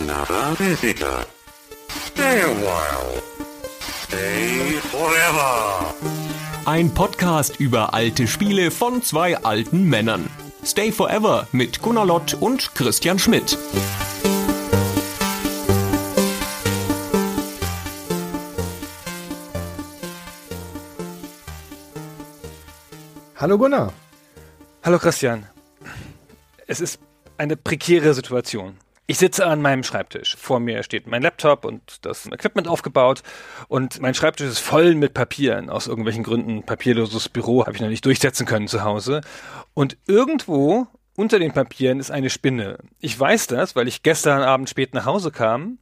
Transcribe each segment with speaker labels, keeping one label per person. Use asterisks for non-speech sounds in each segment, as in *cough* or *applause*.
Speaker 1: another visitor. Stay a while. Stay forever.
Speaker 2: Ein Podcast über alte Spiele von zwei alten Männern. Stay Forever mit Gunnar Lott und Christian Schmidt.
Speaker 3: Hallo Gunnar.
Speaker 4: Hallo Christian. Es ist eine prekäre Situation. Ich sitze an meinem Schreibtisch. Vor mir steht mein Laptop und das Equipment aufgebaut und mein Schreibtisch ist voll mit Papieren. Aus irgendwelchen Gründen papierloses Büro habe ich noch nicht durchsetzen können zu Hause. Und irgendwo unter den Papieren ist eine Spinne. Ich weiß das, weil ich gestern Abend spät nach Hause kam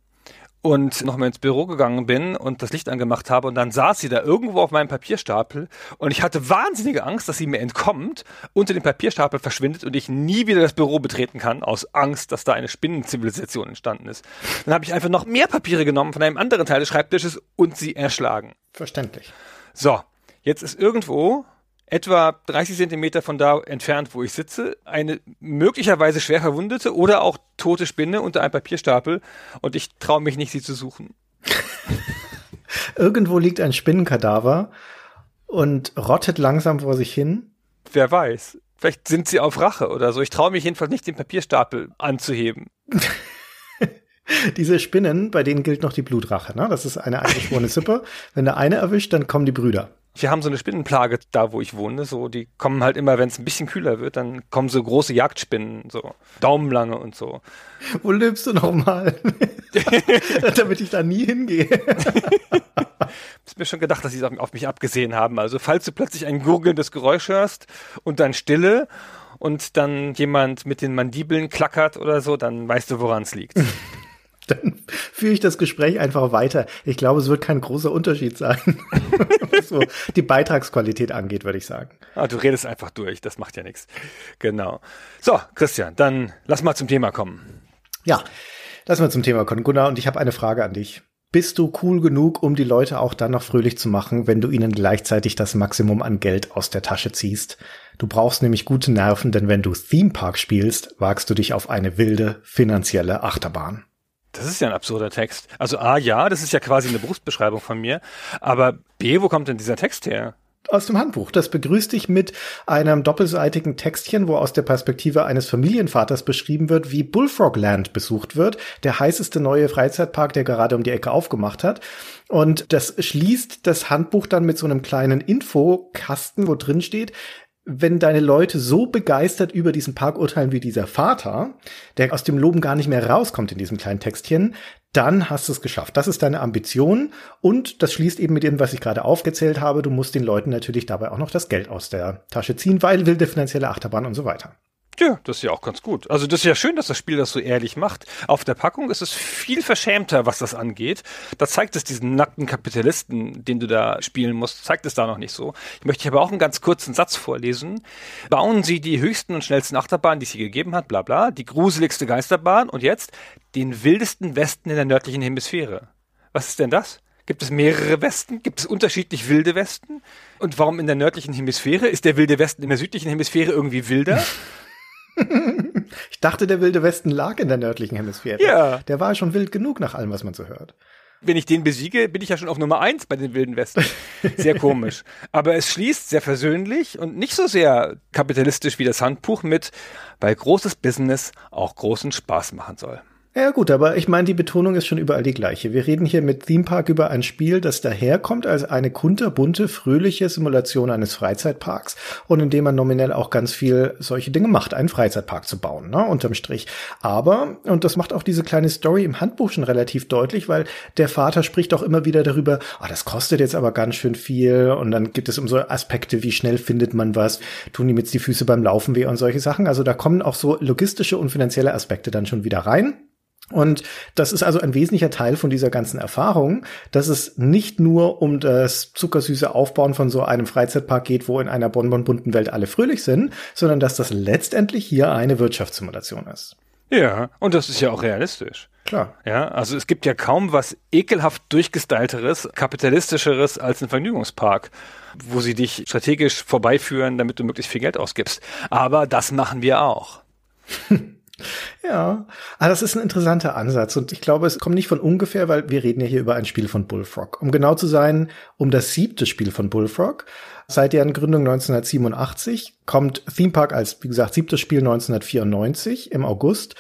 Speaker 4: und nochmal ins Büro gegangen bin und das Licht angemacht habe und dann saß sie da irgendwo auf meinem Papierstapel und ich hatte wahnsinnige Angst, dass sie mir entkommt, unter dem Papierstapel verschwindet und ich nie wieder das Büro betreten kann, aus Angst, dass da eine Spinnenzivilisation entstanden ist. Dann habe ich einfach noch mehr Papiere genommen von einem anderen Teil des Schreibtisches und sie erschlagen.
Speaker 3: Verständlich.
Speaker 4: So, jetzt ist irgendwo etwa 30 Zentimeter von da entfernt, wo ich sitze, eine möglicherweise schwer verwundete oder auch tote Spinne unter einem Papierstapel und ich traue mich nicht, sie zu suchen. *laughs*
Speaker 3: Irgendwo liegt ein Spinnenkadaver und rottet langsam vor sich hin.
Speaker 4: Wer weiß. Vielleicht sind sie auf Rache oder so. Ich traue mich jedenfalls nicht, den Papierstapel anzuheben. *laughs*
Speaker 3: Diese Spinnen, bei denen gilt noch die Blutrache. Ne? Das ist eine eingeschworene Sippe. *laughs* Wenn der eine erwischt, dann kommen die Brüder.
Speaker 4: Wir haben so eine Spinnenplage da, wo ich wohne. So, die kommen halt immer, wenn es ein bisschen kühler wird, dann kommen so große Jagdspinnen, so daumenlange und so.
Speaker 3: Wo lebst du nochmal? *laughs* Damit ich da nie hingehe.
Speaker 4: Ich mir schon gedacht, dass sie auf mich abgesehen haben. Also falls du plötzlich ein gurgelndes Geräusch hörst und dann Stille und dann jemand mit den Mandibeln klackert oder so, dann weißt du, woran es liegt. *laughs*
Speaker 3: Dann führe ich das Gespräch einfach weiter. Ich glaube, es wird kein großer Unterschied sein, *laughs* was so die Beitragsqualität angeht, würde ich sagen.
Speaker 4: Ah, du redest einfach durch, das macht ja nichts. Genau. So, Christian, dann lass mal zum Thema kommen.
Speaker 3: Ja, lass mal zum Thema kommen. Gunnar, und ich habe eine Frage an dich. Bist du cool genug, um die Leute auch dann noch fröhlich zu machen, wenn du ihnen gleichzeitig das Maximum an Geld aus der Tasche ziehst? Du brauchst nämlich gute Nerven, denn wenn du Theme Park spielst, wagst du dich auf eine wilde finanzielle Achterbahn.
Speaker 4: Das ist ja ein absurder Text. Also A, ja, das ist ja quasi eine Berufsbeschreibung von mir. Aber B, wo kommt denn dieser Text her?
Speaker 3: Aus dem Handbuch. Das begrüßt dich mit einem doppelseitigen Textchen, wo aus der Perspektive eines Familienvaters beschrieben wird, wie Bullfrog Land besucht wird, der heißeste neue Freizeitpark, der gerade um die Ecke aufgemacht hat. Und das schließt das Handbuch dann mit so einem kleinen Infokasten, wo drin steht, wenn deine Leute so begeistert über diesen Park urteilen wie dieser Vater, der aus dem Loben gar nicht mehr rauskommt in diesem kleinen Textchen, dann hast du es geschafft. Das ist deine Ambition und das schließt eben mit dem, was ich gerade aufgezählt habe. Du musst den Leuten natürlich dabei auch noch das Geld aus der Tasche ziehen, weil wilde finanzielle Achterbahn und so weiter.
Speaker 4: Ja, das ist ja auch ganz gut. Also das ist ja schön, dass das Spiel das so ehrlich macht. Auf der Packung ist es viel verschämter, was das angeht. Da zeigt es diesen nackten Kapitalisten, den du da spielen musst, zeigt es da noch nicht so. Ich möchte aber auch einen ganz kurzen Satz vorlesen. Bauen Sie die höchsten und schnellsten Achterbahnen, die es hier gegeben hat, bla bla, die gruseligste Geisterbahn und jetzt den wildesten Westen in der nördlichen Hemisphäre. Was ist denn das? Gibt es mehrere Westen? Gibt es unterschiedlich wilde Westen? Und warum in der nördlichen Hemisphäre? Ist der wilde Westen in der südlichen Hemisphäre irgendwie wilder? *laughs* *laughs*
Speaker 3: ich dachte, der wilde Westen lag in der nördlichen Hemisphäre.
Speaker 4: Ja.
Speaker 3: Der war schon wild genug nach allem, was man so hört.
Speaker 4: Wenn ich den besiege, bin ich ja schon auf Nummer eins bei den wilden Westen. Sehr *laughs* komisch. Aber es schließt sehr versöhnlich und nicht so sehr kapitalistisch wie das Handbuch mit, weil großes Business auch großen Spaß machen soll.
Speaker 3: Ja gut, aber ich meine, die Betonung ist schon überall die gleiche. Wir reden hier mit Theme Park über ein Spiel, das daherkommt als eine kunterbunte, fröhliche Simulation eines Freizeitparks und in dem man nominell auch ganz viel solche Dinge macht, einen Freizeitpark zu bauen, ne, unterm Strich. Aber, und das macht auch diese kleine Story im Handbuch schon relativ deutlich, weil der Vater spricht auch immer wieder darüber, oh, das kostet jetzt aber ganz schön viel und dann gibt es um so Aspekte, wie schnell findet man was, tun ihm jetzt die Füße beim Laufen weh und solche Sachen. Also da kommen auch so logistische und finanzielle Aspekte dann schon wieder rein. Und das ist also ein wesentlicher Teil von dieser ganzen Erfahrung, dass es nicht nur um das zuckersüße Aufbauen von so einem Freizeitpark geht, wo in einer bonbonbunten Welt alle fröhlich sind, sondern dass das letztendlich hier eine Wirtschaftssimulation ist.
Speaker 4: Ja, und das ist ja auch realistisch.
Speaker 3: Klar.
Speaker 4: Ja, also es gibt ja kaum was ekelhaft durchgestylteres, kapitalistischeres als ein Vergnügungspark, wo sie dich strategisch vorbeiführen, damit du möglichst viel Geld ausgibst. Aber das machen wir auch. *laughs*
Speaker 3: Ja, aber das ist ein interessanter Ansatz und ich glaube, es kommt nicht von ungefähr, weil wir reden ja hier über ein Spiel von Bullfrog. Um genau zu sein, um das siebte Spiel von Bullfrog. Seit deren Gründung 1987 kommt Theme Park als, wie gesagt, siebtes Spiel 1994 im August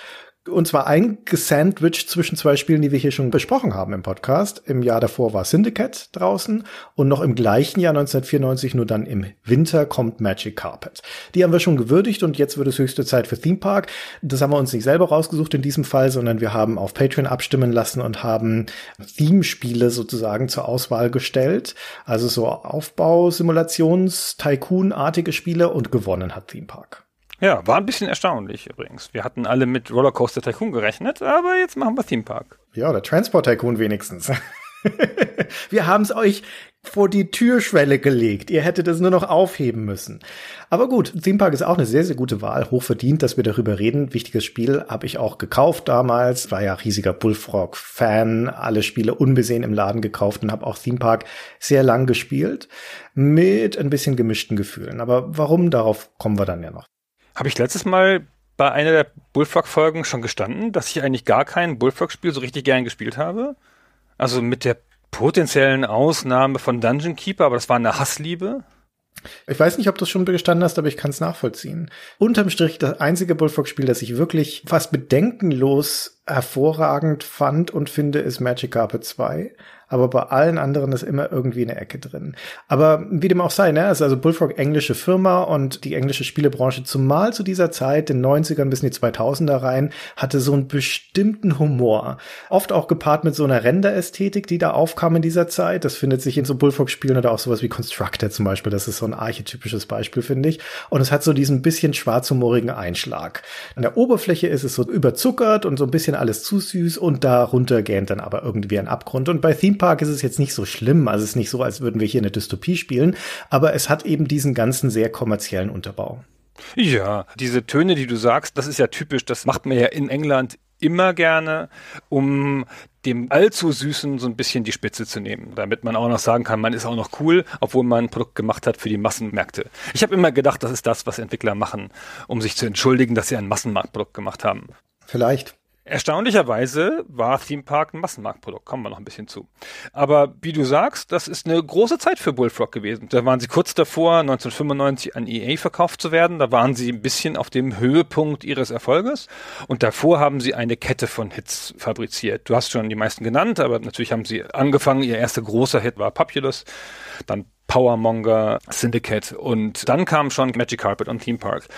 Speaker 3: und zwar eingesandwiched zwischen zwei Spielen, die wir hier schon besprochen haben im Podcast. Im Jahr davor war Syndicate draußen und noch im gleichen Jahr 1994, nur dann im Winter, kommt Magic Carpet. Die haben wir schon gewürdigt und jetzt wird es höchste Zeit für Theme Park. Das haben wir uns nicht selber rausgesucht in diesem Fall, sondern wir haben auf Patreon abstimmen lassen und haben Theme-Spiele sozusagen zur Auswahl gestellt. Also so Aufbau, Simulations, Tycoon-artige Spiele und gewonnen hat Theme Park.
Speaker 4: Ja, war ein bisschen erstaunlich übrigens. Wir hatten alle mit Rollercoaster Tycoon gerechnet, aber jetzt machen wir Theme Park.
Speaker 3: Ja, oder Transport Tycoon wenigstens. *laughs* wir haben es euch vor die Türschwelle gelegt. Ihr hättet es nur noch aufheben müssen. Aber gut, Theme Park ist auch eine sehr, sehr gute Wahl. Hochverdient, dass wir darüber reden. Wichtiges Spiel habe ich auch gekauft damals. War ja riesiger Bullfrog-Fan. Alle Spiele unbesehen im Laden gekauft und habe auch Theme Park sehr lang gespielt. Mit ein bisschen gemischten Gefühlen. Aber warum, darauf kommen wir dann ja noch.
Speaker 4: Habe ich letztes Mal bei einer der Bullfrog-Folgen schon gestanden, dass ich eigentlich gar kein Bullfrog-Spiel so richtig gern gespielt habe? Also mit der potenziellen Ausnahme von Dungeon Keeper, aber das war eine Hassliebe.
Speaker 3: Ich weiß nicht, ob du es schon gestanden hast, aber ich kann es nachvollziehen. Unterm Strich das einzige Bullfrog-Spiel, das ich wirklich fast bedenkenlos hervorragend fand und finde, ist Magic Carpet 2 aber bei allen anderen ist immer irgendwie eine Ecke drin. Aber wie dem auch sei, ne, ist also Bullfrog englische Firma und die englische Spielebranche zumal zu dieser Zeit, den 90ern bis in die 2000er rein, hatte so einen bestimmten Humor. Oft auch gepaart mit so einer Render-Ästhetik, die da aufkam in dieser Zeit. Das findet sich in so Bullfrog-Spielen oder auch sowas wie Constructor zum Beispiel. Das ist so ein archetypisches Beispiel, finde ich. Und es hat so diesen bisschen schwarzhumorigen Einschlag. An der Oberfläche ist es so überzuckert und so ein bisschen alles zu süß und darunter gähnt dann aber irgendwie ein Abgrund. Und bei Theme Park ist es jetzt nicht so schlimm. Also es ist nicht so, als würden wir hier eine Dystopie spielen, aber es hat eben diesen ganzen sehr kommerziellen Unterbau.
Speaker 4: Ja, diese Töne, die du sagst, das ist ja typisch, das macht man ja in England immer gerne, um dem allzu süßen so ein bisschen die Spitze zu nehmen, damit man auch noch sagen kann, man ist auch noch cool, obwohl man ein Produkt gemacht hat für die Massenmärkte. Ich habe immer gedacht, das ist das, was Entwickler machen, um sich zu entschuldigen, dass sie ein Massenmarktprodukt gemacht haben.
Speaker 3: Vielleicht.
Speaker 4: Erstaunlicherweise war Theme Park ein Massenmarktprodukt, kommen wir noch ein bisschen zu. Aber wie du sagst, das ist eine große Zeit für Bullfrog gewesen. Da waren sie kurz davor, 1995 an EA verkauft zu werden. Da waren sie ein bisschen auf dem Höhepunkt ihres Erfolges. Und davor haben sie eine Kette von Hits fabriziert. Du hast schon die meisten genannt, aber natürlich haben sie angefangen. Ihr erster großer Hit war Populous. Dann Powermonger, Syndicate und dann kam schon Magic Carpet und Theme Park.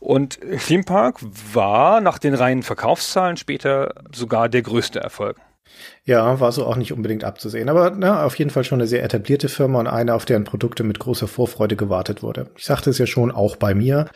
Speaker 4: Und Theme Park war nach den reinen Verkaufszahlen später sogar der größte Erfolg.
Speaker 3: Ja, war so auch nicht unbedingt abzusehen. Aber na, auf jeden Fall schon eine sehr etablierte Firma und eine, auf deren Produkte mit großer Vorfreude gewartet wurde. Ich sagte es ja schon, auch bei mir.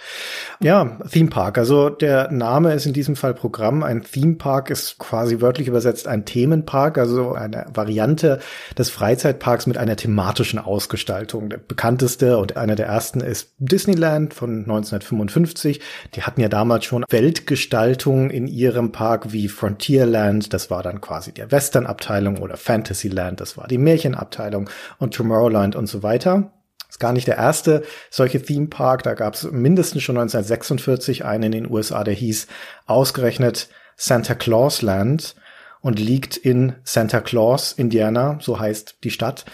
Speaker 3: Ja, Theme Park. Also der Name ist in diesem Fall Programm. Ein Theme Park ist quasi wörtlich übersetzt ein Themenpark, also eine Variante des Freizeitparks mit einer thematischen Ausgestaltung. Der bekannteste und einer der ersten ist Disneyland von 1955. Die hatten ja damals schon Weltgestaltung in ihrem Park wie Frontierland. Das war dann quasi der Western-Abteilung oder Fantasyland, das war die Märchenabteilung und Tomorrowland und so weiter. Ist gar nicht der erste solche Theme Park. Da gab es mindestens schon 1946 einen in den USA, der hieß ausgerechnet Santa Claus Land und liegt in Santa Claus, Indiana, so heißt die Stadt.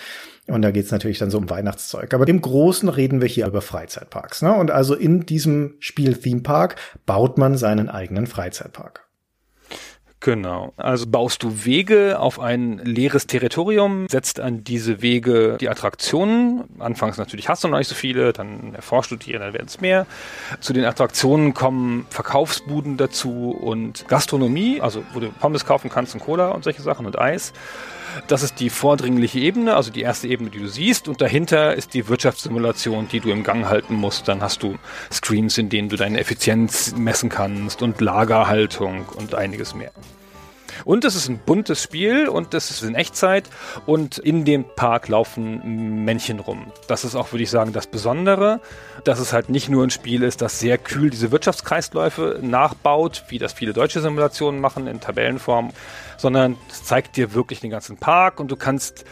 Speaker 3: Und da geht's natürlich dann so um Weihnachtszeug. Aber im Großen reden wir hier über Freizeitparks. Ne? Und also in diesem Spiel Theme Park baut man seinen eigenen Freizeitpark.
Speaker 4: Genau. Also baust du Wege auf ein leeres Territorium, setzt an diese Wege die Attraktionen. Anfangs natürlich hast du noch nicht so viele, dann erforschst du die, dann werden es mehr. Zu den Attraktionen kommen Verkaufsbuden dazu und Gastronomie, also wo du Pommes kaufen kannst und Cola und solche Sachen und Eis. Das ist die vordringliche Ebene, also die erste Ebene, die du siehst. Und dahinter ist die Wirtschaftssimulation, die du im Gang halten musst. Dann hast du Screens, in denen du deine Effizienz messen kannst und Lagerhaltung und einiges mehr. Und es ist ein buntes Spiel und es ist in Echtzeit und in dem Park laufen Männchen rum. Das ist auch, würde ich sagen, das Besondere, dass es halt nicht nur ein Spiel ist, das sehr kühl diese Wirtschaftskreisläufe nachbaut, wie das viele deutsche Simulationen machen in Tabellenform, sondern es zeigt dir wirklich den ganzen Park und du kannst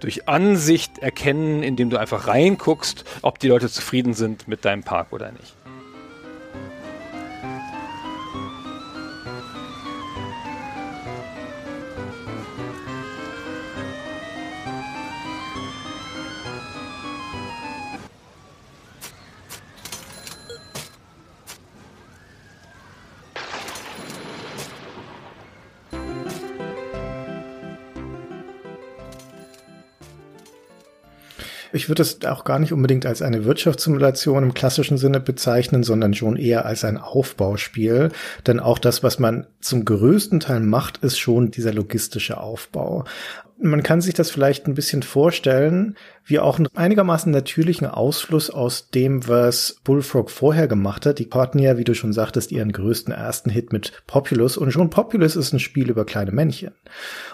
Speaker 4: durch Ansicht erkennen, indem du einfach reinguckst, ob die Leute zufrieden sind mit deinem Park oder nicht.
Speaker 3: Ich würde es auch gar nicht unbedingt als eine Wirtschaftssimulation im klassischen Sinne bezeichnen, sondern schon eher als ein Aufbauspiel. Denn auch das, was man zum größten Teil macht, ist schon dieser logistische Aufbau man kann sich das vielleicht ein bisschen vorstellen, wie auch einen einigermaßen natürlichen Ausfluss aus dem, was Bullfrog vorher gemacht hat. Die hatten ja, wie du schon sagtest, ihren größten ersten Hit mit Populous und schon Populous ist ein Spiel über kleine Männchen.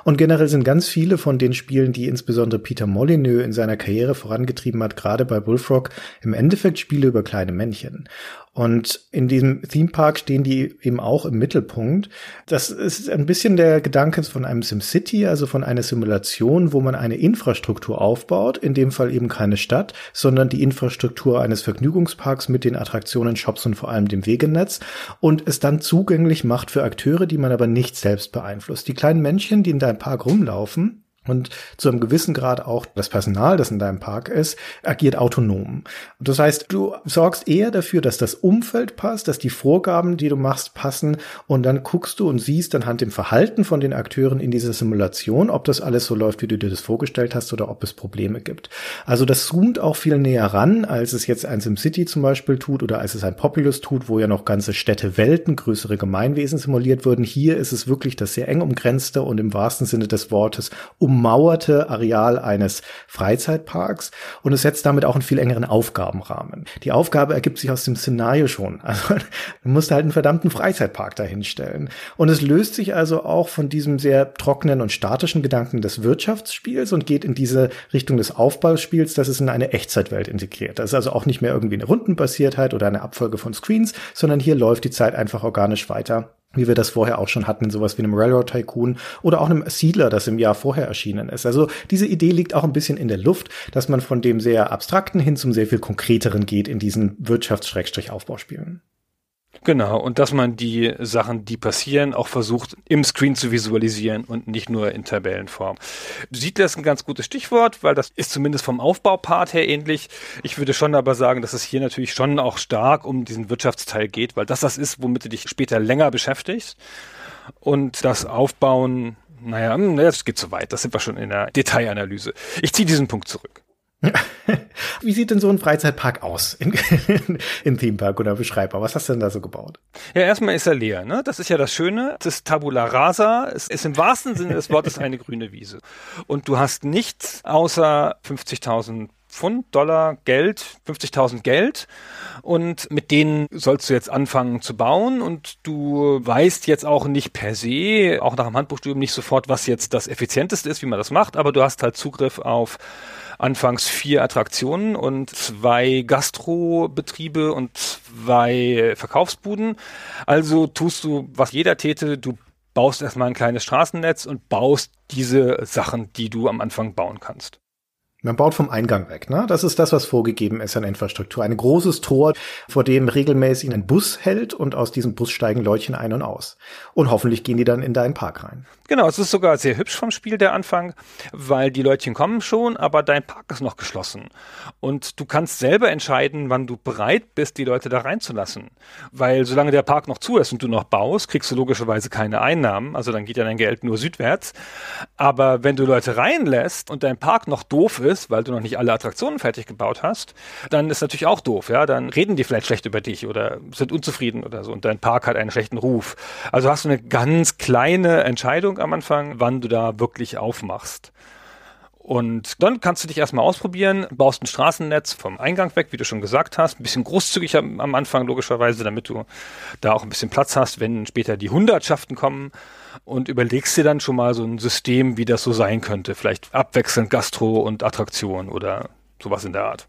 Speaker 3: Und generell sind ganz viele von den Spielen, die insbesondere Peter Molyneux in seiner Karriere vorangetrieben hat, gerade bei Bullfrog, im Endeffekt Spiele über kleine Männchen. Und in diesem Theme Park stehen die eben auch im Mittelpunkt. Das ist ein bisschen der Gedanke von einem SimCity, also von einer Simulation, wo man eine Infrastruktur aufbaut, in dem Fall eben keine Stadt, sondern die Infrastruktur eines Vergnügungsparks mit den Attraktionen, Shops und vor allem dem Wegenetz und es dann zugänglich macht für Akteure, die man aber nicht selbst beeinflusst. Die kleinen Männchen, die in deinem Park rumlaufen, und zu einem gewissen Grad auch das Personal, das in deinem Park ist, agiert autonom. Das heißt, du sorgst eher dafür, dass das Umfeld passt, dass die Vorgaben, die du machst, passen und dann guckst du und siehst anhand dem Verhalten von den Akteuren in dieser Simulation, ob das alles so läuft, wie du dir das vorgestellt hast oder ob es Probleme gibt. Also das zoomt auch viel näher ran, als es jetzt ein SimCity zum Beispiel tut oder als es ein Populous tut, wo ja noch ganze Städte, Welten, größere Gemeinwesen simuliert wurden. Hier ist es wirklich das sehr eng umgrenzte und im wahrsten Sinne des Wortes um ummauerte Areal eines Freizeitparks und es setzt damit auch einen viel engeren Aufgabenrahmen. Die Aufgabe ergibt sich aus dem Szenario schon. *laughs* Also du musst halt einen verdammten Freizeitpark dahinstellen. Und es löst sich also auch von diesem sehr trockenen und statischen Gedanken des Wirtschaftsspiels und geht in diese Richtung des Aufbauspiels, dass es in eine Echtzeitwelt integriert. Das ist also auch nicht mehr irgendwie eine Rundenbasiertheit oder eine Abfolge von Screens, sondern hier läuft die Zeit einfach organisch weiter wie wir das vorher auch schon hatten in sowas wie einem Railroad Tycoon oder auch einem Siedler, das im Jahr vorher erschienen ist. Also diese Idee liegt auch ein bisschen in der Luft, dass man von dem sehr abstrakten hin zum sehr viel konkreteren geht in diesen Wirtschafts-Aufbauspielen.
Speaker 4: Genau, und dass man die Sachen, die passieren, auch versucht im Screen zu visualisieren und nicht nur in Tabellenform. Siedler ist ein ganz gutes Stichwort, weil das ist zumindest vom Aufbaupart her ähnlich. Ich würde schon aber sagen, dass es hier natürlich schon auch stark um diesen Wirtschaftsteil geht, weil das das ist, womit du dich später länger beschäftigst. Und das Aufbauen, naja, hm, das geht zu weit. Das sind wir schon in der Detailanalyse. Ich ziehe diesen Punkt zurück. *laughs*
Speaker 3: Wie sieht denn so ein Freizeitpark aus in, *laughs* in Themepark oder beschreibbar? Was hast du denn da so gebaut?
Speaker 4: Ja, erstmal ist er leer. Ne? Das ist ja das Schöne. Das ist Tabula Rasa. Es ist im wahrsten Sinne des Wortes eine grüne Wiese. Und du hast nichts außer 50.000 Pfund, Dollar, Geld, 50.000 Geld und mit denen sollst du jetzt anfangen zu bauen und du weißt jetzt auch nicht per se, auch nach dem Handbuchstudium nicht sofort, was jetzt das effizienteste ist, wie man das macht, aber du hast halt Zugriff auf anfangs vier Attraktionen und zwei Gastrobetriebe und zwei Verkaufsbuden. Also tust du, was jeder täte, du baust erstmal ein kleines Straßennetz und baust diese Sachen, die du am Anfang bauen kannst.
Speaker 3: Man baut vom Eingang weg, ne? Das ist das, was vorgegeben ist an Infrastruktur. Ein großes Tor, vor dem regelmäßig ein Bus hält und aus diesem Bus steigen Leutchen ein und aus. Und hoffentlich gehen die dann in deinen Park rein.
Speaker 4: Genau, es ist sogar sehr hübsch vom Spiel der Anfang, weil die Leutchen kommen schon, aber dein Park ist noch geschlossen. Und du kannst selber entscheiden, wann du bereit bist, die Leute da reinzulassen. Weil solange der Park noch zu ist und du noch baust, kriegst du logischerweise keine Einnahmen. Also dann geht ja dein Geld nur südwärts. Aber wenn du Leute reinlässt und dein Park noch doof ist, weil du noch nicht alle Attraktionen fertig gebaut hast, dann ist natürlich auch doof, ja. Dann reden die vielleicht schlecht über dich oder sind unzufrieden oder so und dein Park hat einen schlechten Ruf. Also hast du eine ganz kleine Entscheidung Entscheidung am Anfang, wann du da wirklich aufmachst. Und dann kannst du dich erstmal ausprobieren, baust ein Straßennetz vom Eingang weg, wie du schon gesagt hast, ein bisschen großzügig am, am, Anfang logischerweise, damit du da auch ein bisschen Platz hast, wenn später die Hundertschaften kommen und überlegst dir dann schon mal so ein System, wie das so sein könnte, vielleicht abwechselnd Gastro und Attraktion oder sowas in der Art.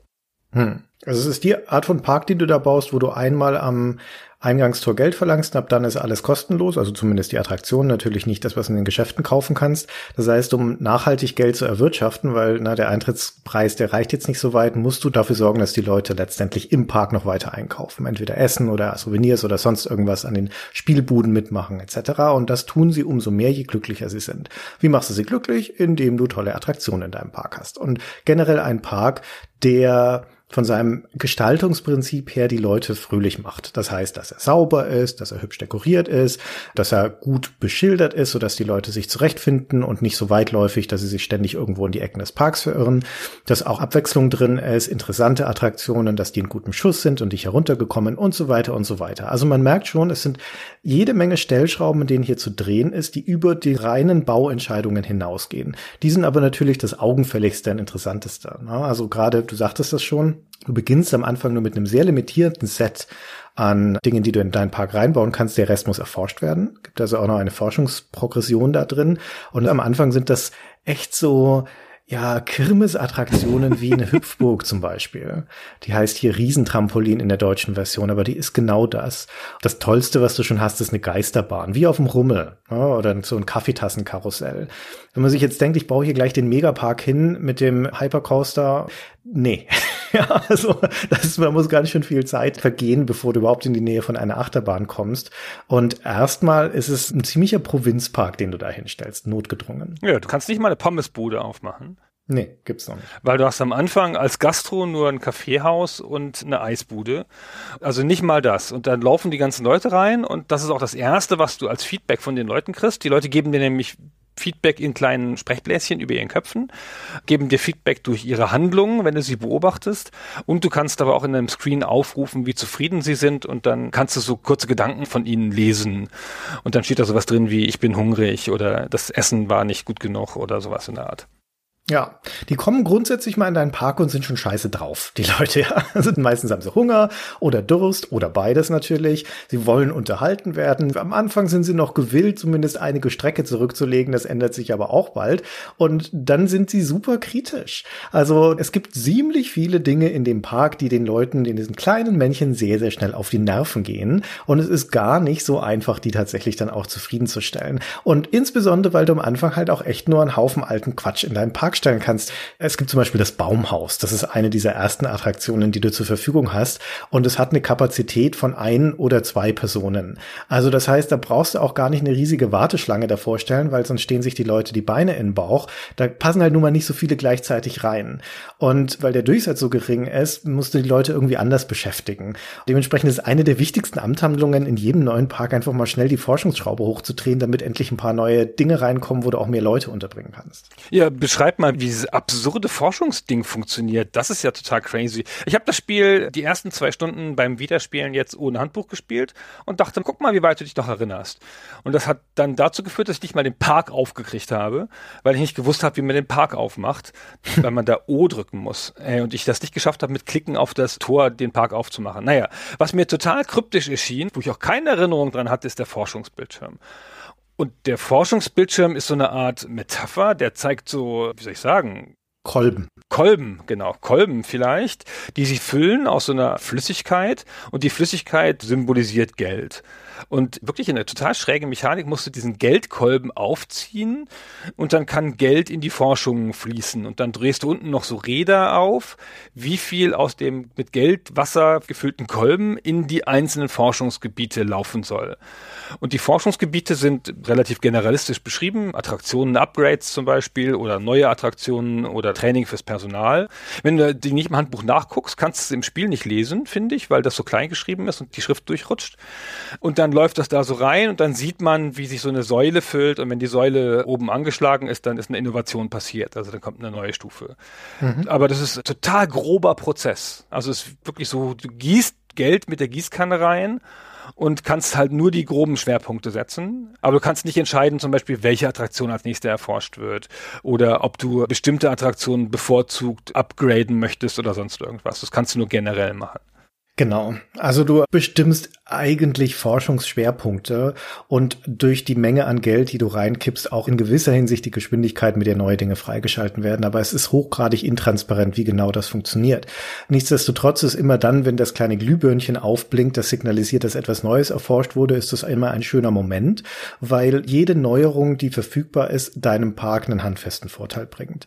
Speaker 3: Hm. Also es ist die Art von Park, die du da baust, wo du einmal am Eingangstor Geld verlangst, ab dann ist alles kostenlos, also zumindest die Attraktion, natürlich nicht das, was in den Geschäften kaufen kannst. Das heißt, um nachhaltig Geld zu erwirtschaften, weil na, der Eintrittspreis, der reicht jetzt nicht so weit, musst du dafür sorgen, dass die Leute letztendlich im Park noch weiter einkaufen. Entweder Essen oder Souvenirs oder sonst irgendwas an den Spielbuden mitmachen etc. Und das tun sie umso mehr, je glücklicher sie sind. Wie machst du sie glücklich? Indem du tolle Attraktionen in deinem Park hast. Und generell ein Park, der von seinem Gestaltungsprinzip her die Leute fröhlich macht. Das heißt, dass er sauber ist, dass er hübsch dekoriert ist, dass er gut beschildert ist, sodass die Leute sich zurechtfinden und nicht so weitläufig, dass sie sich ständig irgendwo in die Ecken des Parks verirren, dass auch Abwechslung drin ist, interessante Attraktionen, dass die in gutem Schuss sind und nicht heruntergekommen und so weiter und so weiter. Also man merkt schon, es sind jede Menge Stellschrauben, in denen hier zu drehen ist, die über die reinen Bauentscheidungen hinausgehen. Die sind aber natürlich das augenfälligste und interessanteste. Also gerade, du sagtest das schon, Du beginnst am Anfang nur mit einem sehr limitierten Set an Dingen, die du in deinen Park reinbauen kannst. Der Rest muss erforscht werden. Gibt also auch noch eine Forschungsprogression da drin. Und am Anfang sind das echt so ja, Kirmesattraktionen wie eine *laughs* Hüpfburg zum Beispiel. Die heißt hier Riesentrampolin in der deutschen Version, aber die ist genau das. Das Tollste, was du schon hast, ist eine Geisterbahn, wie auf dem Rummel ja, oder so ein Kaffeetassenkarussell. Wenn man sich jetzt denkt, ich baue hier gleich den Megapark hin mit dem Hypercoaster, nee. *laughs* *laughs* ja, also das ist, man muss ganz schön viel Zeit vergehen, bevor du überhaupt in die Nähe von einer Achterbahn kommst. Und erstmal ist es ein ziemlicher Provinzpark, den du da hinstellst, notgedrungen.
Speaker 4: Ja, du kannst nicht mal eine Pommesbude aufmachen.
Speaker 3: Nee, gibt's noch nicht.
Speaker 4: Weil du hast am Anfang als Gastro nur ein Kaffeehaus und eine Eisbude. Also nicht mal das. Und dann laufen die ganzen Leute rein und das ist auch das Erste, was du als Feedback von den Leuten kriegst. Die Leute geben dir nämlich Feedback in kleinen Sprechbläschen über ihren Köpfen, geben dir Feedback durch ihre Handlungen, wenn du sie beobachtest. Und du kannst aber auch in einem Screen aufrufen, wie zufrieden sie sind. Und dann kannst du so kurze Gedanken von ihnen lesen. Und dann steht da sowas drin wie, ich bin hungrig oder das Essen war nicht gut genug oder sowas in der Art.
Speaker 3: Ja, die kommen grundsätzlich mal in deinen Park und sind schon scheiße drauf. Die Leute, ja. *laughs* Also meistens haben sie Hunger oder Durst oder beides natürlich. Sie wollen unterhalten werden. Am Anfang sind sie noch gewillt, zumindest einige Strecke zurückzulegen. Das ändert sich aber auch bald. Und dann sind sie super kritisch. Also es gibt ziemlich viele Dinge in dem Park, die den Leuten, in diesen kleinen Männchen sehr, sehr schnell auf die Nerven gehen. Und es ist gar nicht so einfach, die tatsächlich dann auch zufriedenzustellen. Und insbesondere, weil du am Anfang halt auch echt nur einen Haufen alten Quatsch in deinem Park stellen kannst. Es gibt zum Beispiel das Baumhaus. Das ist eine dieser ersten Attraktionen, die du zur Verfügung hast. Und es hat eine Kapazität von ein oder zwei Personen. Also das heißt, da brauchst du auch gar nicht eine riesige Warteschlange davor stellen, weil sonst stehen sich die Leute die Beine in den Bauch. Da passen halt nun mal nicht so viele gleichzeitig rein. Und weil der Durchsatz so gering ist, musst du die Leute irgendwie anders beschäftigen. Dementsprechend ist eine der wichtigsten Amthandlungen in jedem neuen Park einfach mal schnell die Forschungsschraube hochzudrehen, damit endlich ein paar neue Dinge reinkommen, wo du auch mehr Leute unterbringen kannst.
Speaker 4: Ja, beschreib mal mal, wie dieses absurde Forschungsding funktioniert. Das ist ja total crazy. Ich habe das Spiel die ersten zwei Stunden beim Wiederspielen jetzt ohne Handbuch gespielt und dachte, guck mal, wie weit du dich noch erinnerst. Und das hat dann dazu geführt, dass ich nicht mal den Park aufgekriegt habe, weil ich nicht gewusst habe, wie man den Park aufmacht, *laughs* weil man da O drücken muss. Und ich das nicht geschafft habe, mit Klicken auf das Tor den Park aufzumachen. Naja, was mir total kryptisch erschien, wo ich auch keine Erinnerung dran hatte, ist der Forschungsbildschirm. Und der Forschungsbildschirm ist so eine Art Metapher, der zeigt so, wie soll ich sagen,
Speaker 3: Kolben.
Speaker 4: Kolben, genau, Kolben vielleicht, die sie füllen aus so einer Flüssigkeit und die Flüssigkeit symbolisiert Geld. Und wirklich in einer total schrägen Mechanik musst du diesen Geldkolben aufziehen und dann kann Geld in die Forschung fließen. Und dann drehst du unten noch so Räder auf, wie viel aus dem mit Geldwasser gefüllten Kolben in die einzelnen Forschungsgebiete laufen soll. Und die Forschungsgebiete sind relativ generalistisch beschrieben. Attraktionen, Upgrades zum Beispiel oder neue Attraktionen oder Training fürs Personal. Wenn du die nicht im Handbuch nachguckst, kannst du es im Spiel nicht lesen, finde ich, weil das so klein geschrieben ist und die Schrift durchrutscht. Und dann läuft das da so rein und dann sieht man, wie sich so eine Säule füllt und wenn die Säule oben angeschlagen ist, dann ist eine Innovation passiert. Also dann kommt eine neue Stufe. Mhm. Aber das ist ein total grober Prozess. Also es ist wirklich so, du gießt Geld mit der Gießkanne rein und kannst halt nur die groben Schwerpunkte setzen. Aber du kannst nicht entscheiden, zum Beispiel, welche Attraktion als nächste erforscht wird oder ob du bestimmte Attraktionen bevorzugt upgraden möchtest oder sonst irgendwas. Das kannst du nur generell machen.
Speaker 3: Genau. Also du bestimmst eigentlich Forschungsschwerpunkte und durch die Menge an Geld, die du reinkippst, auch in gewisser Hinsicht die Geschwindigkeit, mit der neue Dinge freigeschalten werden. Aber es ist hochgradig intransparent, wie genau das funktioniert. Nichtsdestotrotz ist immer dann, wenn das kleine Glühbirnchen aufblinkt, das signalisiert, dass etwas Neues erforscht wurde, ist das immer ein schöner Moment, weil jede Neuerung, die verfügbar ist, deinem Park einen handfesten Vorteil bringt.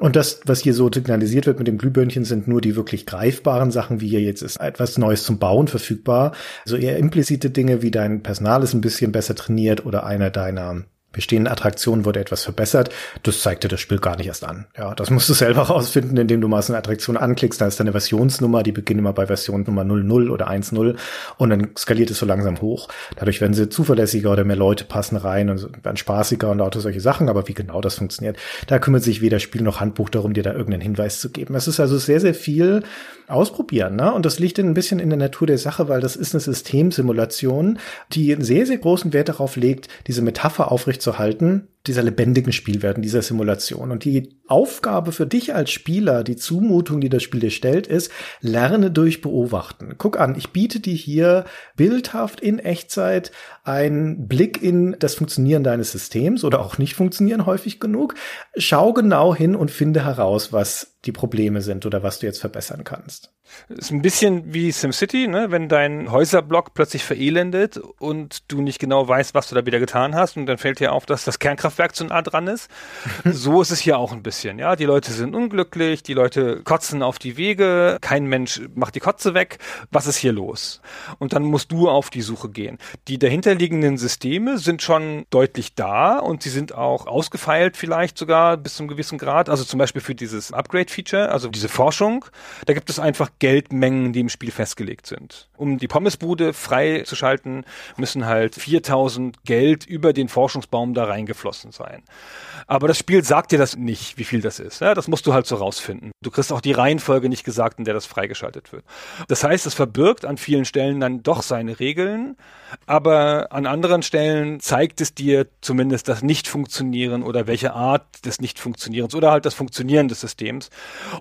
Speaker 3: Und das, was hier so signalisiert wird mit dem Glühbirnchen, sind nur die wirklich greifbaren Sachen, wie hier jetzt ist etwas Neues zum Bauen verfügbar. Also eher implizite Dinge wie dein Personal ist ein bisschen besser trainiert oder einer deiner bestehenden Attraktionen wurde etwas verbessert. Das zeigte das Spiel gar nicht erst an. Ja, das musst du selber *laughs* rausfinden, indem du mal so eine Attraktion anklickst. Da ist eine Versionsnummer, die beginnt immer bei Version Nummer 00 oder 10 und dann skaliert es so langsam hoch. Dadurch werden sie zuverlässiger oder mehr Leute passen rein und werden spaßiger und lauter solche Sachen. Aber wie genau das funktioniert, da kümmert sich weder Spiel noch Handbuch darum, dir da irgendeinen Hinweis zu geben. Es ist also sehr, sehr viel ausprobieren. Ne? Und das liegt ein bisschen in der Natur der Sache, weil das ist eine Systemsimulation, die einen sehr, sehr großen Wert darauf legt, diese Metapher aufrecht zu halten, dieser lebendigen Spielwelt, dieser Simulation. Und die Aufgabe für dich als Spieler, die Zumutung, die das Spiel dir stellt, ist, lerne durch Beobachten. Guck an, ich biete dir hier bildhaft in Echtzeit einen Blick in das Funktionieren deines Systems oder auch nicht funktionieren häufig genug. Schau genau hin und finde heraus, was die Probleme sind oder was du jetzt verbessern kannst.
Speaker 4: Ist ein bisschen wie SimCity, ne? wenn dein Häuserblock plötzlich verelendet und du nicht genau weißt, was du da wieder getan hast und dann fällt dir auf, dass das Kernkraftwerk zu nah dran ist. *laughs* so ist es hier auch ein bisschen. Ja, die Leute sind unglücklich, die Leute kotzen auf die Wege, kein Mensch macht die Kotze weg. Was ist hier los? Und dann musst du auf die Suche gehen. Die dahinterliegenden Systeme sind schon deutlich da und sie sind auch ausgefeilt vielleicht sogar bis zum gewissen Grad. Also zum Beispiel für dieses Upgrade-Feature, also diese Forschung, da gibt es einfach Geldmengen, die im Spiel festgelegt sind. Um die Pommesbude freizuschalten, müssen halt 4000 Geld über den Forschungsbaum da reingeflossen sein. Aber das Spiel sagt dir das nicht, wie viel das ist. Ja, das musst du halt so rausfinden. Du kriegst auch die Reihenfolge nicht gesagt, in der das freigeschaltet wird. Das heißt, es verbirgt an vielen Stellen dann doch seine Regeln, aber an anderen Stellen zeigt es dir zumindest das Nicht-Funktionieren oder welche Art des Nicht-Funktionierens oder halt das Funktionieren des Systems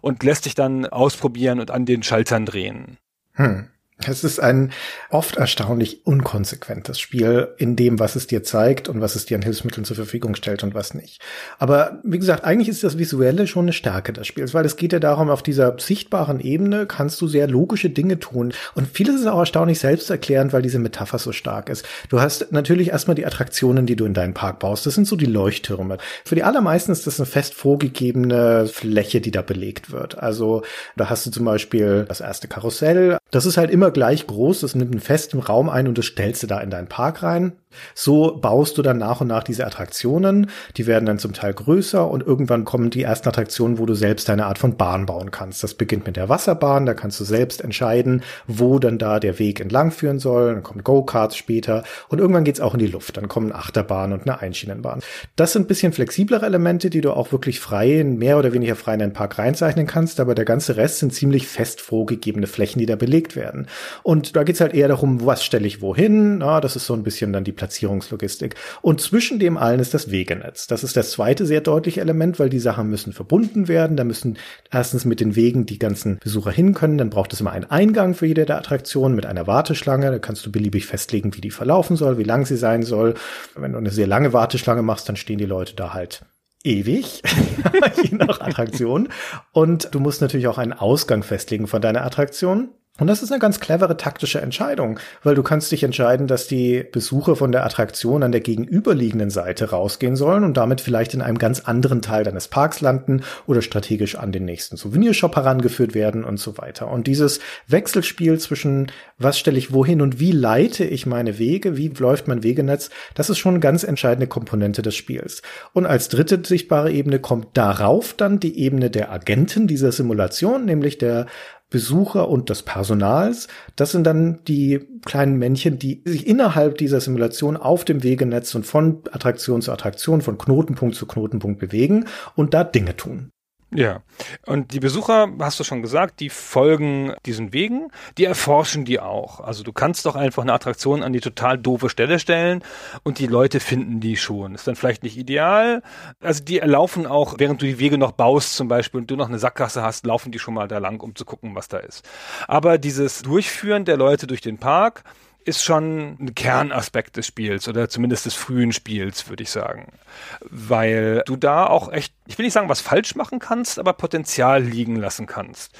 Speaker 4: und lässt dich dann ausprobieren und an den Schaltern drehen.
Speaker 3: Hm. Es ist ein oft erstaunlich unkonsequentes Spiel in dem, was es dir zeigt und was es dir an Hilfsmitteln zur Verfügung stellt und was nicht. Aber wie gesagt, eigentlich ist das Visuelle schon eine Stärke des Spiels, weil es geht ja darum, auf dieser sichtbaren Ebene kannst du sehr logische Dinge tun. Und vieles ist auch erstaunlich selbsterklärend, weil diese Metapher so stark ist. Du hast natürlich erstmal die Attraktionen, die du in deinen Park baust. Das sind so die Leuchttürme. Für die allermeisten ist das eine fest vorgegebene Fläche, die da belegt wird. Also da hast du zum Beispiel das erste Karussell. Das ist halt immer immer gleich groß, das nimmt einen festen Raum ein und das stellst du da in deinen Park rein. So baust du dann nach und nach diese Attraktionen. Die werden dann zum Teil größer und irgendwann kommen die ersten Attraktionen, wo du selbst deine Art von Bahn bauen kannst. Das beginnt mit der Wasserbahn, da kannst du selbst entscheiden, wo dann da der Weg entlang führen soll. Dann kommen Go-Karts später und irgendwann geht's auch in die Luft. Dann kommen Achterbahn und eine Einschienenbahn. Das sind bisschen flexiblere Elemente, die du auch wirklich frei, mehr oder weniger frei in den Park reinzeichnen kannst, aber der ganze Rest sind ziemlich fest vorgegebene Flächen, die da belegt werden. Und da geht's halt eher darum, was stelle ich wohin. Na, das ist so ein bisschen dann die Platzierungslogistik. Und zwischen dem allen ist das Wegenetz. Das ist das zweite sehr deutliche Element, weil die Sachen müssen verbunden werden. Da müssen erstens mit den Wegen die ganzen Besucher hin können. Dann braucht es immer einen Eingang für jede der Attraktionen mit einer Warteschlange. Da kannst du beliebig festlegen, wie die verlaufen soll, wie lang sie sein soll. Wenn du eine sehr lange Warteschlange machst, dann stehen die Leute da halt ewig, *laughs* je nach Attraktion. Und du musst natürlich auch einen Ausgang festlegen von deiner Attraktion. Und das ist eine ganz clevere taktische Entscheidung, weil du kannst dich entscheiden, dass die Besucher von der Attraktion an der gegenüberliegenden Seite rausgehen sollen und damit vielleicht in einem ganz anderen Teil deines Parks landen oder strategisch an den nächsten Souvenirshop herangeführt werden und so weiter. Und dieses Wechselspiel zwischen was stelle ich wohin und wie leite ich meine Wege, wie läuft mein Wegenetz, das ist schon eine ganz entscheidende Komponente des Spiels. Und als dritte sichtbare Ebene kommt darauf dann die Ebene der Agenten dieser Simulation, nämlich der Besucher und des Personals. Das sind dann die kleinen Männchen, die sich innerhalb dieser Simulation auf dem Wegenetz und von Attraktion zu Attraktion, von Knotenpunkt zu Knotenpunkt bewegen und da Dinge tun.
Speaker 4: Ja, und die Besucher, hast du schon gesagt, die folgen diesen Wegen, die erforschen die auch. Also du kannst doch einfach eine Attraktion an die total doofe Stelle stellen und die Leute finden die schon. Ist dann vielleicht nicht ideal. Also die erlaufen auch, während du die Wege noch baust zum Beispiel und du noch eine Sackgasse hast, laufen die schon mal da lang, um zu gucken, was da ist. Aber dieses Durchführen der Leute durch den Park, ist schon ein Kernaspekt des Spiels oder zumindest des frühen Spiels, würde ich sagen. Weil du da auch echt ich will nicht sagen, was falsch machen kannst, aber Potenzial liegen lassen kannst.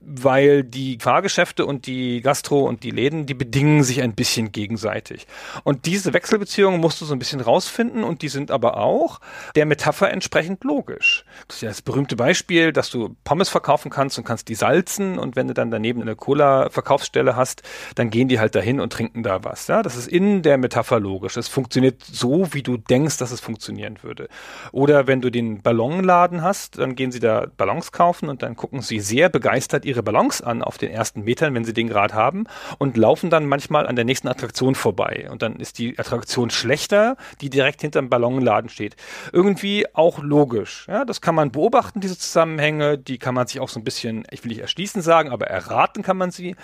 Speaker 4: Weil die Fahrgeschäfte und die Gastro und die Läden, die bedingen sich ein bisschen gegenseitig. Und diese Wechselbeziehungen musst du so ein bisschen rausfinden und die sind aber auch der Metapher entsprechend logisch. Das ist ja das berühmte Beispiel, dass du Pommes verkaufen kannst und kannst die salzen und wenn du dann daneben eine Cola-Verkaufsstelle hast, dann gehen die halt dahin und trinken da was. Ja, das ist in der Metapher logisch. Es funktioniert so, wie du denkst, dass es funktionieren würde. Oder wenn du den Ballonladen hast, dann gehen sie da Ballons kaufen und dann gucken sie sehr begeistert ihre Ballons an auf den ersten Metern, wenn sie den gerade haben und laufen dann manchmal an der nächsten Attraktion vorbei. Und dann ist die Attraktion schlechter, die direkt hinterm Ballonladen steht. Irgendwie auch logisch. Ja, das kann man beobachten, diese Zusammenhänge. Die kann man sich auch so ein bisschen, ich will nicht erschließen sagen, aber erraten kann man sie.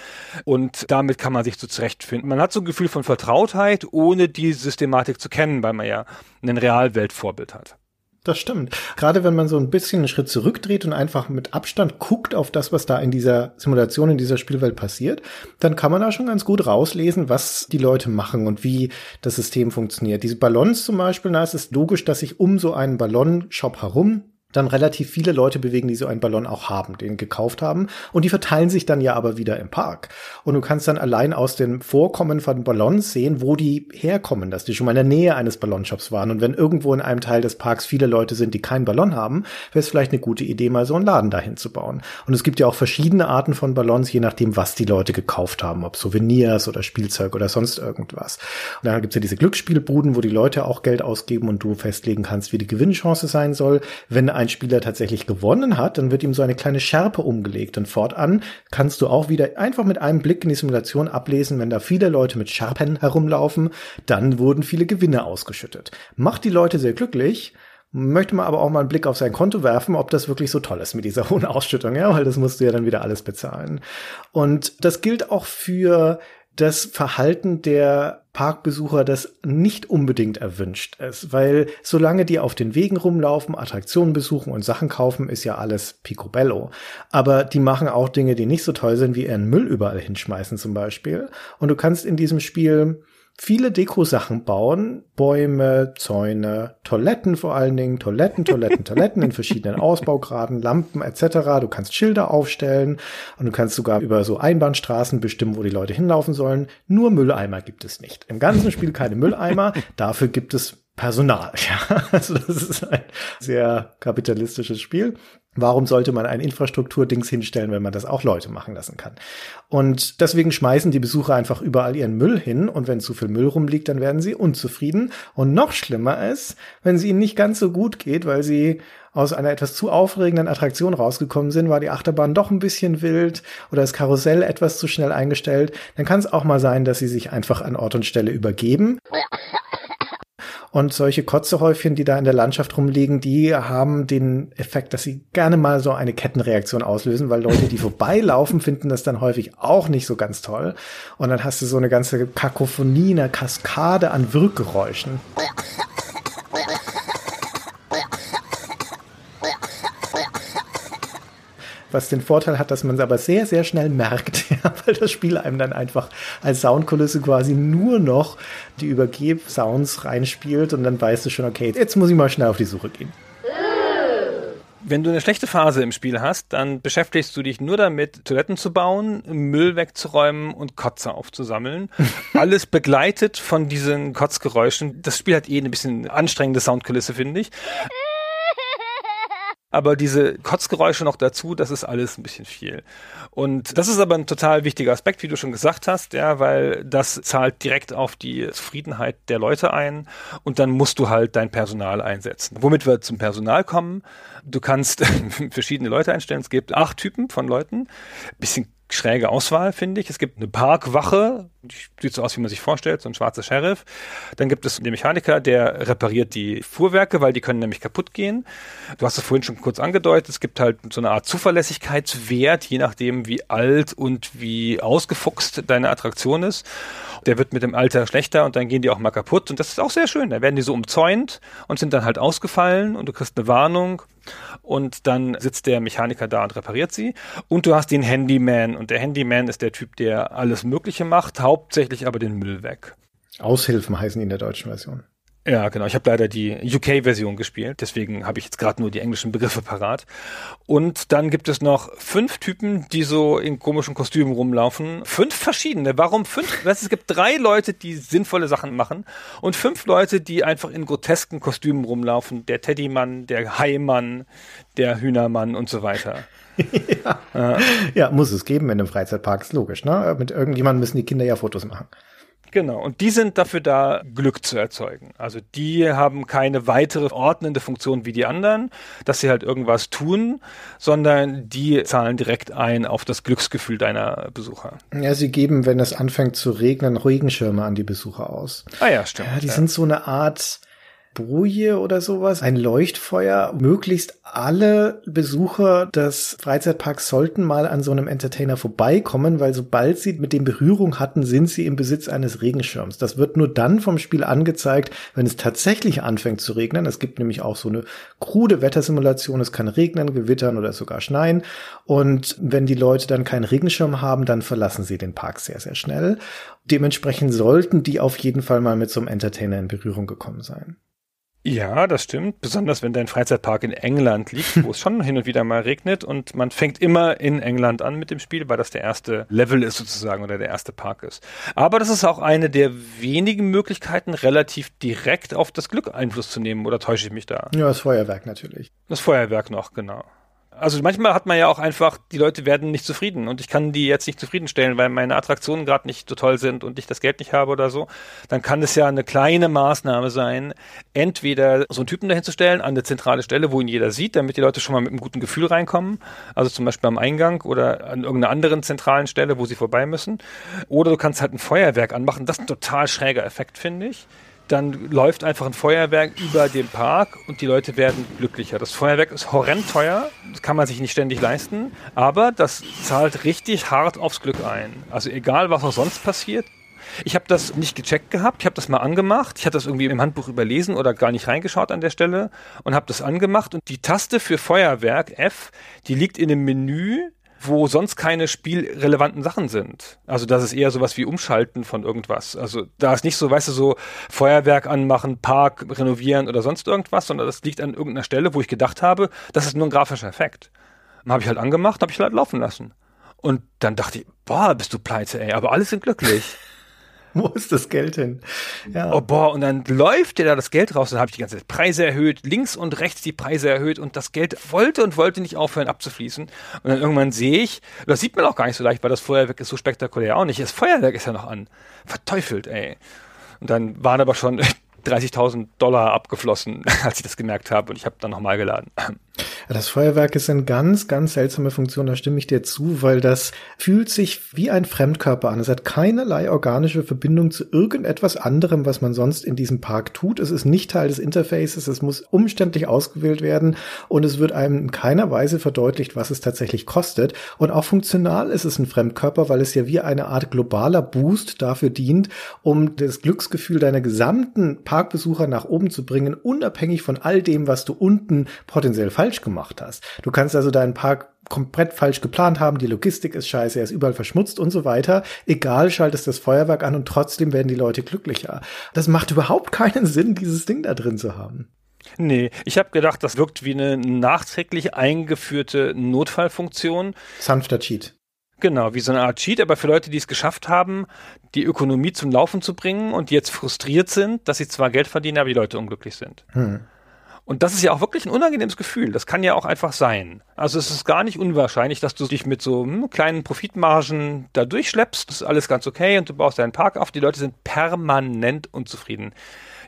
Speaker 4: Und damit kann man sich so zurechtfinden. Man hat so ein Gefühl von Vertrautheit, ohne die Systematik zu kennen, weil man ja ein Realweltvorbild hat.
Speaker 3: Das stimmt. Gerade wenn man so ein bisschen einen Schritt zurückdreht und einfach mit Abstand guckt auf das, was da in dieser Simulation, in dieser Spielwelt passiert, dann kann man da schon ganz gut rauslesen, was die Leute machen und wie das System funktioniert. Diese Ballons zum Beispiel, na, es ist logisch, dass sich um so einen Ballonshop herum dann relativ viele Leute bewegen, die so einen Ballon auch haben, den gekauft haben. Und die verteilen sich dann ja aber wieder im Park. Und du kannst dann allein aus dem Vorkommen von Ballons sehen, wo die herkommen, dass die schon mal in der Nähe eines Ballonshops waren. Und wenn irgendwo in einem Teil des Parks viele Leute sind, die keinen Ballon haben, wäre es vielleicht eine gute Idee, mal so einen Laden dahin zu bauen. Und es gibt ja auch verschiedene Arten von Ballons, je nachdem, was die Leute gekauft haben, ob Souvenirs oder Spielzeug oder sonst irgendwas. Und dann gibt's ja diese Glücksspielbuden, wo die Leute auch Geld ausgeben und du festlegen kannst, wie die Gewinnchance sein soll. Wenn ein Spieler tatsächlich gewonnen hat, dann wird ihm so eine kleine Schärpe umgelegt und fortan kannst du auch wieder einfach mit einem Blick in die Simulation ablesen, wenn da viele Leute mit Scherpen herumlaufen, dann wurden viele Gewinne ausgeschüttet. Macht die Leute sehr glücklich, möchte man aber auch mal einen Blick auf sein Konto werfen, ob das wirklich so toll ist mit dieser *laughs* hohen Ausschüttung, ja, weil das musst du ja dann wieder alles bezahlen. Und das gilt auch für das Verhalten der Parkbesucher, das nicht unbedingt erwünscht ist, weil solange die auf den Wegen rumlaufen, Attraktionen besuchen und Sachen kaufen, ist ja alles picobello. Aber die machen auch Dinge, die nicht so toll sind, wie ihren Müll überall hinschmeißen zum Beispiel. Und du kannst in diesem Spiel viele Deko-Sachen bauen. Bäume, Zäune, Toiletten vor allen Dingen, Toiletten, Toiletten, Toiletten in verschiedenen *laughs* Ausbaugraden, Lampen etc. Du kannst Schilder aufstellen und du kannst sogar über so Einbahnstraßen bestimmen, wo die Leute hinlaufen sollen. Nur Mülleimer gibt es nicht. Im ganzen Spiel keine Mülleimer, dafür gibt es Personal. *laughs* Ja, also das ist ein sehr kapitalistisches Spiel. Warum sollte man ein Infrastrukturdings hinstellen, wenn man das auch Leute machen lassen kann? Und deswegen schmeißen die Besucher einfach überall ihren Müll hin und wenn zu viel Müll rumliegt, dann werden sie unzufrieden. Und noch schlimmer ist, wenn es ihnen nicht ganz so gut geht, weil sie aus einer etwas zu aufregenden Attraktion rausgekommen sind, war die Achterbahn doch ein bisschen wild oder das Karussell etwas zu schnell eingestellt, dann kann es auch mal sein, dass sie sich einfach an Ort und Stelle übergeben und solche Kotzehäufchen, die da in der Landschaft rumliegen, die haben den Effekt, dass sie gerne mal so eine Kettenreaktion auslösen, weil Leute, die *laughs* vorbeilaufen, finden das dann häufig auch nicht so ganz toll. Und dann hast du so eine ganze Kakophonie, eine Kaskade an Wirkgeräuschen. *laughs* was den Vorteil hat, dass man es aber sehr, sehr schnell merkt, *laughs* ja, weil das Spiel einem dann einfach als Soundkulisse quasi nur noch die Übergeb-Sounds reinspielt und dann weißt du schon, okay, jetzt muss ich mal schnell auf die Suche gehen.
Speaker 4: Wenn du eine schlechte Phase im Spiel hast, dann beschäftigst du dich nur damit, Toiletten zu bauen, Müll wegzuräumen und Kotze aufzusammeln. *laughs* Alles begleitet von diesen Kotzgeräuschen. Das Spiel hat eh ein bisschen anstrengende Soundkulisse, finde ich. Aber diese Kotzgeräusche noch dazu, das ist alles ein bisschen viel. Und das ist aber ein total wichtiger Aspekt, wie du schon gesagt hast, ja, weil das zahlt direkt auf die Zufriedenheit der Leute ein und dann musst du halt dein Personal einsetzen. Womit wir zum Personal kommen, du kannst *laughs* verschiedene Leute einstellen. Es gibt acht Typen von Leuten. Bisschen schräge Auswahl, finde ich. Es gibt eine Parkwache, die sieht so aus, wie man sich vorstellt, so ein schwarzer Sheriff. Dann gibt es den Mechaniker, der repariert die Fuhrwerke, weil die können nämlich kaputt gehen. Du hast es vorhin schon kurz angedeutet, es gibt halt so eine Art Zuverlässigkeitswert, je nachdem, wie alt und wie ausgefuchst deine Attraktion ist. Der wird mit dem Alter schlechter und dann gehen die auch mal kaputt. Und das ist auch sehr schön. Da werden die so umzäunt und sind dann halt ausgefallen und du kriegst eine Warnung und dann sitzt der Mechaniker da und repariert sie. Und du hast den Handyman und der Handyman ist der Typ, der alles Mögliche macht, hauptsächlich aber den Müll weg.
Speaker 3: Aushilfen heißen die in der deutschen Version.
Speaker 4: Ja, genau. Ich habe leider die UK-Version gespielt, deswegen habe ich jetzt gerade nur die englischen Begriffe parat. Und dann gibt es noch fünf Typen, die so in komischen Kostümen rumlaufen. Fünf verschiedene. Warum fünf? Das heißt, es gibt drei Leute, die sinnvolle Sachen machen und fünf Leute, die einfach in grotesken Kostümen rumlaufen. Der Teddymann, der Haimann, der Hühnermann und so weiter. *laughs*
Speaker 3: ja. Äh, ja, muss es geben in einem Freizeitpark, ist logisch. Ne? Mit irgendjemandem müssen die Kinder ja Fotos machen.
Speaker 4: Genau, und die sind dafür da, Glück zu erzeugen. Also die haben keine weitere ordnende Funktion wie die anderen, dass sie halt irgendwas tun, sondern die zahlen direkt ein auf das Glücksgefühl deiner Besucher.
Speaker 3: Ja, sie geben, wenn es anfängt zu regnen, Regenschirme an die Besucher aus.
Speaker 4: Ah ja, stimmt.
Speaker 3: Ja, die
Speaker 4: ja.
Speaker 3: sind so eine Art Boje oder sowas, ein Leuchtfeuer. Möglichst alle Besucher des Freizeitparks sollten mal an so einem Entertainer vorbeikommen, weil sobald sie mit dem Berührung hatten, sind sie im Besitz eines Regenschirms. Das wird nur dann vom Spiel angezeigt, wenn es tatsächlich anfängt zu regnen. Es gibt nämlich auch so eine krude Wettersimulation. Es kann regnen, gewittern oder sogar schneien. Und wenn die Leute dann keinen Regenschirm haben, dann verlassen sie den Park sehr, sehr schnell. Dementsprechend sollten die auf jeden Fall mal mit so einem Entertainer in Berührung gekommen sein.
Speaker 4: Ja, das stimmt. Besonders wenn dein Freizeitpark in England liegt, wo es schon hin und wieder mal regnet und man fängt immer in England an mit dem Spiel, weil das der erste Level ist sozusagen oder der erste Park ist. Aber das ist auch eine der wenigen Möglichkeiten, relativ direkt auf das Glück Einfluss zu nehmen. Oder täusche ich mich da?
Speaker 3: Ja, das Feuerwerk natürlich.
Speaker 4: Das Feuerwerk noch, genau. Also manchmal hat man ja auch einfach, die Leute werden nicht zufrieden und ich kann die jetzt nicht zufriedenstellen, weil meine Attraktionen gerade nicht so toll sind und ich das Geld nicht habe oder so. Dann kann es ja eine kleine Maßnahme sein, entweder so einen Typen dahin zu stellen an eine zentrale Stelle, wo ihn jeder sieht, damit die Leute schon mal mit einem guten Gefühl reinkommen. Also zum Beispiel am Eingang oder an irgendeiner anderen zentralen Stelle, wo sie vorbei müssen. Oder du kannst halt ein Feuerwerk anmachen. Das ist ein total schräger Effekt, finde ich dann läuft einfach ein Feuerwerk über den Park und die Leute werden glücklicher. Das Feuerwerk ist horrend teuer, das kann man sich nicht ständig leisten, aber das zahlt richtig hart aufs Glück ein. Also egal, was auch sonst passiert. Ich habe das nicht gecheckt gehabt, ich habe das mal angemacht, ich hatte das irgendwie im Handbuch überlesen oder gar nicht reingeschaut an der Stelle und habe das angemacht und die Taste für Feuerwerk F, die liegt in einem Menü wo sonst keine spielrelevanten Sachen sind. Also das ist eher sowas wie Umschalten von irgendwas. Also da ist nicht so, weißt du, so Feuerwerk anmachen, Park renovieren oder sonst irgendwas, sondern das liegt an irgendeiner Stelle, wo ich gedacht habe, das ist nur ein grafischer Effekt. Dann habe ich halt angemacht, habe ich halt laufen lassen. Und dann dachte ich, boah, bist du pleite, ey, aber alle sind glücklich. *laughs*
Speaker 3: Wo ist das Geld hin?
Speaker 4: Ja. Oh, boah, und dann läuft dir da das Geld raus. Dann habe ich die ganze Zeit Preise erhöht, links und rechts die Preise erhöht und das Geld wollte und wollte nicht aufhören abzufließen. Und dann irgendwann sehe ich, das sieht man auch gar nicht so leicht, weil das Feuerwerk ist so spektakulär auch nicht. Das Feuerwerk ist ja noch an. Verteufelt, ey. Und dann waren aber schon *laughs* 30.000 Dollar abgeflossen, *laughs* als ich das gemerkt habe und ich habe dann nochmal geladen.
Speaker 3: Das Feuerwerk ist eine ganz, ganz seltsame Funktion, da stimme ich dir zu, weil das fühlt sich wie ein Fremdkörper an. Es hat keinerlei organische Verbindung zu irgendetwas anderem, was man sonst in diesem Park tut. Es ist nicht Teil des Interfaces, es muss umständlich ausgewählt werden und es wird einem in keiner Weise verdeutlicht, was es tatsächlich kostet. Und auch funktional ist es ein Fremdkörper, weil es ja wie eine Art globaler Boost dafür dient, um das Glücksgefühl deiner gesamten Parkbesucher nach oben zu bringen, unabhängig von all dem, was du unten potenziell falsch gemacht gemacht hast. Du kannst also deinen Park komplett falsch geplant haben, die Logistik ist scheiße, er ist überall verschmutzt und so weiter. Egal, schaltest das Feuerwerk an und trotzdem werden die Leute glücklicher. Das macht überhaupt keinen Sinn, dieses Ding da drin zu haben.
Speaker 4: Nee, ich habe gedacht, das wirkt wie eine nachträglich eingeführte Notfallfunktion.
Speaker 3: Sanfter Cheat.
Speaker 4: Genau, wie so eine Art Cheat, aber für Leute, die es geschafft haben, die Ökonomie zum Laufen zu bringen und jetzt frustriert sind, dass sie zwar Geld verdienen, aber die Leute unglücklich sind. Hm. Und das ist ja auch wirklich ein unangenehmes Gefühl. Das kann ja auch einfach sein. Also es ist gar nicht unwahrscheinlich, dass du dich mit so hm, kleinen Profitmargen da durchschleppst. Das ist alles ganz okay und du baust deinen Park auf. Die Leute sind permanent unzufrieden.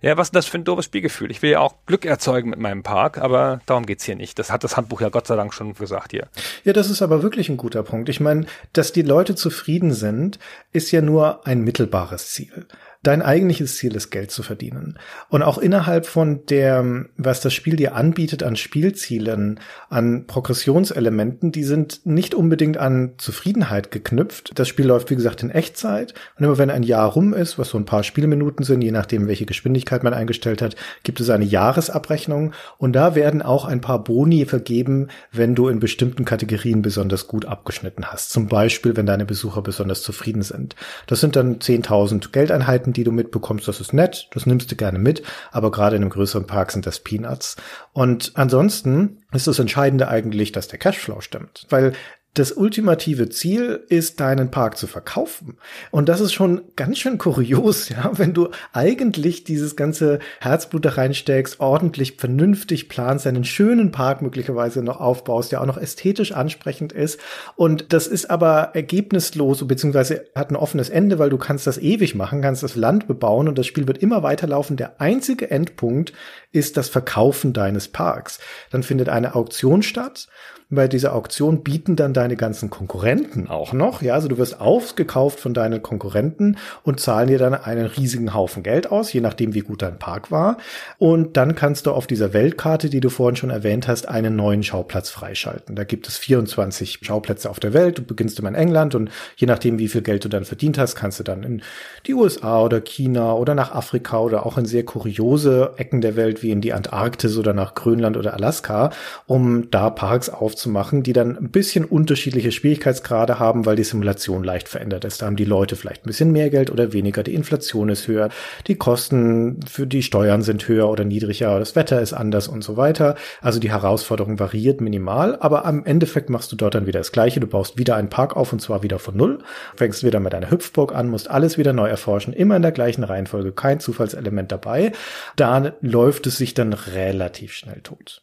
Speaker 4: Ja, was ist das für ein doofes Spielgefühl? Ich will ja auch Glück erzeugen mit meinem Park, aber darum geht's hier nicht. Das hat das Handbuch ja Gott sei Dank schon gesagt hier.
Speaker 3: Ja, das ist aber wirklich ein guter Punkt. Ich meine, dass die Leute zufrieden sind, ist ja nur ein mittelbares Ziel. Dein eigentliches Ziel ist, Geld zu verdienen. Und auch innerhalb von der, was das Spiel dir anbietet an Spielzielen, an Progressionselementen, die sind nicht unbedingt an Zufriedenheit geknüpft. Das Spiel läuft, wie gesagt, in Echtzeit. Und immer wenn ein Jahr rum ist, was so ein paar Spielminuten sind, je nachdem, welche Geschwindigkeit man eingestellt hat, gibt es eine Jahresabrechnung. Und da werden auch ein paar Boni vergeben, wenn du in bestimmten Kategorien besonders gut abgeschnitten hast. Zum Beispiel, wenn deine Besucher besonders zufrieden sind. Das sind dann 10.000 Geldeinheiten, Neuigkeiten, die du mitbekommst, das ist nett, das nimmst du gerne mit, aber gerade in einem größeren Park sind das Peanuts. Und ansonsten ist das Entscheidende eigentlich, dass der Cashflow stimmt, weil das ultimative Ziel ist, deinen Park zu verkaufen. Und das ist schon ganz schön kurios, *laughs* ja, wenn du eigentlich dieses ganze Herzblut da reinsteckst, ordentlich, vernünftig planst, einen schönen Park möglicherweise noch aufbaust, der auch noch ästhetisch ansprechend ist. Und das ist aber ergebnislos, beziehungsweise hat ein offenes Ende, weil du kannst das ewig machen, kannst das Land bebauen und das Spiel wird immer weiterlaufen. Der einzige Endpunkt ist das Verkaufen deines Parks. Dann findet eine Auktion statt bei dieser Auktion bieten dann deine ganzen Konkurrenten auch noch. Ja, also du wirst aufgekauft von deinen Konkurrenten und zahlen dir dann einen riesigen Haufen Geld aus, je nachdem wie gut dein Park war. Und dann kannst du auf dieser Weltkarte, die du vorhin schon erwähnt hast, einen neuen Schauplatz freischalten. Da gibt es 24 Schauplätze auf der Welt. Du beginnst immer in England und je nachdem, wie viel Geld du dann verdient hast, kannst du dann in die USA oder China oder nach Afrika oder auch in sehr kuriose Ecken der Welt wie in die Antarktis oder nach Grönland oder Alaska, um da Parks aufzubauen zu machen, die dann ein bisschen unterschiedliche Schwierigkeitsgrade haben, weil die Simulation leicht verändert ist. Da haben die Leute vielleicht ein bisschen mehr Geld oder weniger, die Inflation ist höher, die Kosten für die Steuern sind höher oder niedriger, das Wetter ist anders und so weiter. Also die Herausforderung variiert minimal, aber am Endeffekt machst du dort dann wieder das Gleiche. Du baust wieder einen Park auf und zwar wieder von Null, fängst wieder mit einer Hüpfburg an, musst alles wieder neu erforschen, immer in der gleichen Reihenfolge, kein Zufallselement dabei. Da läuft es sich dann relativ schnell tot.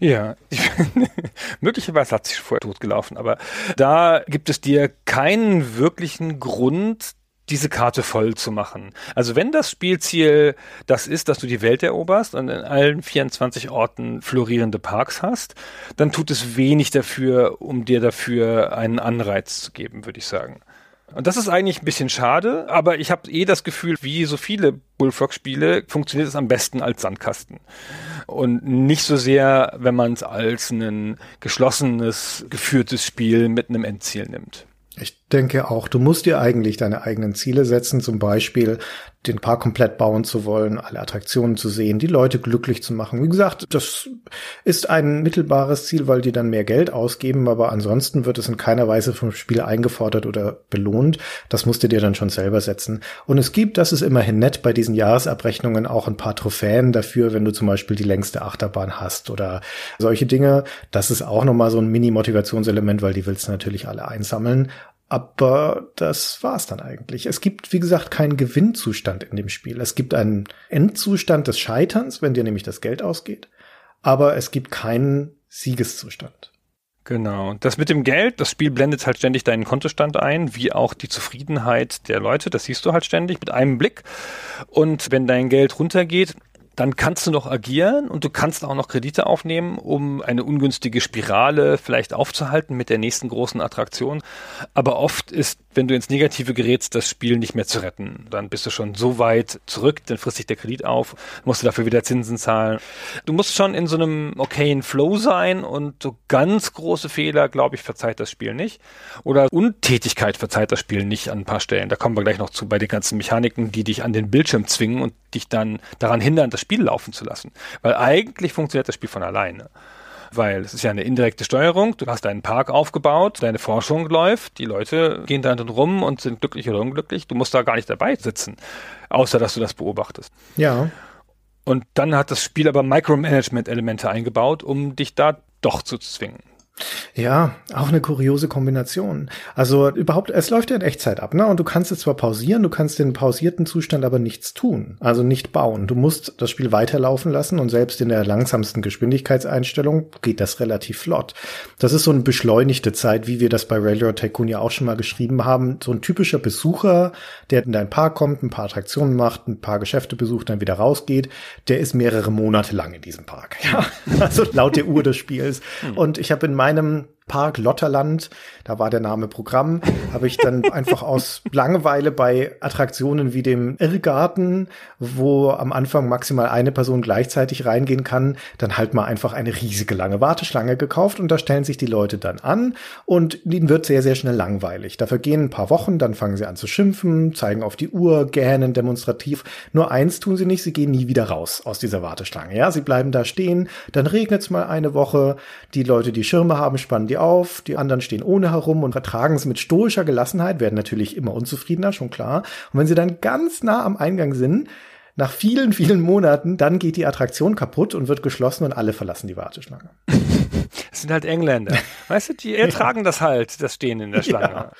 Speaker 4: Ja, *laughs* möglicherweise hat sich vorher totgelaufen, aber da gibt es dir keinen wirklichen Grund, diese Karte voll zu machen. Also wenn das Spielziel das ist, dass du die Welt eroberst und in allen 24 Orten florierende Parks hast, dann tut es wenig dafür, um dir dafür einen Anreiz zu geben, würde ich sagen. Und das ist eigentlich ein bisschen schade, aber ich habe eh das Gefühl, wie so viele Bullfrog-Spiele funktioniert es am besten als Sandkasten. Und nicht so sehr, wenn man es als ein geschlossenes, geführtes Spiel mit einem Endziel nimmt.
Speaker 3: Ich denke auch, du musst dir eigentlich deine eigenen Ziele setzen, zum Beispiel den Park komplett bauen zu wollen, alle Attraktionen zu sehen, die Leute glücklich zu machen. Wie gesagt, das ist ein mittelbares Ziel, weil die dann mehr Geld ausgeben, aber ansonsten wird es in keiner Weise vom Spiel eingefordert oder belohnt. Das musst du dir dann schon selber setzen. Und es gibt, das ist immerhin nett, bei diesen Jahresabrechnungen auch ein paar Trophäen dafür, wenn du zum Beispiel die längste Achterbahn hast oder solche Dinge. Das ist auch nochmal so ein Mini-Motivationselement, weil die willst du natürlich alle einsammeln. Aber das war's dann eigentlich. Es gibt, wie gesagt, keinen Gewinnzustand in dem Spiel. Es gibt einen Endzustand des Scheiterns, wenn dir nämlich das Geld ausgeht. Aber es gibt keinen Siegeszustand.
Speaker 4: Genau. Das mit dem Geld, das Spiel blendet halt ständig deinen Kontostand ein, wie auch die Zufriedenheit der Leute. Das siehst du halt ständig mit einem Blick. Und wenn dein Geld runtergeht, dann kannst du noch agieren und du kannst auch noch Kredite aufnehmen, um eine ungünstige Spirale vielleicht aufzuhalten mit der nächsten großen Attraktion. Aber oft ist, wenn du ins Negative gerätst, das Spiel nicht mehr zu retten. Dann bist du schon so weit zurück, dann frisst sich der Kredit auf, musst du dafür wieder Zinsen zahlen. Du musst schon in so einem okayen Flow sein und so ganz große Fehler, glaube ich, verzeiht das Spiel nicht. Oder Untätigkeit verzeiht das Spiel nicht an ein paar Stellen. Da kommen wir gleich noch zu bei den ganzen Mechaniken, die dich an den Bildschirm zwingen und dich dann daran hindern, das Spiel laufen zu lassen. Weil eigentlich funktioniert das Spiel von alleine. Weil es ist ja eine indirekte Steuerung. Du hast deinen Park aufgebaut, deine Forschung läuft, die Leute gehen da drin rum und sind glücklich oder unglücklich. Du musst da gar nicht dabei sitzen, außer dass du das beobachtest.
Speaker 3: Ja.
Speaker 4: Und dann hat das Spiel aber Micromanagement-Elemente eingebaut, um dich da doch zu zwingen.
Speaker 3: Ja, auch eine kuriose Kombination. Also überhaupt, es läuft ja in Echtzeit ab, ne? Und du kannst es zwar pausieren, du kannst den pausierten Zustand aber nichts tun, also nicht bauen. Du musst das Spiel weiterlaufen lassen und selbst in der langsamsten Geschwindigkeitseinstellung geht das relativ flott. Das ist so eine beschleunigte Zeit, wie wir das bei Railroad Tycoon ja auch schon mal geschrieben haben. So ein typischer Besucher, der in dein Park kommt, ein paar Attraktionen macht, ein paar Geschäfte besucht, dann wieder rausgeht, der ist mehrere Monate lang in diesem Park. Ja, *laughs* also laut der Uhr des Spiels. Hm. Und ich habe in meinem meinem Park Lotterland, da war der Name Programm, habe ich dann *laughs* einfach aus Langeweile bei Attraktionen wie dem Irrgarten, wo am Anfang maximal eine Person gleichzeitig reingehen kann, dann halt mal einfach eine riesige lange Warteschlange gekauft und da stellen sich die Leute dann an und ihnen wird sehr, sehr schnell langweilig. Da vergehen ein paar Wochen, dann fangen sie an zu schimpfen, zeigen auf die Uhr, gähnen demonstrativ. Nur eins tun sie nicht, sie gehen nie wieder raus aus dieser Warteschlange. Ja, sie bleiben da stehen, dann regnet es mal eine Woche, die Leute, die Schirme haben, spannen die die auf, die anderen stehen ohne herum und vertragen es mit stoischer Gelassenheit, werden natürlich immer unzufriedener, schon klar. Und wenn sie dann ganz nah am Eingang sind, nach vielen, vielen Monaten, dann geht die Attraktion kaputt und wird geschlossen und alle verlassen die Warteschlange. *laughs*
Speaker 4: Das sind halt Engländer. Weißt du, die *laughs* ertragen ja. das halt, das Stehen in der Schlange. Ja.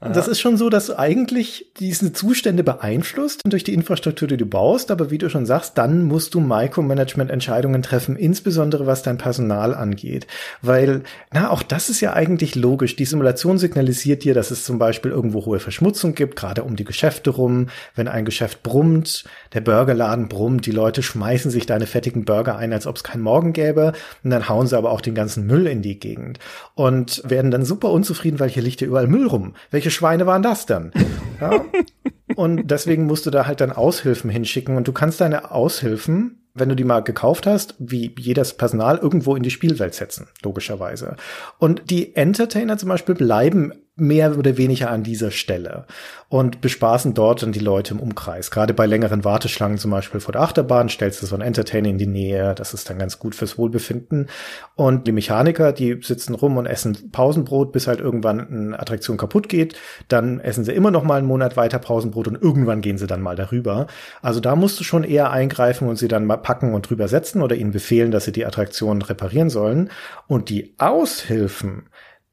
Speaker 3: Und das ist schon so, dass du eigentlich diese Zustände beeinflusst durch die Infrastruktur, die du baust. Aber wie du schon sagst, dann musst du Micromanagement-Entscheidungen treffen, insbesondere was dein Personal angeht. Weil, na, auch das ist ja eigentlich logisch. Die Simulation signalisiert dir, dass es zum Beispiel irgendwo hohe Verschmutzung gibt, gerade um die Geschäfte rum. Wenn ein Geschäft brummt, der Burgerladen brummt, die Leute schmeißen sich deine fettigen Burger ein, als ob es keinen Morgen gäbe. Und dann hauen sie aber auch den ganzen Müll in die Gegend. Und werden dann super unzufrieden, weil hier liegt ja überall Müll rum. Welche Schweine waren das denn? Ja? *laughs* Und deswegen musst du da halt dann Aushilfen hinschicken und du kannst deine Aushilfen wenn du die mal gekauft hast, wie jedes Personal irgendwo in die Spielwelt setzen, logischerweise. Und die Entertainer zum Beispiel bleiben mehr oder weniger an dieser Stelle und bespaßen dort dann die Leute im Umkreis. Gerade bei längeren Warteschlangen zum Beispiel vor der Achterbahn stellst du so ein Entertainer in die Nähe. Das ist dann ganz gut fürs Wohlbefinden. Und die Mechaniker, die sitzen rum und essen Pausenbrot, bis halt irgendwann eine Attraktion kaputt geht. Dann essen sie immer noch mal einen Monat weiter Pausenbrot und irgendwann gehen sie dann mal darüber. Also da musst du schon eher eingreifen und sie dann mal packen und drüber setzen oder ihnen befehlen, dass sie die Attraktion reparieren sollen. Und die Aushilfen,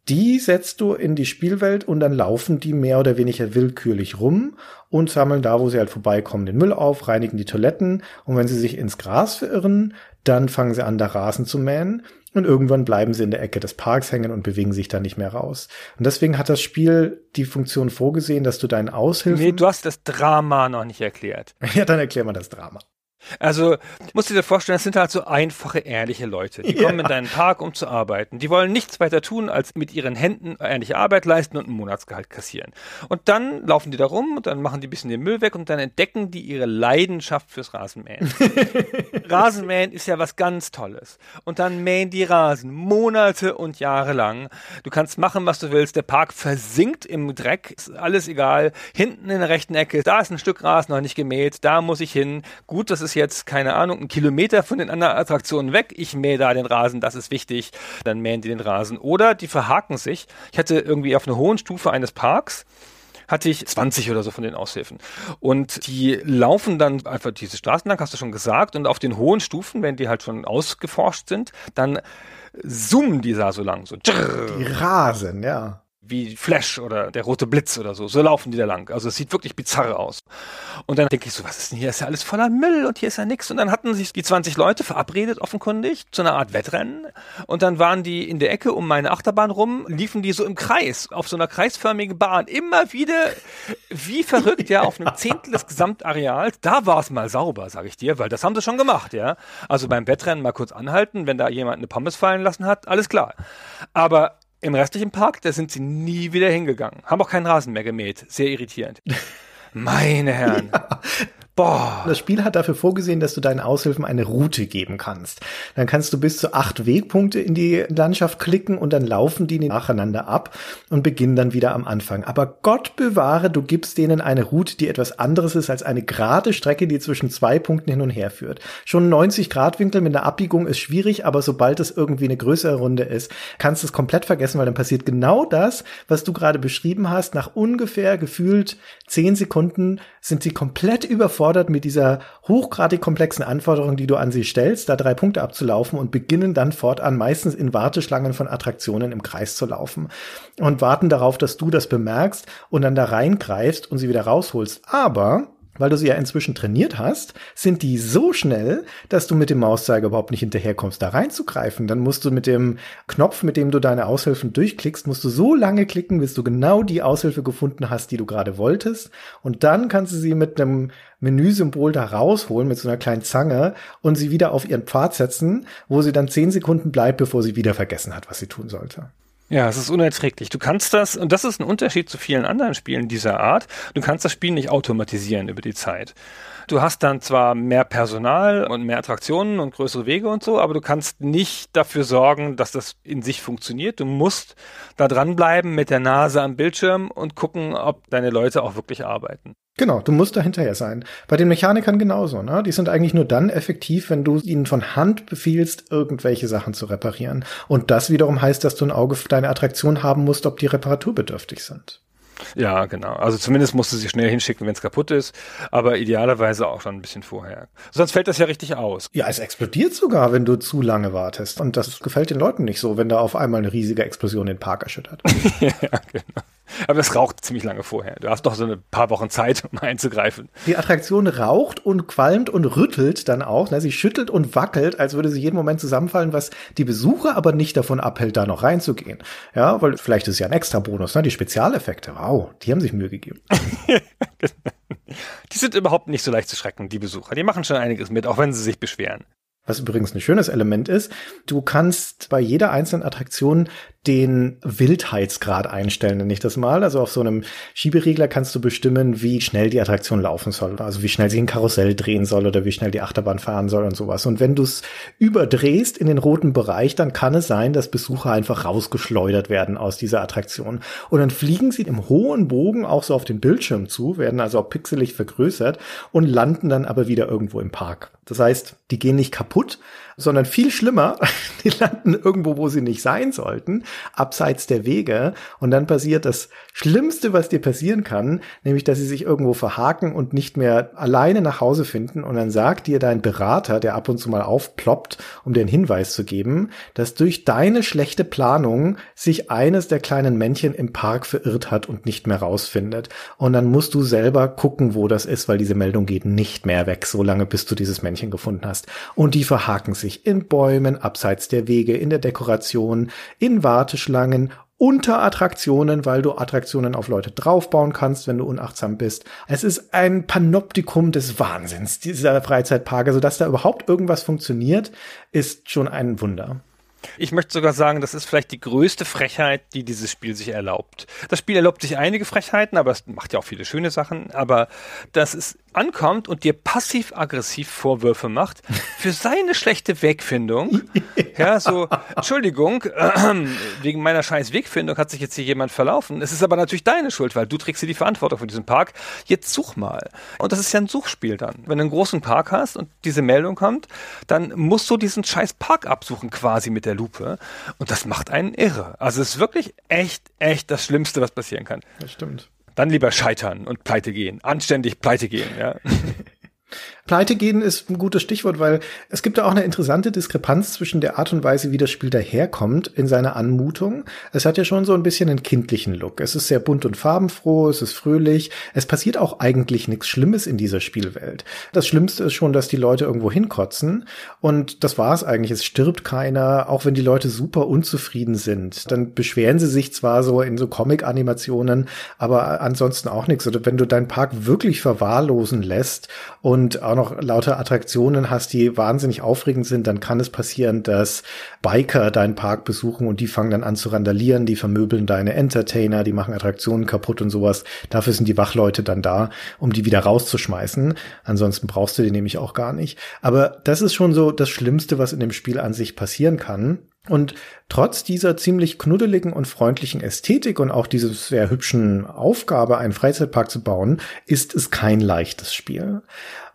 Speaker 3: die setzt du in die Spielwelt und dann laufen die mehr oder weniger willkürlich rum und sammeln da, wo sie halt vorbeikommen, den Müll auf, reinigen die Toiletten und wenn sie sich ins Gras verirren, dann fangen sie an, da Rasen zu mähen und irgendwann bleiben sie in der Ecke des Parks hängen und bewegen sich da nicht mehr raus. Und deswegen hat das Spiel die Funktion vorgesehen, dass du deinen Aushilfen...
Speaker 4: Nee, du hast das Drama noch nicht erklärt. *laughs*
Speaker 3: ja, dann erklär mal das Drama.
Speaker 4: Also, musst du dir vorstellen, das sind halt so einfache, ehrliche Leute. Die ja. kommen in deinen Park, um zu arbeiten. Die wollen nichts weiter tun, als mit ihren Händen ehrliche Arbeit leisten und ein Monatsgehalt kassieren. Und dann laufen die da rum und dann machen die ein bisschen den Müll weg und dann entdecken die ihre Leidenschaft fürs Rasenmähen. *laughs* Rasenmähen ist ja was ganz Tolles. Und dann mähen die Rasen Monate und Jahre lang. Du kannst machen, was du willst. Der Park versinkt im Dreck. Ist alles egal. Hinten in der rechten Ecke, da ist ein Stück Rasen noch nicht gemäht. Da muss ich hin. Gut, das ist ist jetzt, keine Ahnung, ein Kilometer von den anderen Attraktionen weg. Ich mähe da den Rasen, das ist wichtig. Dann mähen die den Rasen. Oder die verhaken sich. Ich hatte irgendwie auf einer hohen Stufe eines Parks hatte ich 20 oder so von den Aushilfen. Und die laufen dann einfach diese Straßen lang, hast du schon gesagt, und auf den hohen Stufen, wenn die halt schon ausgeforscht sind, dann zoomen die da so lang. So.
Speaker 3: Die rasen, ja
Speaker 4: wie Flash oder der rote Blitz oder so. So laufen die da lang. Also es sieht wirklich bizarr aus. Und dann denke ich so, was ist denn hier? Ist ja alles voller Müll und hier ist ja nichts. Und dann hatten sich die 20 Leute verabredet, offenkundig, zu einer Art Wettrennen. Und dann waren die in der Ecke um meine Achterbahn rum, liefen die so im Kreis, auf so einer kreisförmigen Bahn. Immer wieder wie verrückt, ja, auf einem Zehntel des Gesamtareals. Da war es mal sauber, sage ich dir, weil das haben sie schon gemacht, ja. Also beim Wettrennen mal kurz anhalten, wenn da jemand eine Pommes fallen lassen hat, alles klar. Aber im restlichen Park, da sind sie nie wieder hingegangen. Haben auch keinen Rasen mehr gemäht. Sehr irritierend. *laughs* Meine Herren. Ja.
Speaker 3: Boah. Das Spiel hat dafür vorgesehen, dass du deinen Aushilfen eine Route geben kannst. Dann kannst du bis zu acht Wegpunkte in die Landschaft klicken und dann laufen die nacheinander ab und beginnen dann wieder am Anfang. Aber Gott bewahre, du gibst denen eine Route, die etwas anderes ist als eine gerade Strecke, die zwischen zwei Punkten hin und her führt. Schon 90 Grad Winkel mit einer Abbiegung ist schwierig, aber sobald es irgendwie eine größere Runde ist, kannst du es komplett vergessen, weil dann passiert genau das, was du gerade beschrieben hast. Nach ungefähr gefühlt zehn Sekunden sind sie komplett überfordert überfordert mit dieser hochgradig komplexen Anforderung, die du an sie stellst, da drei Punkte abzulaufen und beginnen dann fortan meistens in Warteschlangen von Attraktionen im Kreis zu laufen und warten darauf, dass du das bemerkst und dann da reingreifst und sie wieder rausholst. Aber weil du sie ja inzwischen trainiert hast, sind die so schnell, dass du mit dem Mauszeiger überhaupt nicht hinterherkommst, da reinzugreifen. Dann musst du mit dem Knopf, mit dem du deine Aushilfen durchklickst, musst du so lange klicken, bis du genau die Aushilfe gefunden hast, die du gerade wolltest. Und dann kannst du sie mit einem Menüsymbol da rausholen, mit so einer kleinen Zange und sie wieder auf ihren Pfad setzen, wo sie dann zehn Sekunden bleibt, bevor sie wieder vergessen hat, was sie tun sollte.
Speaker 4: Ja, es ist unerträglich. Du kannst das, und das ist ein Unterschied zu vielen anderen Spielen dieser Art, du kannst das Spiel nicht automatisieren über die Zeit. Du hast dann zwar mehr Personal und mehr Attraktionen und größere Wege und so, aber du kannst nicht dafür sorgen, dass das in sich funktioniert. Du musst da dranbleiben mit der Nase am Bildschirm und gucken, ob deine Leute auch wirklich arbeiten.
Speaker 3: Genau, du musst da hinterher sein. Bei den Mechanikern genauso, ne? Die sind eigentlich nur dann effektiv, wenn du ihnen von Hand befiehlst, irgendwelche Sachen zu reparieren. Und das wiederum heißt, dass du ein Auge für deine Attraktion haben musst, ob die reparaturbedürftig sind.
Speaker 4: Ja, genau. Also zumindest musst du sie schnell hinschicken, wenn es kaputt ist, aber idealerweise auch schon ein bisschen vorher. Sonst fällt das ja richtig aus.
Speaker 3: Ja, es explodiert sogar, wenn du zu lange wartest. Und das gefällt den Leuten nicht so, wenn da auf einmal eine riesige Explosion den Park erschüttert. *laughs*
Speaker 4: ja, genau. Aber es raucht ziemlich lange vorher. Du hast doch so ein paar Wochen Zeit, um einzugreifen.
Speaker 3: Die Attraktion raucht und qualmt und rüttelt dann auch. Ne? Sie schüttelt und wackelt, als würde sie jeden Moment zusammenfallen, was die Besucher aber nicht davon abhält, da noch reinzugehen. Ja, weil vielleicht ist es ja ein extra Bonus, ne? Die Spezialeffekte. Wow, die haben sich Mühe gegeben. *laughs*
Speaker 4: die sind überhaupt nicht so leicht zu schrecken, die Besucher. Die machen schon einiges mit, auch wenn sie sich beschweren.
Speaker 3: Was übrigens ein schönes Element ist, du kannst bei jeder einzelnen Attraktion den Wildheitsgrad einstellen, nenne ich das mal. Also auf so einem Schieberegler kannst du bestimmen, wie schnell die Attraktion laufen soll. Also wie schnell sie ein Karussell drehen soll oder wie schnell die Achterbahn fahren soll und sowas. Und wenn du es überdrehst in den roten Bereich, dann kann es sein, dass Besucher einfach rausgeschleudert werden aus dieser Attraktion. Und dann fliegen sie im hohen Bogen auch so auf den Bildschirm zu, werden also auch pixelig vergrößert und landen dann aber wieder irgendwo im Park. Das heißt, die gehen nicht kaputt, sondern viel schlimmer, *laughs* die landen irgendwo, wo sie nicht sein sollten, abseits der Wege. Und dann passiert das Schlimmste, was dir passieren kann, nämlich, dass sie sich irgendwo verhaken und nicht mehr alleine nach Hause finden. Und dann sagt dir dein Berater, der ab und zu mal aufploppt, um dir einen Hinweis zu geben, dass durch deine schlechte Planung sich eines der kleinen Männchen im Park verirrt hat und nicht mehr rausfindet. Und dann musst du selber gucken, wo das ist, weil diese Meldung geht nicht mehr weg, solange bis du dieses Männchen gefunden hast. Und die verhaken sich in Bäumen, abseits der Wege, in der Dekoration, in Warteschlangen unter Attraktionen, weil du Attraktionen auf Leute draufbauen kannst, wenn du unachtsam bist. Es ist ein Panoptikum des Wahnsinns, dieser Freizeitpark. Also, dass da überhaupt irgendwas funktioniert, ist schon ein Wunder.
Speaker 4: Ich möchte sogar sagen, das ist vielleicht die größte Frechheit, die dieses Spiel sich erlaubt. Das Spiel erlaubt sich einige Frechheiten, aber es macht ja auch viele schöne Sachen. Aber dass es ankommt und dir passiv-aggressiv Vorwürfe macht für seine schlechte Wegfindung. *laughs* ja, so, Entschuldigung, äh, wegen meiner scheiß Wegfindung hat sich jetzt hier jemand verlaufen. Es ist aber natürlich deine Schuld, weil du trägst hier die Verantwortung für diesen Park. Jetzt such mal. Und das ist ja ein Suchspiel dann. Wenn du einen großen Park hast und diese Meldung kommt, dann musst du diesen scheiß Park absuchen quasi mit der der Lupe. Und das macht einen irre. Also es ist wirklich echt, echt das Schlimmste, was passieren kann.
Speaker 3: Das stimmt.
Speaker 4: Dann lieber scheitern und pleite gehen. Anständig pleite gehen, ja. *laughs*
Speaker 3: Pleite gehen ist ein gutes Stichwort, weil es gibt da auch eine interessante Diskrepanz zwischen der Art und Weise, wie das Spiel daherkommt in seiner Anmutung. Es hat ja schon so ein bisschen einen kindlichen Look. Es ist sehr bunt und farbenfroh, es ist fröhlich. Es passiert auch eigentlich nichts Schlimmes in dieser Spielwelt. Das Schlimmste ist schon, dass die Leute irgendwo hinkotzen und das war es eigentlich. Es stirbt keiner, auch wenn die Leute super unzufrieden sind. Dann beschweren sie sich zwar so in so Comic-Animationen, aber ansonsten auch nichts. Oder wenn du deinen Park wirklich verwahrlosen lässt und auch noch lauter Attraktionen hast, die wahnsinnig aufregend sind, dann kann es passieren, dass Biker deinen Park besuchen und die fangen dann an zu randalieren, die vermöbeln deine Entertainer, die machen Attraktionen kaputt und sowas. Dafür sind die Wachleute dann da, um die wieder rauszuschmeißen. Ansonsten brauchst du die nämlich auch gar nicht. Aber das ist schon so das Schlimmste, was in dem Spiel an sich passieren kann. Und trotz dieser ziemlich knuddeligen und freundlichen Ästhetik und auch dieses sehr hübschen Aufgabe, einen Freizeitpark zu bauen, ist es kein leichtes Spiel.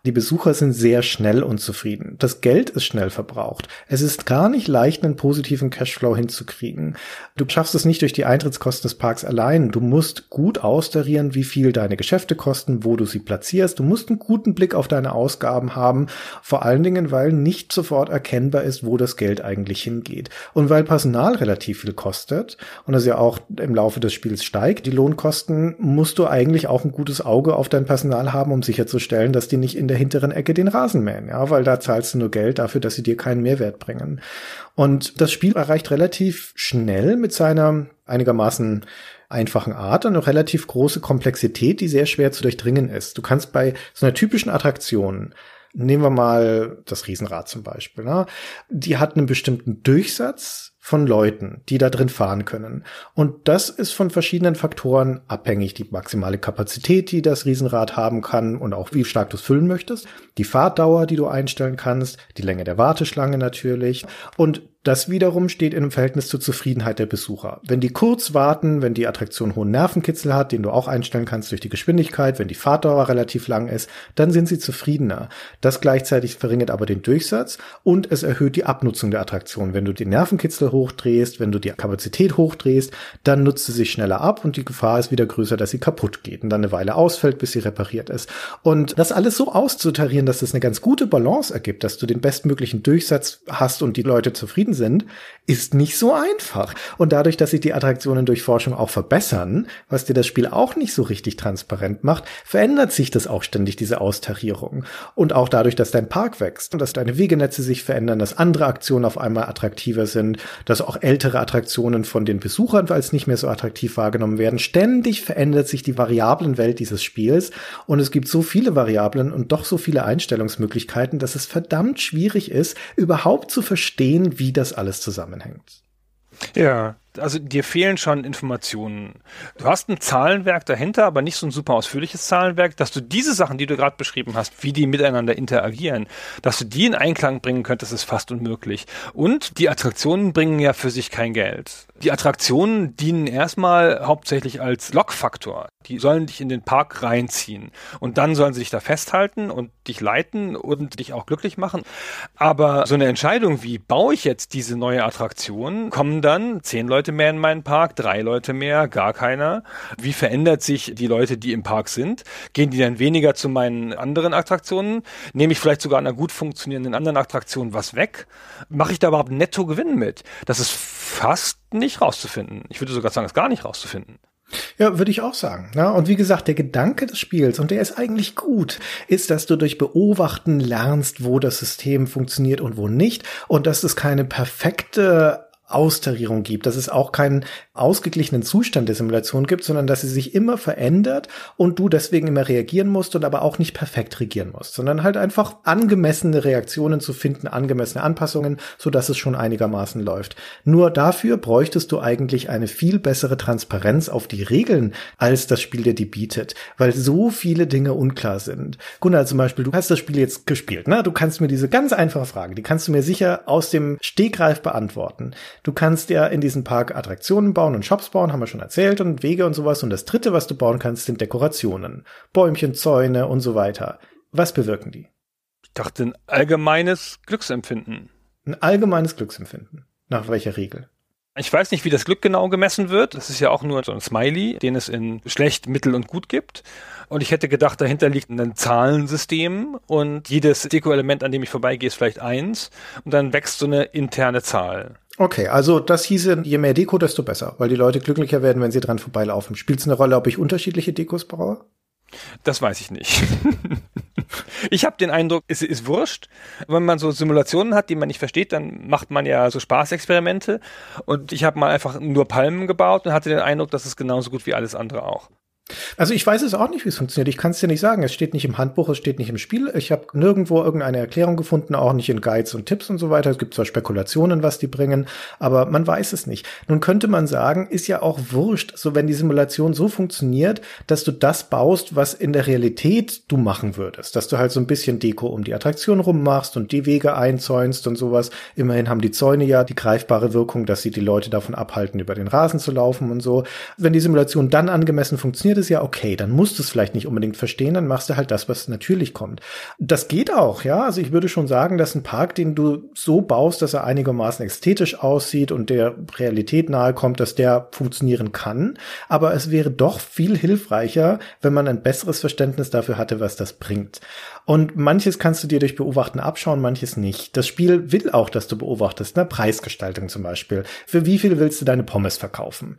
Speaker 3: Die Besucher sind sehr schnell unzufrieden. Das Geld ist schnell verbraucht. Es ist gar nicht leicht, einen positiven Cashflow hinzukriegen. Du schaffst es nicht durch die Eintrittskosten des Parks allein. Du musst gut austarieren, wie viel deine Geschäfte kosten, wo du sie platzierst. Du musst einen guten Blick auf deine Ausgaben haben. Vor allen Dingen, weil nicht sofort erkennbar ist, wo das Geld eigentlich hingeht. Und weil Personal relativ viel kostet und es ja auch im Laufe des Spiels steigt, die Lohnkosten, musst du eigentlich auch ein gutes Auge auf dein Personal haben, um sicherzustellen, dass die nicht in der der hinteren Ecke den Rasenmähen, ja, weil da zahlst du nur Geld dafür, dass sie dir keinen Mehrwert bringen. Und das Spiel erreicht relativ schnell mit seiner einigermaßen einfachen Art und eine relativ große Komplexität, die sehr schwer zu durchdringen ist. Du kannst bei so einer typischen Attraktion Nehmen wir mal das Riesenrad zum Beispiel. Ne? Die hat einen bestimmten Durchsatz von Leuten, die da drin fahren können. Und das ist von verschiedenen Faktoren abhängig. Die maximale Kapazität, die das Riesenrad haben kann und auch wie stark du es füllen möchtest. Die Fahrtdauer, die du einstellen kannst. Die Länge der Warteschlange natürlich. Und das wiederum steht in Verhältnis zur Zufriedenheit der Besucher. Wenn die kurz warten, wenn die Attraktion hohen Nervenkitzel hat, den du auch einstellen kannst durch die Geschwindigkeit, wenn die Fahrtdauer relativ lang ist, dann sind sie zufriedener. Das gleichzeitig verringert aber den Durchsatz und es erhöht die Abnutzung der Attraktion. Wenn du den Nervenkitzel hochdrehst, wenn du die Kapazität hochdrehst, dann nutzt sie sich schneller ab und die Gefahr ist wieder größer, dass sie kaputt geht und dann eine Weile ausfällt, bis sie repariert ist. Und das alles so auszutarieren, dass es eine ganz gute Balance ergibt, dass du den bestmöglichen Durchsatz hast und die Leute zufrieden sind, ist nicht so einfach. Und dadurch, dass sich die Attraktionen durch Forschung auch verbessern, was dir das Spiel auch nicht so richtig transparent macht, verändert sich das auch ständig, diese Austarierung. Und auch dadurch, dass dein Park wächst und dass deine Wegenetze sich verändern, dass andere Aktionen auf einmal attraktiver sind, dass auch ältere Attraktionen von den Besuchern als nicht mehr so attraktiv wahrgenommen werden. Ständig verändert sich die Variablenwelt dieses Spiels und es gibt so viele Variablen und doch so viele Einstellungsmöglichkeiten, dass es verdammt schwierig ist, überhaupt zu verstehen, wie das alles zusammenhängt.
Speaker 4: Ja, also dir fehlen schon Informationen. Du hast ein Zahlenwerk dahinter, aber nicht so ein super ausführliches Zahlenwerk, dass du diese Sachen, die du gerade beschrieben hast, wie die miteinander interagieren, dass du die in Einklang bringen könntest, ist fast unmöglich. Und die Attraktionen bringen ja für sich kein Geld. Die Attraktionen dienen erstmal hauptsächlich als Lockfaktor. Die sollen dich in den Park reinziehen. Und dann sollen sie dich da festhalten und dich leiten und dich auch glücklich machen. Aber so eine Entscheidung wie, baue ich jetzt diese neue Attraktion, kommen dann zehn Leute mehr in meinen Park, drei Leute mehr, gar keiner. Wie verändert sich die Leute, die im Park sind? Gehen die dann weniger zu meinen anderen Attraktionen? Nehme ich vielleicht sogar an einer gut funktionierenden anderen Attraktion was weg? Mache ich da überhaupt Nettogewinn mit? Das ist fast nicht rauszufinden. Ich würde sogar sagen, es ist gar nicht rauszufinden.
Speaker 3: Ja, würde ich auch sagen. Ja, und wie gesagt, der Gedanke des Spiels, und der ist eigentlich gut, ist, dass du durch Beobachten lernst, wo das System funktioniert und wo nicht, und dass es keine perfekte Austarierung gibt, dass es auch keinen ausgeglichenen Zustand der Simulation gibt, sondern dass sie sich immer verändert und du deswegen immer reagieren musst und aber auch nicht perfekt regieren musst, sondern halt einfach angemessene Reaktionen zu finden, angemessene Anpassungen, so dass es schon einigermaßen läuft. Nur dafür bräuchtest du eigentlich eine viel bessere Transparenz auf die Regeln, als das Spiel dir die bietet, weil so viele Dinge unklar sind. Gunnar, zum Beispiel, du hast das Spiel jetzt gespielt, ne? Du kannst mir diese ganz einfache Frage, die kannst du mir sicher aus dem Stegreif beantworten. Du kannst ja in diesem Park Attraktionen bauen und Shops bauen, haben wir schon erzählt, und Wege und sowas. Und das dritte, was du bauen kannst, sind Dekorationen. Bäumchen, Zäune und so weiter. Was bewirken die?
Speaker 4: Ich dachte, ein allgemeines Glücksempfinden.
Speaker 3: Ein allgemeines Glücksempfinden. Nach welcher Regel?
Speaker 4: Ich weiß nicht, wie das Glück genau gemessen wird. Das ist ja auch nur so ein Smiley, den es in schlecht, mittel und gut gibt. Und ich hätte gedacht, dahinter liegt ein Zahlensystem und jedes Deko-Element, an dem ich vorbeigehe, ist vielleicht eins. Und dann wächst so eine interne Zahl.
Speaker 3: Okay, also das hieße, je mehr Deko, desto besser, weil die Leute glücklicher werden, wenn sie dran vorbeilaufen. Spielt es eine Rolle, ob ich unterschiedliche Dekos brauche?
Speaker 4: Das weiß ich nicht. *laughs* ich habe den Eindruck, es ist wurscht. Wenn man so Simulationen hat, die man nicht versteht, dann macht man ja so Spaßexperimente. Und ich habe mal einfach nur Palmen gebaut und hatte den Eindruck, das ist genauso gut wie alles andere auch.
Speaker 3: Also ich weiß es auch nicht, wie es funktioniert. Ich kann es dir nicht sagen. Es steht nicht im Handbuch, es steht nicht im Spiel. Ich habe nirgendwo irgendeine Erklärung gefunden, auch nicht in Guides und Tipps und so weiter. Es gibt zwar Spekulationen, was die bringen, aber man weiß es nicht. Nun könnte man sagen, ist ja auch wurscht, so wenn die Simulation so funktioniert, dass du das baust, was in der Realität du machen würdest. Dass du halt so ein bisschen Deko um die Attraktion rummachst und die Wege einzäunst und sowas. Immerhin haben die Zäune ja die greifbare Wirkung, dass sie die Leute davon abhalten, über den Rasen zu laufen und so. Wenn die Simulation dann angemessen funktioniert, funktioniert es ja okay, dann musst du es vielleicht nicht unbedingt verstehen, dann machst du halt das, was natürlich kommt. Das geht auch, ja. Also ich würde schon sagen, dass ein Park, den du so baust, dass er einigermaßen ästhetisch aussieht und der Realität nahe kommt, dass der funktionieren kann. Aber es wäre doch viel hilfreicher, wenn man ein besseres Verständnis dafür hatte, was das bringt. Und manches kannst du dir durch Beobachten abschauen, manches nicht. Das Spiel will auch, dass du beobachtest, ne? Preisgestaltung zum Beispiel. Für wie viel willst du deine Pommes verkaufen?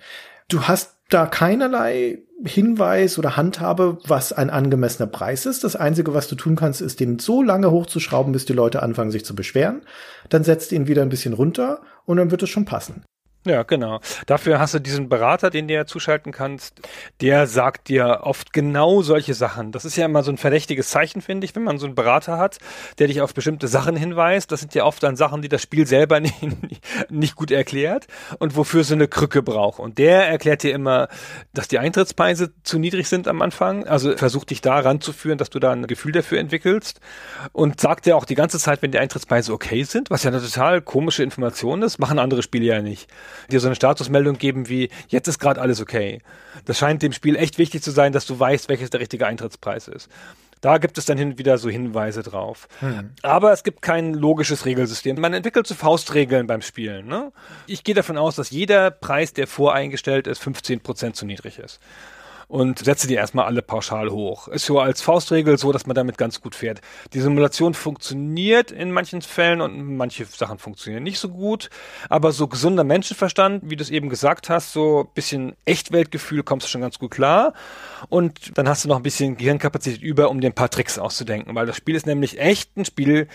Speaker 3: Du hast da keinerlei Hinweis oder Handhabe, was ein angemessener Preis ist. Das Einzige, was du tun kannst, ist, den so lange hochzuschrauben, bis die Leute anfangen, sich zu beschweren. Dann setzt ihn wieder ein bisschen runter und dann wird es schon passen.
Speaker 4: Ja, genau. Dafür hast du diesen Berater, den du ja zuschalten kannst. Der sagt dir oft genau solche Sachen. Das ist ja immer so ein verdächtiges Zeichen, finde ich, wenn man so einen Berater hat, der dich auf bestimmte Sachen hinweist. Das sind ja oft dann Sachen, die das Spiel selber *laughs* nicht, nicht gut erklärt und wofür es eine Krücke braucht. Und der erklärt dir immer, dass die Eintrittspreise zu niedrig sind am Anfang. Also versucht dich da ranzuführen, dass du da ein Gefühl dafür entwickelst. Und sagt dir auch die ganze Zeit, wenn die Eintrittspreise okay sind, was ja eine total komische Information ist, machen andere Spiele ja nicht dir so eine Statusmeldung geben wie, jetzt ist gerade alles okay. Das scheint dem Spiel echt wichtig zu sein, dass du weißt, welches der richtige Eintrittspreis ist. Da gibt es dann hin und wieder so Hinweise drauf. Hm. Aber es gibt kein logisches Regelsystem. Man entwickelt so Faustregeln beim Spielen. Ne? Ich gehe davon aus, dass jeder Preis, der voreingestellt ist, 15% zu niedrig ist und setze die erstmal alle pauschal hoch. Ist so als Faustregel so, dass man damit ganz gut fährt. Die Simulation funktioniert in manchen Fällen und manche Sachen funktionieren nicht so gut, aber so gesunder Menschenverstand, wie du es eben gesagt hast, so bisschen Echtweltgefühl kommst du schon ganz gut klar und dann hast du noch ein bisschen Gehirnkapazität über, um dir ein paar Tricks auszudenken, weil das Spiel ist nämlich echt ein Spiel,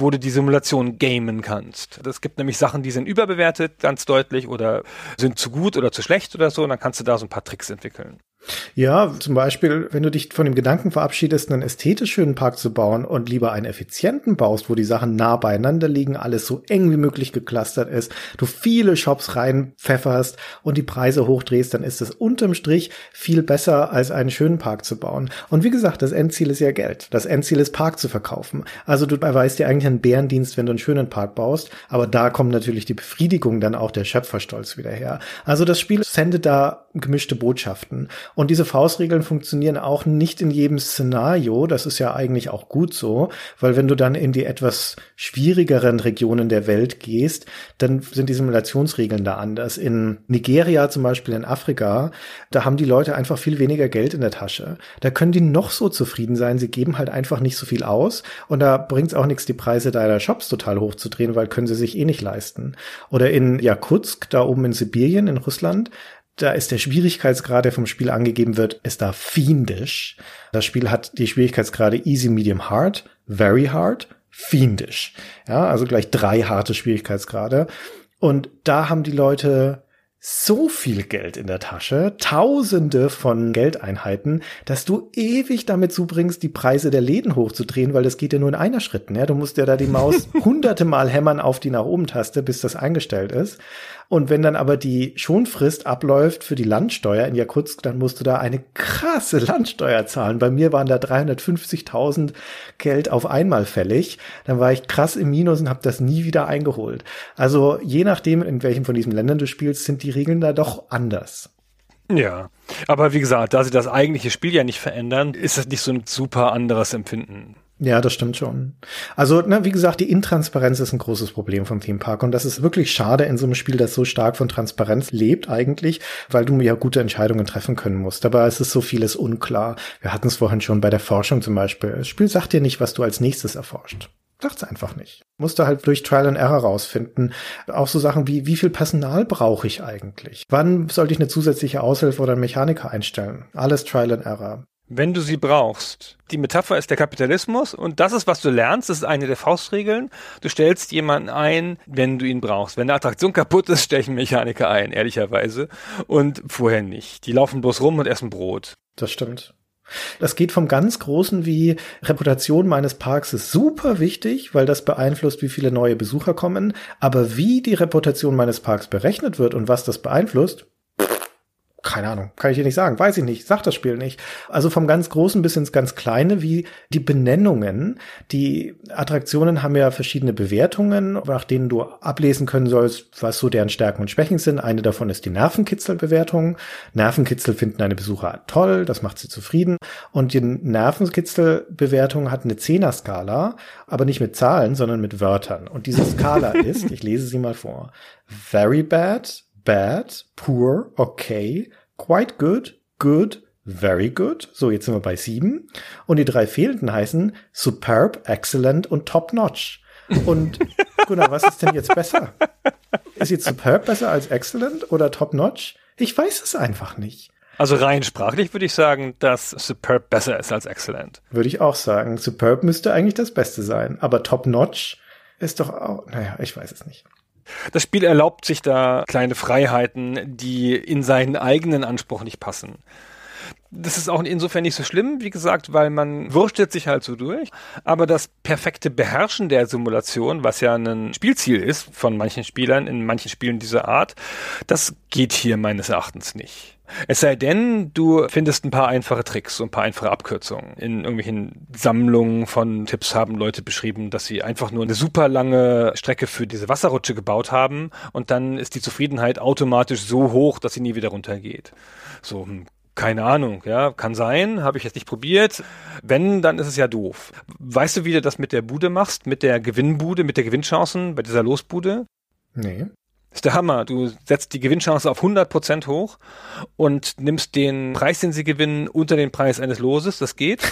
Speaker 4: wo du die Simulation gamen kannst. Es gibt nämlich Sachen, die sind überbewertet, ganz deutlich, oder sind zu gut oder zu schlecht oder so, und dann kannst du da so ein paar Tricks entwickeln.
Speaker 3: Ja, zum Beispiel, wenn du dich von dem Gedanken verabschiedest, einen ästhetisch schönen Park zu bauen und lieber einen effizienten baust, wo die Sachen nah beieinander liegen, alles so eng wie möglich geclustert ist, du viele Shops reinpfefferst und die Preise hochdrehst, dann ist es unterm Strich viel besser, als einen schönen Park zu bauen. Und wie gesagt, das Endziel ist ja Geld. Das Endziel ist Park zu verkaufen. Also du erweist dir eigentlich einen Bärendienst, wenn du einen schönen Park baust, aber da kommt natürlich die Befriedigung dann auch der Schöpferstolz wieder her. Also das Spiel sendet da gemischte Botschaften. Und diese Faustregeln funktionieren auch nicht in jedem Szenario. Das ist ja eigentlich auch gut so, weil wenn du dann in die etwas schwierigeren Regionen der Welt gehst, dann sind die Simulationsregeln da anders. In Nigeria zum Beispiel, in Afrika, da haben die Leute einfach viel weniger Geld in der Tasche. Da können die noch so zufrieden sein. Sie geben halt einfach nicht so viel aus. Und da bringt es auch nichts, die Preise deiner Shops total hochzudrehen, weil können sie sich eh nicht leisten. Oder in Jakutsk, da oben in Sibirien, in Russland, da ist der Schwierigkeitsgrad, der vom Spiel angegeben wird, ist da fiendisch. Das Spiel hat die Schwierigkeitsgrade easy, medium, hard, very hard, fiendisch. Ja, also gleich drei harte Schwierigkeitsgrade. Und da haben die Leute so viel Geld in der Tasche, tausende von Geldeinheiten, dass du ewig damit zubringst, die Preise der Läden hochzudrehen, weil das geht ja nur in einer Schritten. Ja? Du musst ja da die Maus *laughs* hunderte Mal hämmern auf die nach oben Taste, bis das eingestellt ist. Und wenn dann aber die Schonfrist abläuft für die Landsteuer in Jakutsk, dann musst du da eine krasse Landsteuer zahlen. Bei mir waren da 350.000 Geld auf einmal fällig. Dann war ich krass im Minus und habe das nie wieder eingeholt. Also je nachdem, in welchem von diesen Ländern du spielst, sind die Regeln da doch anders.
Speaker 4: Ja, aber wie gesagt, da sie das eigentliche Spiel ja nicht verändern, ist das nicht so ein super anderes Empfinden.
Speaker 3: Ja, das stimmt schon. Also, ne, wie gesagt, die Intransparenz ist ein großes Problem vom Theme Park und das ist wirklich schade in so einem Spiel, das so stark von Transparenz lebt eigentlich, weil du ja gute Entscheidungen treffen können musst. Aber es ist so vieles unklar. Wir hatten es vorhin schon bei der Forschung zum Beispiel. Das Spiel sagt dir nicht, was du als nächstes erforscht. Sagt's einfach nicht. Musst du halt durch Trial and Error rausfinden. Auch so Sachen wie, wie viel Personal brauche ich eigentlich? Wann sollte ich eine zusätzliche Aushilfe oder einen Mechaniker einstellen? Alles Trial and Error
Speaker 4: wenn du sie brauchst. Die Metapher ist der Kapitalismus und das ist, was du lernst. Das ist eine der Faustregeln. Du stellst jemanden ein, wenn du ihn brauchst. Wenn eine Attraktion kaputt ist, einen Mechaniker ein, ehrlicherweise. Und vorher nicht. Die laufen bloß rum und essen Brot.
Speaker 3: Das stimmt. Das geht vom ganz Großen wie Reputation meines Parks ist super wichtig, weil das beeinflusst, wie viele neue Besucher kommen. Aber wie die Reputation meines Parks berechnet wird und was das beeinflusst, keine Ahnung, kann ich dir nicht sagen, weiß ich nicht, sagt das Spiel nicht. Also vom ganz Großen bis ins ganz Kleine, wie die Benennungen. Die Attraktionen haben ja verschiedene Bewertungen, nach denen du ablesen können sollst, was so deren Stärken und Schwächen sind. Eine davon ist die Nervenkitzelbewertung. Nervenkitzel finden eine Besucher toll, das macht sie zufrieden. Und die Nervenkitzelbewertung hat eine Zehner-Skala, aber nicht mit Zahlen, sondern mit Wörtern. Und diese Skala *laughs* ist, ich lese sie mal vor, very bad, bad, poor, okay, quite good, good, very good. So, jetzt sind wir bei sieben. Und die drei fehlenden heißen superb, excellent und top notch. Und *laughs* Gunnar, was ist denn jetzt besser? Ist jetzt superb besser als excellent oder top notch? Ich weiß es einfach nicht.
Speaker 4: Also rein sprachlich würde ich sagen, dass superb besser ist als excellent.
Speaker 3: Würde ich auch sagen. Superb müsste eigentlich das Beste sein. Aber top notch ist doch auch, naja, ich weiß es nicht.
Speaker 4: Das Spiel erlaubt sich da kleine Freiheiten, die in seinen eigenen Anspruch nicht passen. Das ist auch insofern nicht so schlimm, wie gesagt, weil man wurstelt sich halt so durch. Aber das perfekte Beherrschen der Simulation, was ja ein Spielziel ist von manchen Spielern in manchen Spielen dieser Art, das geht hier meines Erachtens nicht. Es sei denn, du findest ein paar einfache Tricks und ein paar einfache Abkürzungen. In irgendwelchen Sammlungen von Tipps haben Leute beschrieben, dass sie einfach nur eine super lange Strecke für diese Wasserrutsche gebaut haben und dann ist die Zufriedenheit automatisch so hoch, dass sie nie wieder runtergeht. So, hm, keine Ahnung, ja, kann sein, habe ich jetzt nicht probiert. Wenn, dann ist es ja doof. Weißt du, wie du das mit der Bude machst, mit der Gewinnbude, mit der Gewinnchancen bei dieser Losbude?
Speaker 3: Nee
Speaker 4: ist der Hammer. Du setzt die Gewinnchance auf 100% hoch und nimmst den Preis, den sie gewinnen, unter den Preis eines Loses. Das geht.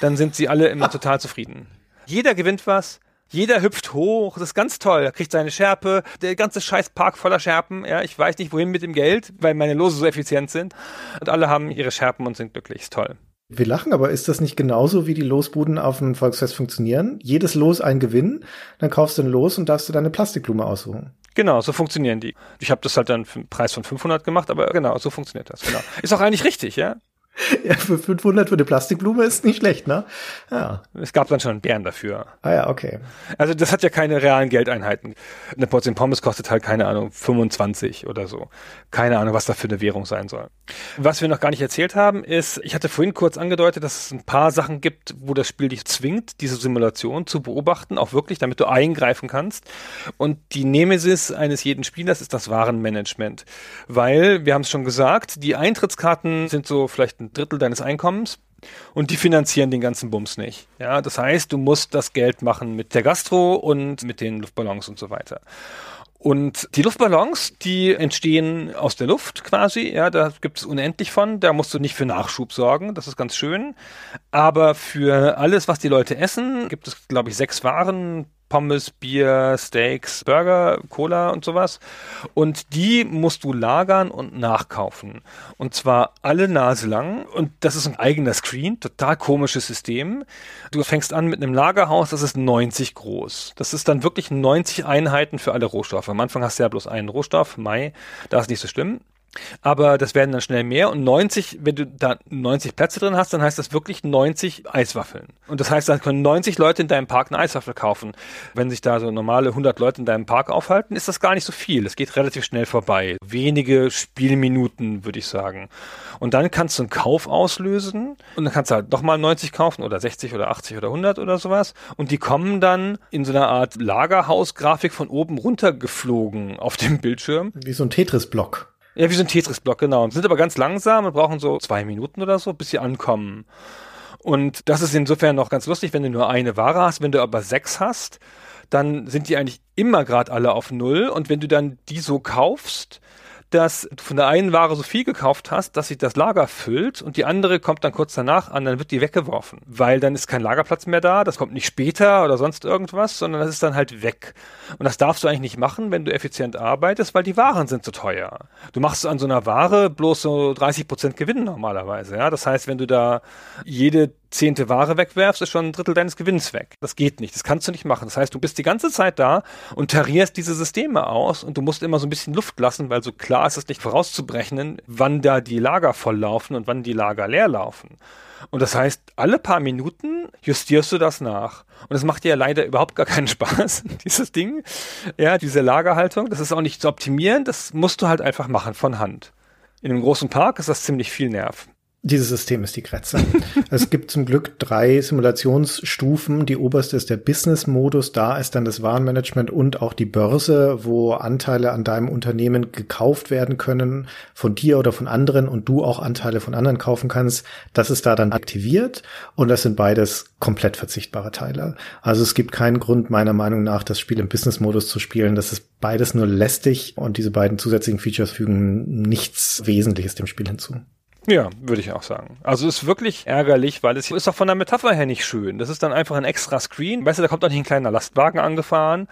Speaker 4: Dann sind sie alle immer total zufrieden. Jeder gewinnt was. Jeder hüpft hoch, das ist ganz toll. Er kriegt seine Schärpe, der ganze scheiß Park voller Scherpen. Ja, ich weiß nicht, wohin mit dem Geld, weil meine Lose so effizient sind. Und alle haben ihre Scherpen und sind glücklich. Ist toll.
Speaker 3: Wir lachen, aber ist das nicht genauso, wie die Losbuden auf dem Volksfest funktionieren? Jedes Los ein Gewinn, dann kaufst du ein Los und darfst du deine Plastikblume aussuchen.
Speaker 4: Genau, so funktionieren die. Ich habe das halt dann für einen Preis von 500 gemacht, aber genau, so funktioniert das. Genau. Ist auch eigentlich richtig, ja? *laughs*
Speaker 3: Ja, für 500 für eine Plastikblume ist nicht schlecht, ne?
Speaker 4: Ja. Es gab dann schon einen Bären dafür.
Speaker 3: Ah ja, okay.
Speaker 4: Also das hat ja keine realen Geldeinheiten. Eine Portion Pommes kostet halt, keine Ahnung, 25 oder so. Keine Ahnung, was da für eine Währung sein soll. Was wir noch gar nicht erzählt haben, ist, ich hatte vorhin kurz angedeutet, dass es ein paar Sachen gibt, wo das Spiel dich zwingt, diese Simulation zu beobachten, auch wirklich, damit du eingreifen kannst. Und die Nemesis eines jeden Spielers ist das Warenmanagement. Weil, wir haben es schon gesagt, die Eintrittskarten sind so vielleicht ein Drittel deines Einkommens und die finanzieren den ganzen Bums nicht. Ja, das heißt, du musst das Geld machen mit der Gastro und mit den Luftballons und so weiter. Und die Luftballons, die entstehen aus der Luft quasi, ja, da gibt es unendlich von, da musst du nicht für Nachschub sorgen, das ist ganz schön. Aber für alles, was die Leute essen, gibt es, glaube ich, sechs Waren, Pommes, Bier, Steaks, Burger, Cola und sowas. Und die musst du lagern und nachkaufen. Und zwar alle Nase lang. Und das ist ein eigener Screen, total komisches System. Du fängst an mit einem Lagerhaus, das ist 90 groß. Das ist dann wirklich 90 Einheiten für alle Rohstoffe. Am Anfang hast du ja bloß einen Rohstoff, Mai, da ist nicht so schlimm. Aber das werden dann schnell mehr und 90, wenn du da 90 Plätze drin hast, dann heißt das wirklich 90 Eiswaffeln. Und das heißt, dann können 90 Leute in deinem Park eine Eiswaffel kaufen. Wenn sich da so normale 100 Leute in deinem Park aufhalten, ist das gar nicht so viel. Es geht relativ schnell vorbei. Wenige Spielminuten, würde ich sagen. Und dann kannst du einen Kauf auslösen und dann kannst du halt nochmal 90 kaufen oder 60 oder 80 oder 100 oder sowas. Und die kommen dann in so einer Art Lagerhausgrafik von oben runter geflogen auf dem Bildschirm.
Speaker 3: Wie so ein Tetris-Block.
Speaker 4: Ja, wie so ein Tetris-Block, genau. Sind aber ganz langsam und brauchen so zwei Minuten oder so, bis sie ankommen. Und das ist insofern noch ganz lustig, wenn du nur eine Ware hast. Wenn du aber sechs hast, dann sind die eigentlich immer gerade alle auf Null. Und wenn du dann die so kaufst, dass du von der einen Ware so viel gekauft hast, dass sich das Lager füllt und die andere kommt dann kurz danach an, dann wird die weggeworfen. Weil dann ist kein Lagerplatz mehr da, das kommt nicht später oder sonst irgendwas, sondern das ist dann halt weg. Und das darfst du eigentlich nicht machen, wenn du effizient arbeitest, weil die Waren sind zu teuer. Du machst an so einer Ware bloß so 30 Prozent Gewinn normalerweise, ja. Das heißt, wenn du da jede zehnte Ware wegwerfst, ist schon ein Drittel deines Gewinns weg. Das geht nicht. Das kannst du nicht machen. Das heißt, du bist die ganze Zeit da und tarierst diese Systeme aus und du musst immer so ein bisschen Luft lassen, weil so klar ist es nicht vorauszubrechen, wann da die Lager volllaufen und wann die Lager leer laufen. Und das heißt, alle paar Minuten justierst du das nach. Und es macht dir leider überhaupt gar keinen *laughs* Spaß, dieses Ding. Ja, diese Lagerhaltung, das ist auch nicht zu optimieren, das musst du halt einfach machen von Hand. In einem großen Park ist das ziemlich viel Nerv.
Speaker 3: Dieses System ist die Kretze. *laughs* es gibt zum Glück drei Simulationsstufen. Die oberste ist der Business-Modus. Da ist dann das Warenmanagement und auch die Börse, wo Anteile an deinem Unternehmen gekauft werden können von dir oder von anderen und du auch Anteile von anderen kaufen kannst. Das ist da dann aktiviert und das sind beides komplett verzichtbare Teile. Also es gibt keinen Grund meiner Meinung nach, das Spiel im Business-Modus zu spielen. Das ist beides nur lästig und diese beiden zusätzlichen Features fügen nichts Wesentliches dem Spiel hinzu.
Speaker 4: Ja, würde ich auch sagen. Also ist wirklich ärgerlich, weil es ist auch von der Metapher her nicht schön. Das ist dann einfach ein extra Screen. Weißt du, da kommt auch nicht ein kleiner Lastwagen angefahren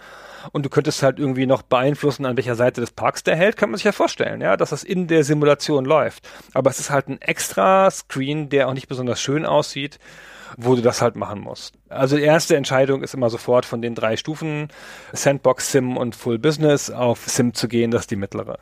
Speaker 4: und du könntest halt irgendwie noch beeinflussen, an welcher Seite des Parks der hält, kann man sich ja vorstellen, ja, dass das in der Simulation läuft. Aber es ist halt ein extra Screen, der auch nicht besonders schön aussieht wo du das halt machen musst. Also die erste Entscheidung ist immer sofort von den drei Stufen Sandbox, Sim und Full Business auf Sim zu gehen, das ist die mittlere.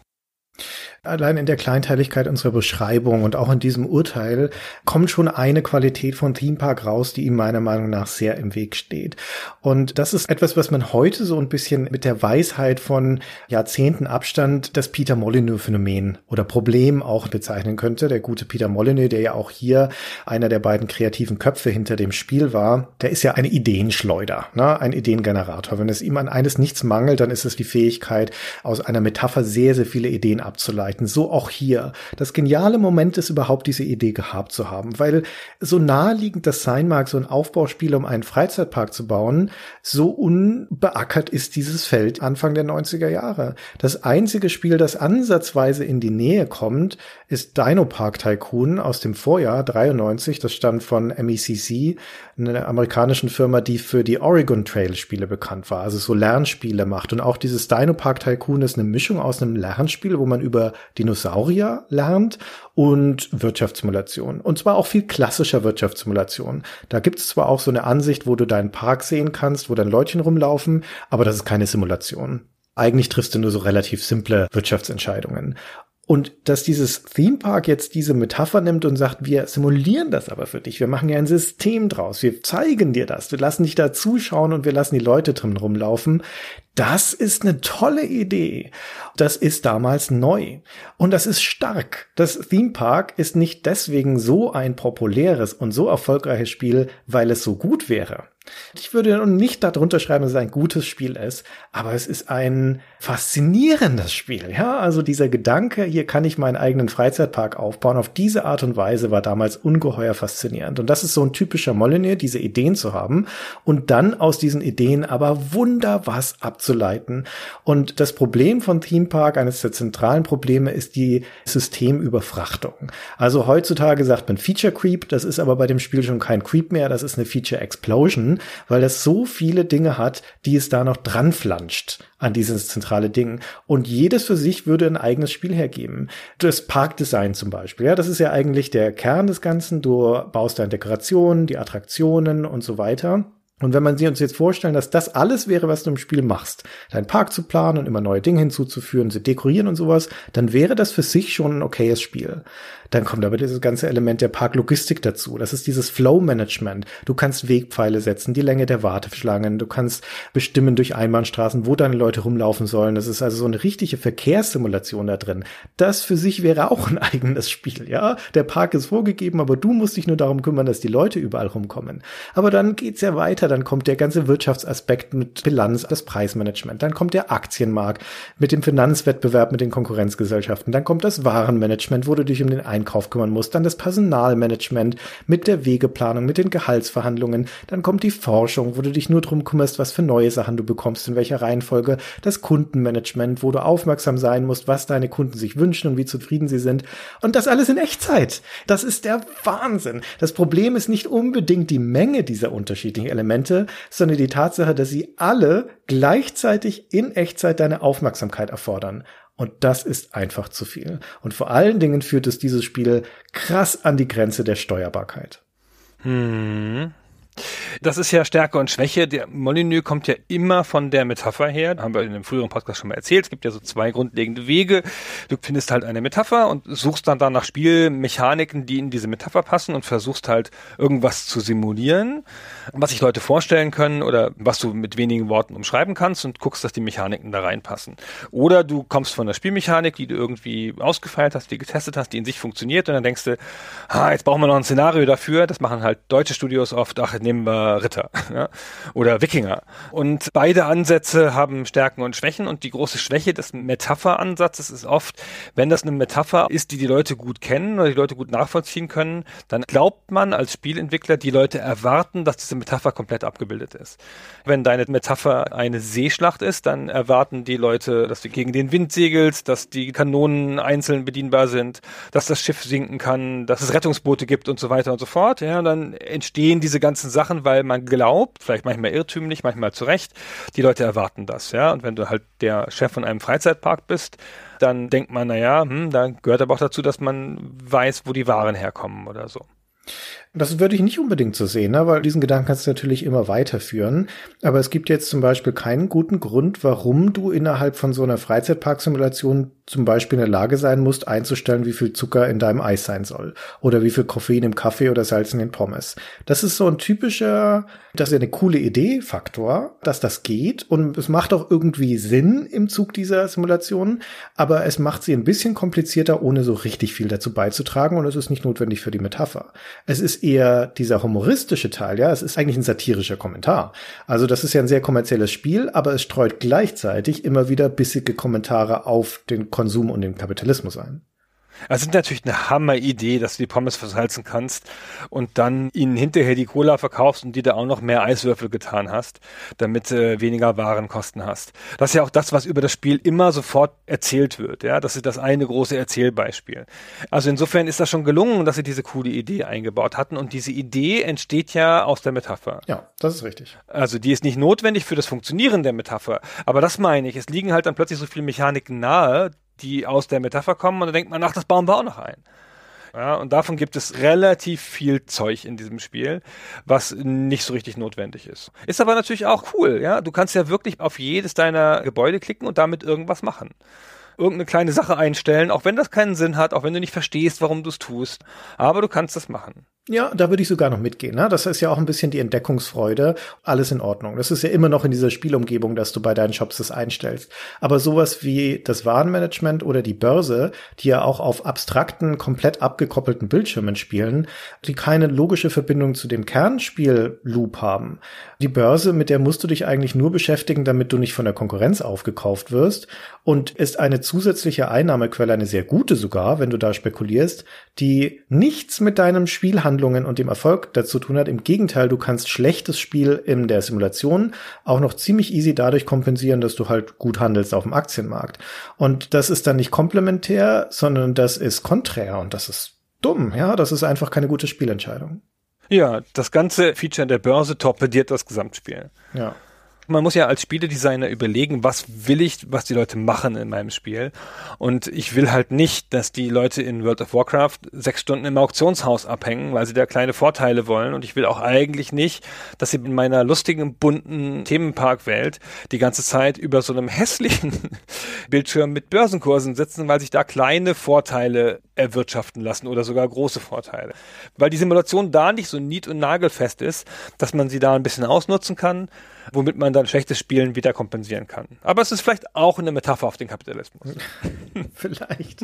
Speaker 3: Allein in der Kleinteiligkeit unserer Beschreibung und auch in diesem Urteil kommt schon eine Qualität von Theme Park raus, die ihm meiner Meinung nach sehr im Weg steht. Und das ist etwas, was man heute so ein bisschen mit der Weisheit von Jahrzehnten Abstand das Peter Molyneux-Phänomen oder Problem auch bezeichnen könnte. Der gute Peter Molyneux, der ja auch hier einer der beiden kreativen Köpfe hinter dem Spiel war, der ist ja eine Ideenschleuder, ne? ein Ideengenerator. Wenn es ihm an eines nichts mangelt, dann ist es die Fähigkeit, aus einer Metapher sehr, sehr viele Ideen abzuleiten. So auch hier. Das geniale Moment ist überhaupt diese Idee gehabt zu haben, weil so naheliegend das sein mag, so ein Aufbauspiel, um einen Freizeitpark zu bauen, so unbeackert ist dieses Feld Anfang der 90er Jahre. Das einzige Spiel, das ansatzweise in die Nähe kommt, ist Dino Park Tycoon aus dem Vorjahr 93. Das stammt von MECC, einer amerikanischen Firma, die für die Oregon Trail Spiele bekannt war, also so Lernspiele macht. Und auch dieses Dino Park Tycoon ist eine Mischung aus einem Lernspiel, wo man über Dinosaurier lernt und Wirtschaftssimulation. Und zwar auch viel klassischer Wirtschaftssimulation. Da gibt es zwar auch so eine Ansicht, wo du deinen Park sehen kannst, wo dann Leutchen rumlaufen, aber das ist keine Simulation. Eigentlich triffst du nur so relativ simple Wirtschaftsentscheidungen. Und dass dieses Theme Park jetzt diese Metapher nimmt und sagt, wir simulieren das aber für dich. Wir machen ja ein System draus. Wir zeigen dir das. Wir lassen dich da zuschauen und wir lassen die Leute drin rumlaufen. Das ist eine tolle Idee. Das ist damals neu. Und das ist stark. Das Theme Park ist nicht deswegen so ein populäres und so erfolgreiches Spiel, weil es so gut wäre. Ich würde nicht darunter schreiben, dass es ein gutes Spiel ist, aber es ist ein faszinierendes Spiel. Ja, also dieser Gedanke, hier kann ich meinen eigenen Freizeitpark aufbauen, auf diese Art und Weise war damals ungeheuer faszinierend. Und das ist so ein typischer Molyneux, diese Ideen zu haben und dann aus diesen Ideen aber wunder was abzuleiten. Und das Problem von Theme Park, eines der zentralen Probleme, ist die Systemüberfrachtung. Also heutzutage sagt man Feature Creep, das ist aber bei dem Spiel schon kein Creep mehr, das ist eine Feature Explosion weil das so viele Dinge hat, die es da noch dran flanscht an dieses zentrale Ding. Und jedes für sich würde ein eigenes Spiel hergeben. Das Parkdesign zum Beispiel, ja, das ist ja eigentlich der Kern des Ganzen. Du baust deine Dekorationen, die Attraktionen und so weiter. Und wenn man sich uns jetzt vorstellen, dass das alles wäre, was du im Spiel machst, deinen Park zu planen und immer neue Dinge hinzuzuführen, zu dekorieren und sowas, dann wäre das für sich schon ein okayes Spiel. Dann kommt aber dieses ganze Element der Parklogistik dazu. Das ist dieses Flow-Management. Du kannst Wegpfeile setzen, die Länge der Warteschlangen, du kannst bestimmen durch Einbahnstraßen, wo deine Leute rumlaufen sollen. Das ist also so eine richtige Verkehrssimulation da drin. Das für sich wäre auch ein eigenes Spiel, ja. Der Park ist vorgegeben, aber du musst dich nur darum kümmern, dass die Leute überall rumkommen. Aber dann geht's ja weiter. Dann kommt der ganze Wirtschaftsaspekt mit Bilanz, das Preismanagement. Dann kommt der Aktienmarkt mit dem Finanzwettbewerb mit den Konkurrenzgesellschaften. Dann kommt das Warenmanagement, wo du dich um den Einkauf kümmern musst, dann das Personalmanagement mit der Wegeplanung, mit den Gehaltsverhandlungen, dann kommt die Forschung, wo du dich nur drum kümmerst, was für neue Sachen du bekommst, in welcher Reihenfolge, das Kundenmanagement, wo du aufmerksam sein musst, was deine Kunden sich wünschen und wie zufrieden sie sind. Und das alles in Echtzeit. Das ist der Wahnsinn. Das Problem ist nicht unbedingt die Menge dieser unterschiedlichen Elemente, sondern die Tatsache, dass sie alle gleichzeitig in Echtzeit deine Aufmerksamkeit erfordern. Und das ist einfach zu viel. Und vor allen Dingen führt es dieses Spiel krass an die Grenze der Steuerbarkeit.
Speaker 4: Hm. Das ist ja Stärke und Schwäche. Der Molyneux kommt ja immer von der Metapher her. Haben wir in einem früheren Podcast schon mal erzählt. Es gibt ja so zwei grundlegende Wege. Du findest halt eine Metapher und suchst dann da nach Spielmechaniken, die in diese Metapher passen und versuchst halt irgendwas zu simulieren, was sich Leute vorstellen können oder was du mit wenigen Worten umschreiben kannst und guckst, dass die Mechaniken da reinpassen. Oder du kommst von der Spielmechanik, die du irgendwie ausgefeilt hast, die getestet hast, die in sich funktioniert und dann denkst du, ah, jetzt brauchen wir noch ein Szenario dafür. Das machen halt deutsche Studios oft. Ach, nehmen wir Ritter *laughs* ja? oder Wikinger. Und beide Ansätze haben Stärken und Schwächen und die große Schwäche des Metapher-Ansatzes ist oft, wenn das eine Metapher ist, die die Leute gut kennen oder die Leute gut nachvollziehen können, dann glaubt man als Spielentwickler, die Leute erwarten, dass diese Metapher komplett abgebildet ist. Wenn deine Metapher eine Seeschlacht ist, dann erwarten die Leute, dass du gegen den Wind segelst, dass die Kanonen einzeln bedienbar sind, dass das Schiff sinken kann, dass es Rettungsboote gibt und so weiter und so fort. Ja, dann entstehen diese ganzen Sachen, weil man glaubt, vielleicht manchmal irrtümlich, manchmal zu Recht, die Leute erwarten das, ja. Und wenn du halt der Chef von einem Freizeitpark bist, dann denkt man, naja, hm, da gehört aber auch dazu, dass man weiß, wo die Waren herkommen oder so.
Speaker 3: Das würde ich nicht unbedingt so sehen, ne? weil diesen Gedanken kannst du natürlich immer weiterführen. Aber es gibt jetzt zum Beispiel keinen guten Grund, warum du innerhalb von so einer Freizeitparksimulation zum Beispiel in der Lage sein musst, einzustellen, wie viel Zucker in deinem Eis sein soll. Oder wie viel Koffein im Kaffee oder Salz in den Pommes. Das ist so ein typischer, das ist ja eine coole Idee, Faktor, dass das geht. Und es macht auch irgendwie Sinn im Zug dieser Simulation. Aber es macht sie ein bisschen komplizierter, ohne so richtig viel dazu beizutragen. Und es ist nicht notwendig für die Metapher. Es ist eher dieser humoristische Teil, ja. Es ist eigentlich ein satirischer Kommentar. Also das ist ja ein sehr kommerzielles Spiel, aber es streut gleichzeitig immer wieder bissige Kommentare auf den Konsum und den Kapitalismus ein.
Speaker 4: Es ist natürlich eine Hammer-Idee, dass du die Pommes versalzen kannst und dann ihnen hinterher die Cola verkaufst und die da auch noch mehr Eiswürfel getan hast, damit äh, weniger Warenkosten hast. Das ist ja auch das, was über das Spiel immer sofort erzählt wird. Ja, das ist das eine große Erzählbeispiel. Also insofern ist das schon gelungen, dass sie diese coole Idee eingebaut hatten und diese Idee entsteht ja aus der Metapher.
Speaker 3: Ja, das ist richtig.
Speaker 4: Also die ist nicht notwendig für das Funktionieren der Metapher, aber das meine ich. Es liegen halt dann plötzlich so viele Mechaniken nahe, die aus der Metapher kommen und dann denkt man, ach, das bauen wir auch noch ein. Ja, und davon gibt es relativ viel Zeug in diesem Spiel, was nicht so richtig notwendig ist. Ist aber natürlich auch cool, ja. Du kannst ja wirklich auf jedes deiner Gebäude klicken und damit irgendwas machen. Irgendeine kleine Sache einstellen, auch wenn das keinen Sinn hat, auch wenn du nicht verstehst, warum du es tust. Aber du kannst das machen.
Speaker 3: Ja, da würde ich sogar noch mitgehen. Ne? Das ist ja auch ein bisschen die Entdeckungsfreude. Alles in Ordnung. Das ist ja immer noch in dieser Spielumgebung, dass du bei deinen Shops das einstellst. Aber sowas wie das Warenmanagement oder die Börse, die ja auch auf abstrakten, komplett abgekoppelten Bildschirmen spielen, die keine logische Verbindung zu dem Kernspiel-Loop haben. Die Börse, mit der musst du dich eigentlich nur beschäftigen, damit du nicht von der Konkurrenz aufgekauft wirst und ist eine zusätzliche Einnahmequelle, eine sehr gute sogar, wenn du da spekulierst, die nichts mit deinem Spielhandel Handlungen und dem Erfolg dazu tun hat. Im Gegenteil, du kannst schlechtes Spiel in der Simulation auch noch ziemlich easy dadurch kompensieren, dass du halt gut handelst auf dem Aktienmarkt. Und das ist dann nicht komplementär, sondern das ist konträr und das ist dumm. Ja, das ist einfach keine gute Spielentscheidung.
Speaker 4: Ja, das ganze Feature der Börse torpediert das Gesamtspiel.
Speaker 3: Ja
Speaker 4: man muss ja als Spieledesigner überlegen, was will ich, was die Leute machen in meinem Spiel. Und ich will halt nicht, dass die Leute in World of Warcraft sechs Stunden im Auktionshaus abhängen, weil sie da kleine Vorteile wollen. Und ich will auch eigentlich nicht, dass sie in meiner lustigen, bunten Themenparkwelt die ganze Zeit über so einem hässlichen *laughs* Bildschirm mit Börsenkursen sitzen, weil sich da kleine Vorteile erwirtschaften lassen oder sogar große Vorteile. Weil die Simulation da nicht so nied- und nagelfest ist, dass man sie da ein bisschen ausnutzen kann womit man dann schlechtes Spielen wieder kompensieren kann. Aber es ist vielleicht auch eine Metapher auf den Kapitalismus. *laughs*
Speaker 3: vielleicht.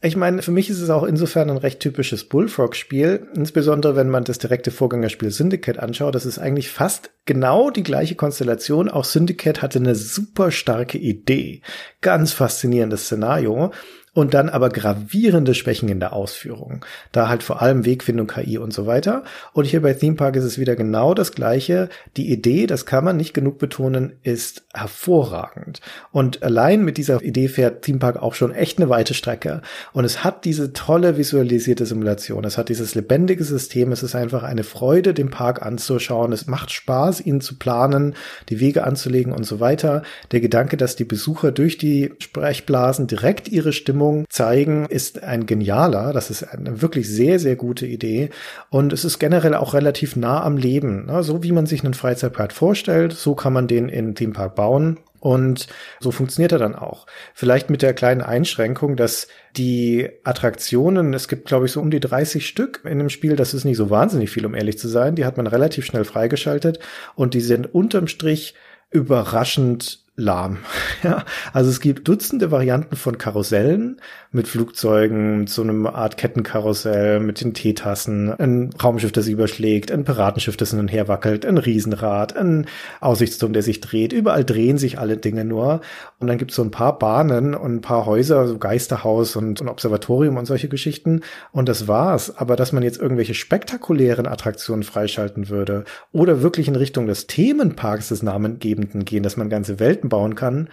Speaker 3: ich meine, für mich ist es auch insofern ein recht typisches Bullfrog-Spiel, insbesondere wenn man das direkte Vorgängerspiel Syndicate anschaut. Das ist eigentlich fast genau die gleiche Konstellation. Auch Syndicate hatte eine super starke Idee. Ganz faszinierendes Szenario und dann aber gravierende Schwächen in der Ausführung. Da halt vor allem Wegfindung, KI und so weiter. Und hier bei Theme Park ist es wieder genau das Gleiche. Die Idee, das kann man nicht genug betonen, ist hervorragend. Und allein mit dieser Idee fährt Theme Park auch schon echt eine weite Strecke. Und es hat diese tolle visualisierte Simulation. Es hat dieses lebendige System. Es ist einfach eine Freude, den Park anzuschauen. Es macht Spaß, ihn zu planen, die Wege anzulegen und so weiter. Der Gedanke, dass die Besucher durch die Sprechblasen direkt ihre Stimmung Stimmung zeigen, ist ein genialer. Das ist eine wirklich sehr, sehr gute Idee. Und es ist generell auch relativ nah am Leben. Ne? So wie man sich einen Freizeitpark vorstellt, so kann man den in Theme Park bauen. Und so funktioniert er dann auch. Vielleicht mit der kleinen Einschränkung, dass die Attraktionen, es gibt glaube ich so um die 30 Stück in dem Spiel, das ist nicht so wahnsinnig viel, um ehrlich zu sein. Die hat man relativ schnell freigeschaltet und die sind unterm Strich überraschend lahm. *laughs* Ja, also es gibt Dutzende Varianten von Karussellen mit Flugzeugen, so einem Art Kettenkarussell, mit den Teetassen, ein Raumschiff, das überschlägt, ein Piratenschiff, das hin und her wackelt, ein Riesenrad, ein Aussichtsturm, der sich dreht. Überall drehen sich alle Dinge nur. Und dann gibt es so ein paar Bahnen und ein paar Häuser, so Geisterhaus und ein Observatorium und solche Geschichten. Und das war's. Aber dass man jetzt irgendwelche spektakulären Attraktionen freischalten würde oder wirklich in Richtung des Themenparks des Namengebenden gehen, dass man ganze Welten bauen kann.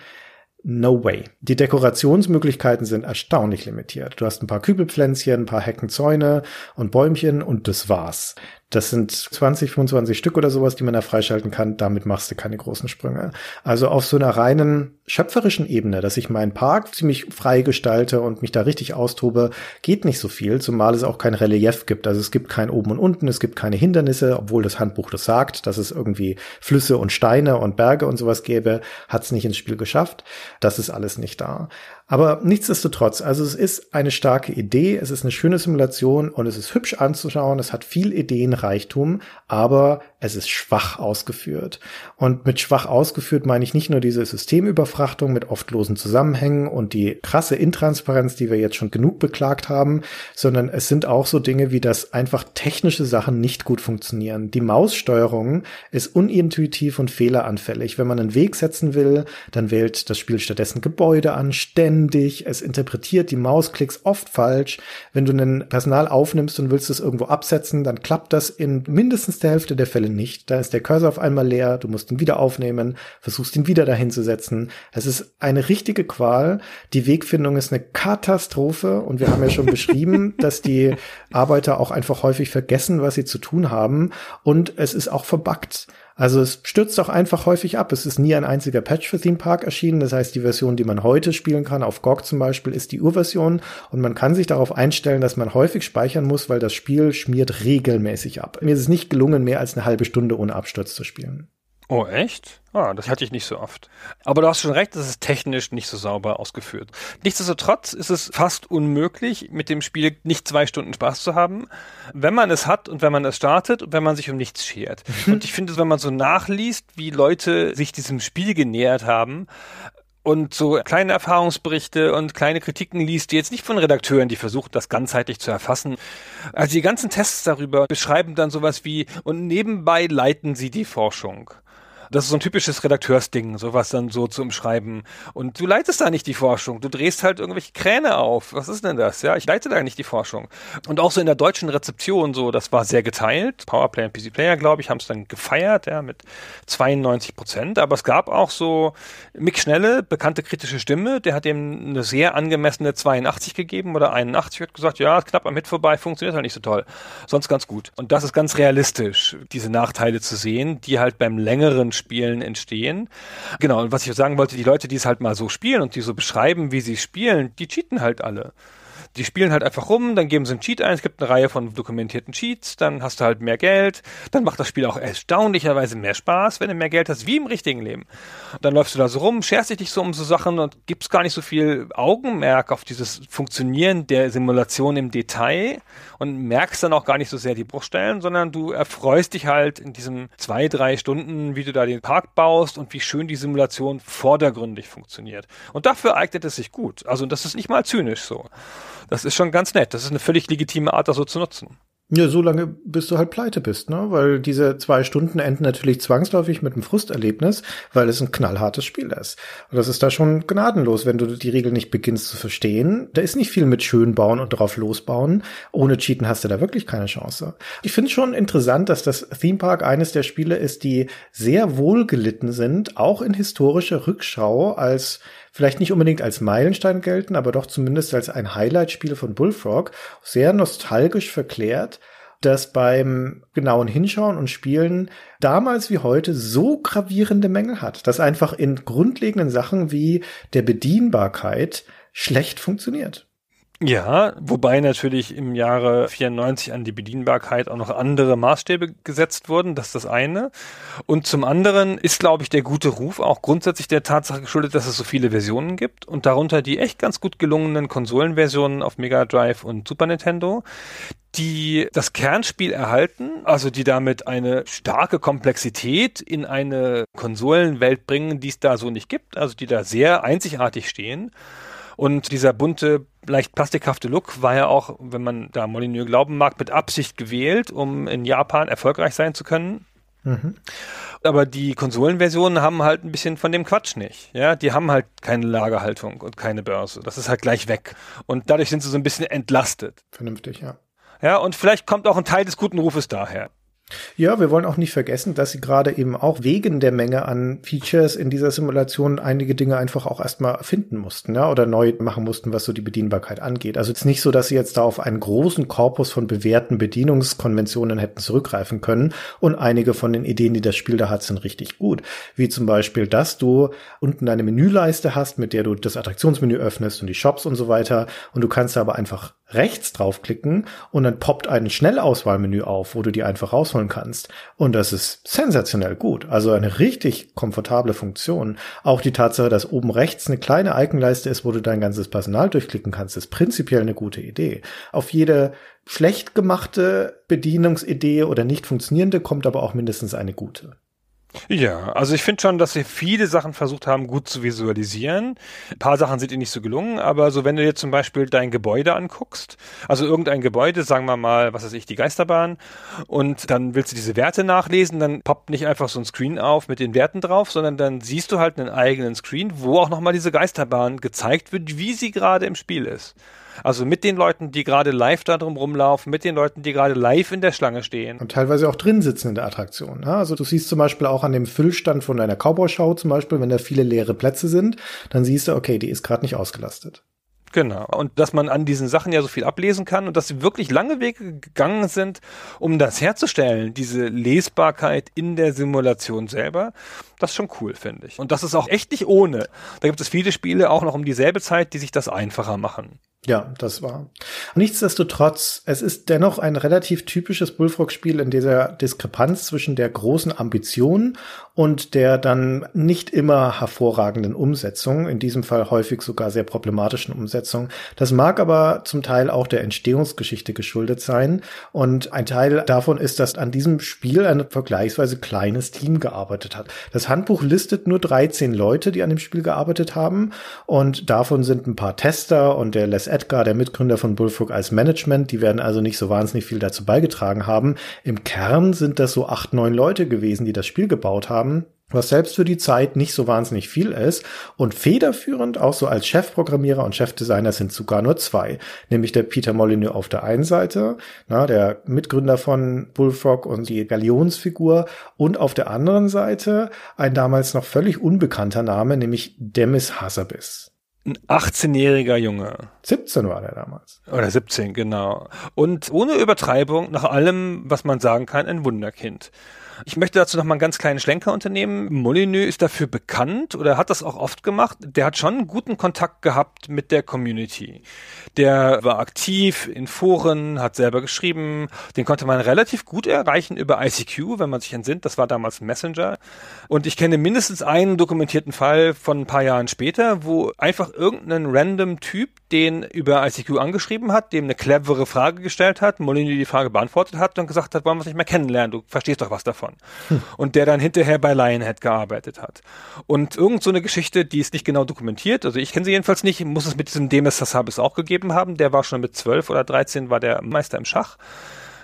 Speaker 3: No way. Die Dekorationsmöglichkeiten sind erstaunlich limitiert. Du hast ein paar Kübelpflänzchen, ein paar Heckenzäune und Bäumchen und das war's. Das sind 20, 25 Stück oder sowas, die man da freischalten kann. Damit machst du keine großen Sprünge. Also auf so einer reinen schöpferischen Ebene, dass ich meinen Park ziemlich frei gestalte und mich da richtig austobe, geht nicht so viel, zumal es auch kein Relief gibt. Also es gibt kein oben und unten, es gibt keine Hindernisse, obwohl das Handbuch das sagt, dass es irgendwie Flüsse und Steine und Berge und sowas gäbe, hat es nicht ins Spiel geschafft. Das ist alles nicht da. Aber nichtsdestotrotz, also es ist eine starke Idee, es ist eine schöne Simulation und es ist hübsch anzuschauen, es hat viel Ideenreichtum, aber es ist schwach ausgeführt. Und mit schwach ausgeführt meine ich nicht nur diese Systemüberfrachtung mit oft losen Zusammenhängen und die krasse Intransparenz, die wir jetzt schon genug beklagt haben, sondern es sind auch so Dinge wie, dass einfach technische Sachen nicht gut funktionieren. Die Maussteuerung ist unintuitiv und fehleranfällig. Wenn man einen Weg setzen will, dann wählt das Spiel stattdessen Gebäude an, Stände, ständig, es interpretiert die Mausklicks oft falsch. Wenn du einen Personal aufnimmst und willst es irgendwo absetzen, dann klappt das in mindestens der Hälfte der Fälle nicht. Da ist der Cursor auf einmal leer, du musst ihn wieder aufnehmen, versuchst ihn wieder dahin zu setzen. Es ist eine richtige Qual. Die Wegfindung ist eine Katastrophe und wir haben ja schon beschrieben, *laughs* dass die Arbeiter auch einfach häufig vergessen, was sie zu tun haben und es ist auch verbuggt. Also es stürzt auch einfach häufig ab. Es ist nie ein einziger Patch für Theme Park erschienen. Das heißt, die Version, die man heute spielen kann, auf GOG zum Beispiel, ist die Urversion. Und man kann sich darauf einstellen, dass man häufig speichern muss, weil das Spiel schmiert regelmäßig ab. Mir ist es nicht gelungen, mehr als eine halbe Stunde ohne Absturz zu spielen.
Speaker 4: Oh, echt? Ah, das hatte ich nicht so oft. Aber du hast schon recht, das ist technisch nicht so sauber ausgeführt. Nichtsdestotrotz ist es fast unmöglich, mit dem Spiel nicht zwei Stunden Spaß zu haben, wenn man es hat und wenn man es startet und wenn man sich um nichts schert. Mhm. Und ich finde, wenn man so nachliest, wie Leute sich diesem Spiel genähert haben, und so kleine Erfahrungsberichte und kleine Kritiken liest, die jetzt nicht von Redakteuren, die versuchen, das ganzheitlich zu erfassen. Also die ganzen Tests darüber beschreiben dann sowas wie, und nebenbei leiten sie die Forschung. Das ist so ein typisches Redakteursding, sowas dann so zu umschreiben. Und du leitest da nicht die Forschung. Du drehst halt irgendwelche Kräne auf. Was ist denn das? Ja, ich leite da nicht die Forschung. Und auch so in der deutschen Rezeption so, das war sehr geteilt. Powerplay und PC Player, glaube ich, haben es dann gefeiert, ja, mit 92 Prozent. Aber es gab auch so Mick Schnelle, bekannte kritische Stimme, der hat dem eine sehr angemessene 82 gegeben oder 81, hat gesagt, ja, knapp am Hit vorbei, funktioniert halt nicht so toll. Sonst ganz gut. Und das ist ganz realistisch, diese Nachteile zu sehen, die halt beim längeren Spielen entstehen. Genau, und was ich sagen wollte, die Leute, die es halt mal so spielen und die so beschreiben, wie sie spielen, die cheaten halt alle. Die spielen halt einfach rum, dann geben sie einen Cheat ein, es gibt eine Reihe von dokumentierten Cheats, dann hast du halt mehr Geld, dann macht das Spiel auch erstaunlicherweise mehr Spaß, wenn du mehr Geld hast, wie im richtigen Leben. Und dann läufst du da so rum, scherst dich so um so Sachen und gibst gar nicht so viel Augenmerk auf dieses Funktionieren der Simulation im Detail und merkst dann auch gar nicht so sehr die Bruchstellen, sondern du erfreust dich halt in diesen zwei, drei Stunden, wie du da den Park baust und wie schön die Simulation vordergründig funktioniert. Und dafür eignet es sich gut. Also das ist nicht mal zynisch so. Das ist schon ganz nett. Das ist eine völlig legitime Art, das so zu nutzen.
Speaker 3: Ja, so lange, bis du halt pleite bist, ne? Weil diese zwei Stunden enden natürlich zwangsläufig mit einem Frusterlebnis, weil es ein knallhartes Spiel ist. Und das ist da schon gnadenlos, wenn du die Regel nicht beginnst zu verstehen. Da ist nicht viel mit schön bauen und drauf losbauen. Ohne Cheaten hast du da wirklich keine Chance. Ich finde schon interessant, dass das Theme Park eines der Spiele ist, die sehr wohl gelitten sind, auch in historischer Rückschau als vielleicht nicht unbedingt als Meilenstein gelten, aber doch zumindest als ein Highlight-Spiel von Bullfrog, sehr nostalgisch verklärt, das beim genauen Hinschauen und Spielen damals wie heute so gravierende Mängel hat, dass einfach in grundlegenden Sachen wie der Bedienbarkeit schlecht funktioniert.
Speaker 4: Ja, wobei natürlich im Jahre 94 an die Bedienbarkeit auch noch andere Maßstäbe gesetzt wurden, das ist das eine. Und zum anderen ist, glaube ich, der gute Ruf auch grundsätzlich der Tatsache geschuldet, dass es so viele Versionen gibt und darunter die echt ganz gut gelungenen Konsolenversionen auf Mega Drive und Super Nintendo, die das Kernspiel erhalten, also die damit eine starke Komplexität in eine Konsolenwelt bringen, die es da so nicht gibt, also die da sehr einzigartig stehen. Und dieser bunte leicht plastikhafte Look war ja auch, wenn man da Molyneux glauben mag, mit Absicht gewählt, um in Japan erfolgreich sein zu können. Mhm. Aber die Konsolenversionen haben halt ein bisschen von dem Quatsch nicht. Ja, die haben halt keine Lagerhaltung und keine Börse. Das ist halt gleich weg. Und dadurch sind sie so ein bisschen entlastet.
Speaker 3: Vernünftig, ja.
Speaker 4: Ja, und vielleicht kommt auch ein Teil des guten Rufes daher.
Speaker 3: Ja, wir wollen auch nicht vergessen, dass sie gerade eben auch wegen der Menge an Features in dieser Simulation einige Dinge einfach auch erstmal finden mussten, ja, oder neu machen mussten, was so die Bedienbarkeit angeht. Also es ist nicht so, dass sie jetzt da auf einen großen Korpus von bewährten Bedienungskonventionen hätten zurückgreifen können und einige von den Ideen, die das Spiel da hat, sind richtig gut. Wie zum Beispiel, dass du unten eine Menüleiste hast, mit der du das Attraktionsmenü öffnest und die Shops und so weiter und du kannst aber einfach rechts draufklicken und dann poppt ein Schnellauswahlmenü auf, wo du die einfach rausholen kannst. Und das ist sensationell gut. Also eine richtig komfortable Funktion. Auch die Tatsache, dass oben rechts eine kleine Iconleiste ist, wo du dein ganzes Personal durchklicken kannst, ist prinzipiell eine gute Idee. Auf jede schlecht gemachte Bedienungsidee oder nicht funktionierende kommt aber auch mindestens eine gute.
Speaker 4: Ja, also ich finde schon, dass sie viele Sachen versucht haben, gut zu visualisieren. Ein paar Sachen sind ihnen nicht so gelungen, aber so wenn du dir zum Beispiel dein Gebäude anguckst, also irgendein Gebäude, sagen wir mal, was weiß ich, die Geisterbahn, und dann willst du diese Werte nachlesen, dann poppt nicht einfach so ein Screen auf mit den Werten drauf, sondern dann siehst du halt einen eigenen Screen, wo auch nochmal diese Geisterbahn gezeigt wird, wie sie gerade im Spiel ist. Also mit den Leuten, die gerade live da drum rumlaufen, mit den Leuten, die gerade live in der Schlange stehen.
Speaker 3: Und teilweise auch drin sitzen in der Attraktion. Also du siehst zum Beispiel auch an dem Füllstand von deiner Cowboy-Show zum Beispiel, wenn da viele leere Plätze sind, dann siehst du, okay, die ist gerade nicht ausgelastet.
Speaker 4: Genau. Und dass man an diesen Sachen ja so viel ablesen kann und dass sie wirklich lange Wege gegangen sind, um das herzustellen, diese Lesbarkeit in der Simulation selber, das ist schon cool, finde ich. Und das ist auch echt nicht ohne. Da gibt es viele Spiele auch noch um dieselbe Zeit, die sich das einfacher machen.
Speaker 3: Ja, das war. Nichtsdestotrotz, es ist dennoch ein relativ typisches Bullfrog-Spiel in dieser Diskrepanz zwischen der großen Ambition und der dann nicht immer hervorragenden Umsetzung, in diesem Fall häufig sogar sehr problematischen Umsetzung. Das mag aber zum Teil auch der Entstehungsgeschichte geschuldet sein. Und ein Teil davon ist, dass an diesem Spiel ein vergleichsweise kleines Team gearbeitet hat. Das Handbuch listet nur 13 Leute, die an dem Spiel gearbeitet haben. Und davon sind ein paar Tester und der Les Edgar, der Mitgründer von Bullfrog als Management. Die werden also nicht so wahnsinnig viel dazu beigetragen haben. Im Kern sind das so acht, neun Leute gewesen, die das Spiel gebaut haben was selbst für die Zeit nicht so wahnsinnig viel ist. Und federführend, auch so als Chefprogrammierer und Chefdesigner sind sogar nur zwei. Nämlich der Peter Molyneux auf der einen Seite, na, der Mitgründer von Bullfrog und die Galionsfigur. Und auf der anderen Seite ein damals noch völlig unbekannter Name, nämlich Demis Hassabis.
Speaker 4: Ein 18-jähriger Junge.
Speaker 3: 17 war der damals.
Speaker 4: Oder 17, genau. Und ohne Übertreibung, nach allem, was man sagen kann, ein Wunderkind. Ich möchte dazu noch mal einen ganz kleinen Schlenker unternehmen. Molyneux ist dafür bekannt oder hat das auch oft gemacht. Der hat schon guten Kontakt gehabt mit der Community. Der war aktiv in Foren, hat selber geschrieben. Den konnte man relativ gut erreichen über ICQ, wenn man sich entsinnt. Das war damals Messenger. Und ich kenne mindestens einen dokumentierten Fall von ein paar Jahren später, wo einfach irgendein random Typ den über ICQ angeschrieben hat, dem eine clevere Frage gestellt hat, Molyneux die Frage beantwortet hat und gesagt hat, wollen wir uns nicht mehr kennenlernen, du verstehst doch was davon davon. Und der dann hinterher bei Lionhead gearbeitet hat. Und irgend so eine Geschichte, die ist nicht genau dokumentiert, also ich kenne sie jedenfalls nicht, muss es mit diesem Demis Hassabis auch gegeben haben. Der war schon mit 12 oder 13, war der Meister im Schach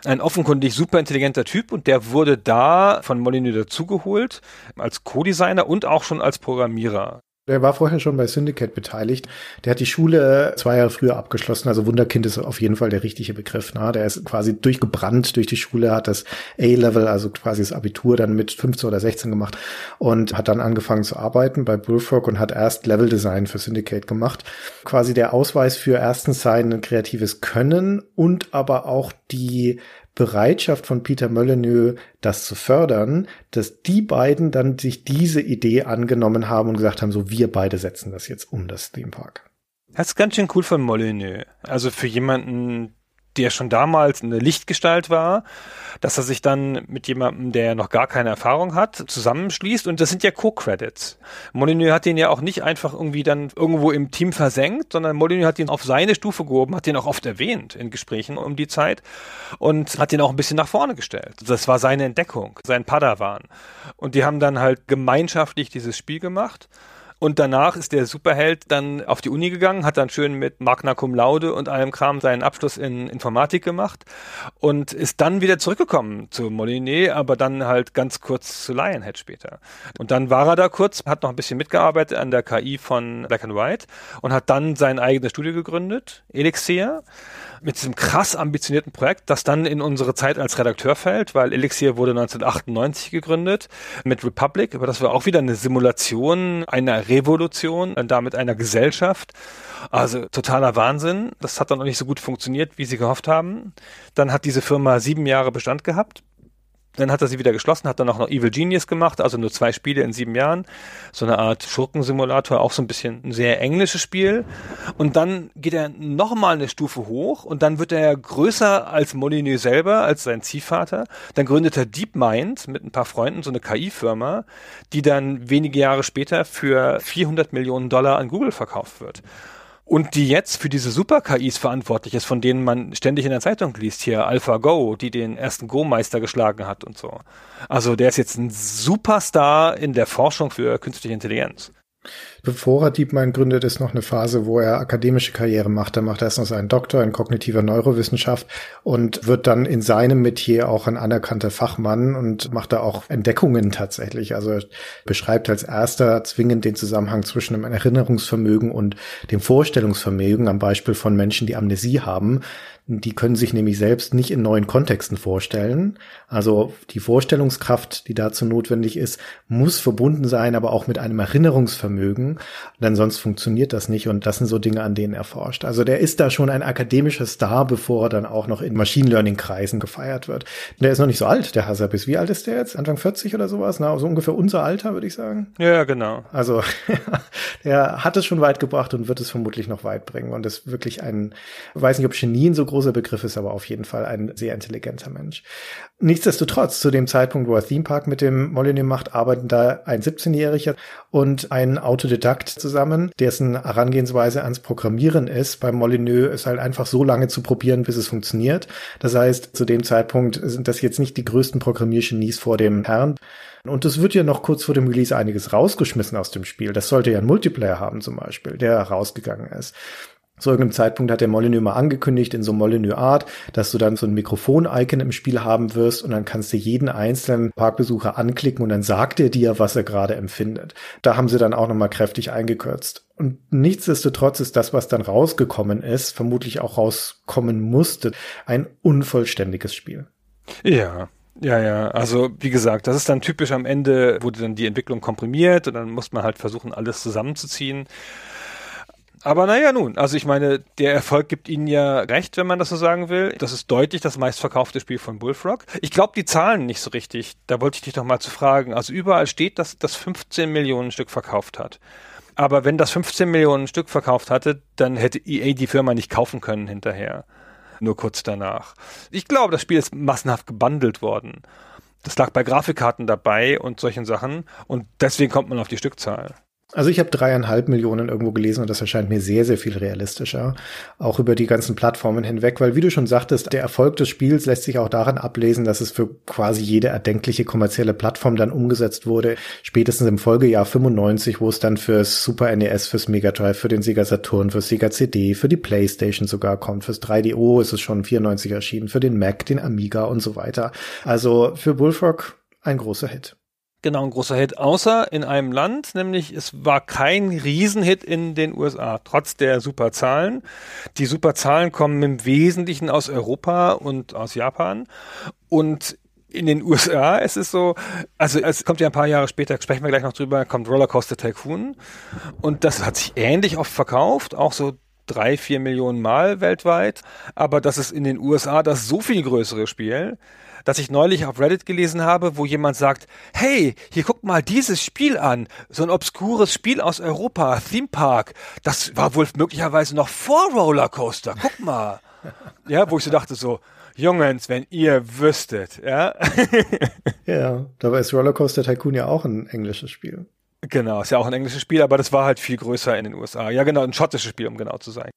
Speaker 4: ein offenkundig super intelligenter Typ und der wurde da von Molyneux dazugeholt als Co-Designer und auch schon als Programmierer.
Speaker 3: Der war vorher schon bei Syndicate beteiligt. Der hat die Schule zwei Jahre früher abgeschlossen. Also Wunderkind ist auf jeden Fall der richtige Begriff. Na? Der ist quasi durchgebrannt durch die Schule, hat das A-Level, also quasi das Abitur dann mit 15 oder 16 gemacht und hat dann angefangen zu arbeiten bei Bullfrog und hat erst Level Design für Syndicate gemacht. Quasi der Ausweis für erstens sein kreatives Können und aber auch die Bereitschaft von Peter Molyneux, das zu fördern, dass die beiden dann sich diese Idee angenommen haben und gesagt haben, so wir beide setzen das jetzt um, das Theme Park.
Speaker 4: Das ist ganz schön cool von Molyneux. Also für jemanden, der schon damals eine Lichtgestalt war, dass er sich dann mit jemandem, der noch gar keine Erfahrung hat, zusammenschließt. Und das sind ja Co-Credits. Molyneux hat den ja auch nicht einfach irgendwie dann irgendwo im Team versenkt, sondern Molyneux hat ihn auf seine Stufe gehoben, hat den auch oft erwähnt in Gesprächen um die Zeit und hat den auch ein bisschen nach vorne gestellt. Das war seine Entdeckung, sein Padawan. Und die haben dann halt gemeinschaftlich dieses Spiel gemacht. Und danach ist der Superheld dann auf die Uni gegangen, hat dann schön mit Magna Cum Laude und allem Kram seinen Abschluss in Informatik gemacht und ist dann wieder zurückgekommen zu Moliné, aber dann halt ganz kurz zu Lionhead später. Und dann war er da kurz, hat noch ein bisschen mitgearbeitet an der KI von Black and White und hat dann sein eigenes Studio gegründet, Elixir mit diesem krass ambitionierten Projekt, das dann in unsere Zeit als Redakteur fällt, weil Elixir wurde 1998 gegründet mit Republic, aber das war auch wieder eine Simulation einer Revolution, damit einer Gesellschaft. Also totaler Wahnsinn. Das hat dann auch nicht so gut funktioniert, wie sie gehofft haben. Dann hat diese Firma sieben Jahre Bestand gehabt dann hat er sie wieder geschlossen, hat dann auch noch Evil Genius gemacht, also nur zwei Spiele in sieben Jahren. So eine Art Schurkensimulator, auch so ein bisschen ein sehr englisches Spiel. Und dann geht er nochmal eine Stufe hoch und dann wird er größer als Molyneux selber, als sein Ziehvater. Dann gründet er DeepMind mit ein paar Freunden, so eine KI-Firma, die dann wenige Jahre später für 400 Millionen Dollar an Google verkauft wird und die jetzt für diese Super-KIs verantwortlich ist, von denen man ständig in der Zeitung liest, hier AlphaGo, die den ersten Go-Meister geschlagen hat und so. Also der ist jetzt ein Superstar in der Forschung für künstliche Intelligenz.
Speaker 3: Bevor er DeepMind gründet, ist noch eine Phase, wo er akademische Karriere macht. Da macht er erst noch seinen Doktor in kognitiver Neurowissenschaft und wird dann in seinem Metier auch ein anerkannter Fachmann und macht da auch Entdeckungen tatsächlich. Also er beschreibt als erster zwingend den Zusammenhang zwischen dem Erinnerungsvermögen und dem Vorstellungsvermögen am Beispiel von Menschen, die Amnesie haben. Die können sich nämlich selbst nicht in neuen Kontexten vorstellen. Also die Vorstellungskraft, die dazu notwendig ist, muss verbunden sein, aber auch mit einem Erinnerungsvermögen. Denn sonst funktioniert das nicht. Und das sind so Dinge, an denen er forscht. Also der ist da schon ein akademischer Star, bevor er dann auch noch in Machine Learning Kreisen gefeiert wird. Der ist noch nicht so alt, der Hassabis. Wie alt ist der jetzt? Anfang 40 oder sowas? Na, so ungefähr unser Alter, würde ich sagen.
Speaker 4: Ja, genau.
Speaker 3: Also *laughs* der hat es schon weit gebracht und wird es vermutlich noch weit bringen. Und ist wirklich ein, weiß nicht, ob Genie so groß großer Begriff ist, aber auf jeden Fall ein sehr intelligenter Mensch. Nichtsdestotrotz, zu dem Zeitpunkt, wo er Theme Park mit dem Molyneux macht, arbeiten da ein 17-Jähriger und ein Autodidakt zusammen, dessen Herangehensweise ans Programmieren ist. Beim Molyneux ist halt einfach so lange zu probieren, bis es funktioniert. Das heißt, zu dem Zeitpunkt sind das jetzt nicht die größten Programmiergenies vor dem Herrn. Und es wird ja noch kurz vor dem Release einiges rausgeschmissen aus dem Spiel. Das sollte ja ein Multiplayer haben zum Beispiel, der rausgegangen ist. Zu irgendeinem Zeitpunkt hat der Molyneux mal angekündigt in so Molyneux Art, dass du dann so ein Mikrofon-Icon im Spiel haben wirst und dann kannst du jeden einzelnen Parkbesucher anklicken und dann sagt er dir, was er gerade empfindet. Da haben sie dann auch nochmal kräftig eingekürzt. Und nichtsdestotrotz ist das, was dann rausgekommen ist, vermutlich auch rauskommen musste, ein unvollständiges Spiel.
Speaker 4: Ja, ja, ja. Also wie gesagt, das ist dann typisch am Ende, wurde dann die Entwicklung komprimiert und dann muss man halt versuchen, alles zusammenzuziehen. Aber naja, nun, also ich meine, der Erfolg gibt ihnen ja recht, wenn man das so sagen will. Das ist deutlich das meistverkaufte Spiel von Bullfrog. Ich glaube die Zahlen nicht so richtig. Da wollte ich dich doch mal zu fragen. Also überall steht, dass das 15 Millionen Stück verkauft hat. Aber wenn das 15 Millionen Stück verkauft hatte, dann hätte EA die Firma nicht kaufen können hinterher. Nur kurz danach. Ich glaube, das Spiel ist massenhaft gebundelt worden. Das lag bei Grafikkarten dabei und solchen Sachen. Und deswegen kommt man auf die Stückzahl.
Speaker 3: Also ich habe dreieinhalb Millionen irgendwo gelesen und das erscheint mir sehr, sehr viel realistischer. Auch über die ganzen Plattformen hinweg, weil wie du schon sagtest, der Erfolg des Spiels lässt sich auch daran ablesen, dass es für quasi jede erdenkliche kommerzielle Plattform dann umgesetzt wurde. Spätestens im Folgejahr 95, wo es dann fürs Super NES, fürs Mega Drive, für den Sega Saturn, fürs Sega CD, für die Playstation sogar kommt. Fürs 3DO ist es schon 94 erschienen, für den Mac, den Amiga und so weiter. Also für Bullfrog ein großer Hit.
Speaker 4: Genau, ein großer Hit, außer in einem Land, nämlich es war kein Riesenhit in den USA, trotz der Superzahlen. Die Superzahlen kommen im Wesentlichen aus Europa und aus Japan. Und in den USA ist es so, also es kommt ja ein paar Jahre später, sprechen wir gleich noch drüber, kommt Rollercoaster Tycoon. Und das hat sich ähnlich oft verkauft, auch so drei, vier Millionen Mal weltweit. Aber das ist in den USA das so viel größere Spiel, dass ich neulich auf Reddit gelesen habe, wo jemand sagt, hey, hier guck mal dieses Spiel an, so ein obskures Spiel aus Europa, Theme Park, das war wohl möglicherweise noch vor Rollercoaster, guck mal. *laughs* ja, wo ich so dachte so, Jungens, wenn ihr wüsstet, ja. *laughs*
Speaker 3: ja, dabei ist Rollercoaster Tycoon ja auch ein englisches Spiel.
Speaker 4: Genau, ist ja auch ein englisches Spiel, aber das war halt viel größer in den USA. Ja, genau, ein schottisches Spiel, um genau zu sein.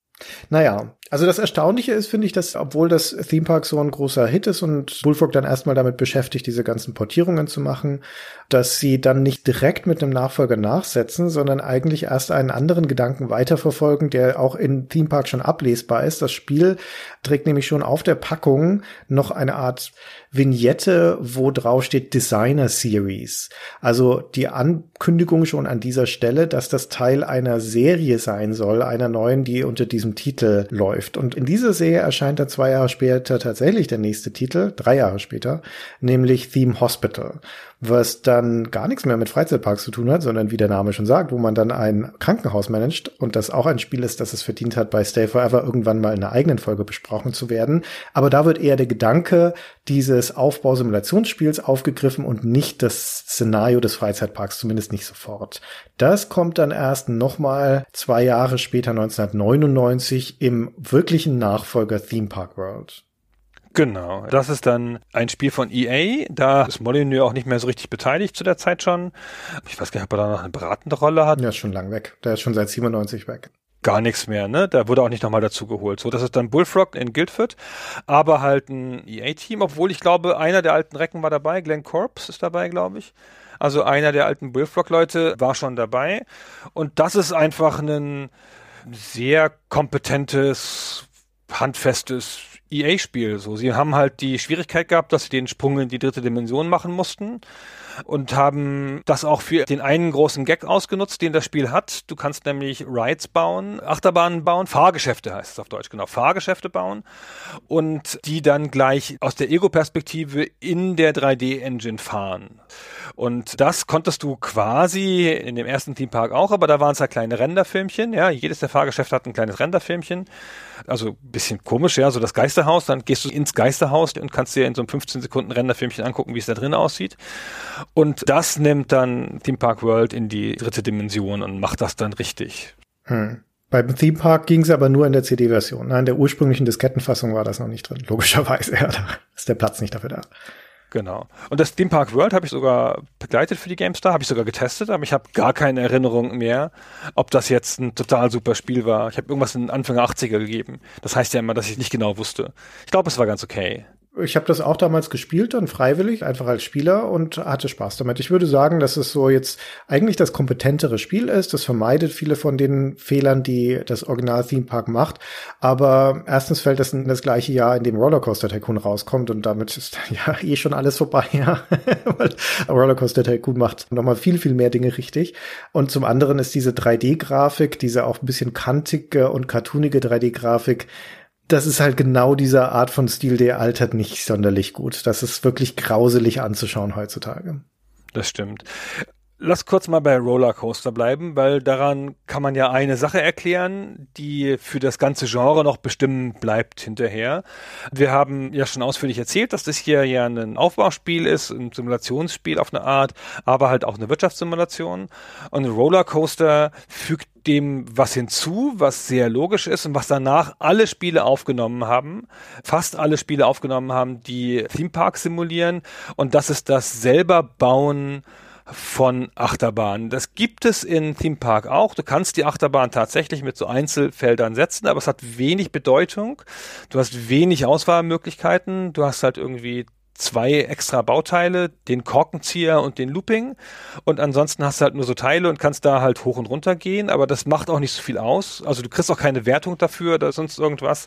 Speaker 3: Naja, also das Erstaunliche ist, finde ich, dass obwohl das Theme Park so ein großer Hit ist und Bullfrog dann erstmal damit beschäftigt, diese ganzen Portierungen zu machen, dass sie dann nicht direkt mit einem Nachfolger nachsetzen, sondern eigentlich erst einen anderen Gedanken weiterverfolgen, der auch in Theme Park schon ablesbar ist. Das Spiel trägt nämlich schon auf der Packung noch eine Art Vignette, wo drauf steht Designer Series. Also die Ankündigung schon an dieser Stelle, dass das Teil einer Serie sein soll, einer neuen, die unter diesem ursprünglichen Titel läuft. Und in dieser Serie erscheint dann zwei Jahre später tatsächlich der nächste Titel, drei Jahre später, nämlich Theme Hospital was dann gar nichts mehr mit Freizeitparks zu tun hat, sondern wie der Name schon sagt, wo man dann ein Krankenhaus managt und das auch ein Spiel ist, das es verdient hat, bei Stay Forever irgendwann mal in einer eigenen Folge besprochen zu werden. Aber da wird eher der Gedanke dieses Aufbausimulationsspiels aufgegriffen und nicht das Szenario des Freizeitparks, zumindest nicht sofort. Das kommt dann erst nochmal zwei Jahre später, 1999, im wirklichen Nachfolger Theme Park World.
Speaker 4: Genau. Das ist dann ein Spiel von EA. Da ist Molyneux auch nicht mehr so richtig beteiligt zu der Zeit schon. Ich weiß gar nicht, ob er da noch eine beratende Rolle hat.
Speaker 3: Ja, ist schon lang weg. Der ist schon seit 97 weg.
Speaker 4: Gar nichts mehr, ne? Da wurde auch nicht nochmal dazu geholt. So, das ist dann Bullfrog in Guildford, aber halt ein EA-Team, obwohl ich glaube, einer der alten Recken war dabei. Glenn Corps ist dabei, glaube ich. Also einer der alten Bullfrog-Leute war schon dabei. Und das ist einfach ein sehr kompetentes, handfestes EA-Spiel. So, sie haben halt die Schwierigkeit gehabt, dass sie den Sprung in die dritte Dimension machen mussten und haben das auch für den einen großen Gag ausgenutzt, den das Spiel hat. Du kannst nämlich Rides bauen, Achterbahnen bauen, Fahrgeschäfte heißt es auf Deutsch, genau, Fahrgeschäfte bauen und die dann gleich aus der Ego-Perspektive in der 3D-Engine fahren. Und das konntest du quasi in dem ersten Theme Park auch, aber da waren es halt kleine Renderfilmchen, ja, jedes der Fahrgeschäfte hat ein kleines Renderfilmchen. Also bisschen komisch, ja, so das Geisterhaus, dann gehst du ins Geisterhaus und kannst dir in so einem 15 Sekunden Renderfilmchen angucken, wie es da drin aussieht. Und das nimmt dann Theme Park World in die dritte Dimension und macht das dann richtig.
Speaker 3: Hm. Beim Theme Park ging es aber nur in der CD-Version. Nein, in der ursprünglichen Diskettenfassung war das noch nicht drin. Logischerweise, *laughs* ja, da ist der Platz nicht dafür da.
Speaker 4: Genau. Und das Theme Park World habe ich sogar begleitet für die GameStar, habe ich sogar getestet, aber ich habe gar keine Erinnerung mehr, ob das jetzt ein total super Spiel war. Ich habe irgendwas in Anfang 80er gegeben. Das heißt ja immer, dass ich nicht genau wusste. Ich glaube, es war ganz okay.
Speaker 3: Ich habe das auch damals gespielt, dann freiwillig, einfach als Spieler und hatte Spaß damit. Ich würde sagen, dass es so jetzt eigentlich das kompetentere Spiel ist. Das vermeidet viele von den Fehlern, die das Original Theme Park macht. Aber erstens fällt das in das gleiche Jahr, in dem Rollercoaster Tycoon rauskommt und damit ist *laughs* ja eh schon alles vorbei. Ja. *laughs* Weil Rollercoaster Tycoon macht nochmal viel, viel mehr Dinge richtig. Und zum anderen ist diese 3D-Grafik, diese auch ein bisschen kantige und cartoonige 3D-Grafik, das ist halt genau diese Art von Stil, der altert nicht sonderlich gut. Das ist wirklich grauselig anzuschauen heutzutage.
Speaker 4: Das stimmt. Lass kurz mal bei Rollercoaster bleiben, weil daran kann man ja eine Sache erklären, die für das ganze Genre noch bestimmen bleibt hinterher. Wir haben ja schon ausführlich erzählt, dass das hier ja ein Aufbauspiel ist, ein Simulationsspiel auf eine Art, aber halt auch eine Wirtschaftssimulation. Und Rollercoaster fügt dem was hinzu, was sehr logisch ist und was danach alle Spiele aufgenommen haben, fast alle Spiele aufgenommen haben, die Theme Park simulieren. Und das ist das selber bauen von Achterbahnen. Das gibt es in Theme Park auch. Du kannst die Achterbahn tatsächlich mit so Einzelfeldern setzen, aber es hat wenig Bedeutung. Du hast wenig Auswahlmöglichkeiten. Du hast halt irgendwie zwei extra Bauteile, den Korkenzieher und den Looping. Und ansonsten hast du halt nur so Teile und kannst da halt hoch und runter gehen, aber das macht auch nicht so viel aus. Also du kriegst auch keine Wertung dafür oder sonst irgendwas,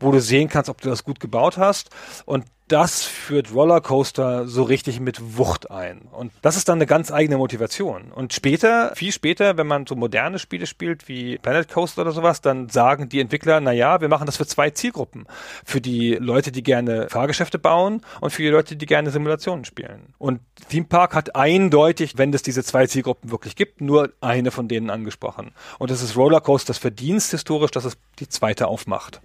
Speaker 4: wo du sehen kannst, ob du das gut gebaut hast. Und das führt Rollercoaster so richtig mit Wucht ein. Und das ist dann eine ganz eigene Motivation. Und später, viel später, wenn man so moderne Spiele spielt wie Planet Coaster oder sowas, dann sagen die Entwickler, na ja, wir machen das für zwei Zielgruppen. Für die Leute, die gerne Fahrgeschäfte bauen und für die Leute, die gerne Simulationen spielen. Und Theme Park hat eindeutig, wenn es diese zwei Zielgruppen wirklich gibt, nur eine von denen angesprochen. Und das ist Rollercoasters Verdienst historisch, dass es die zweite aufmacht.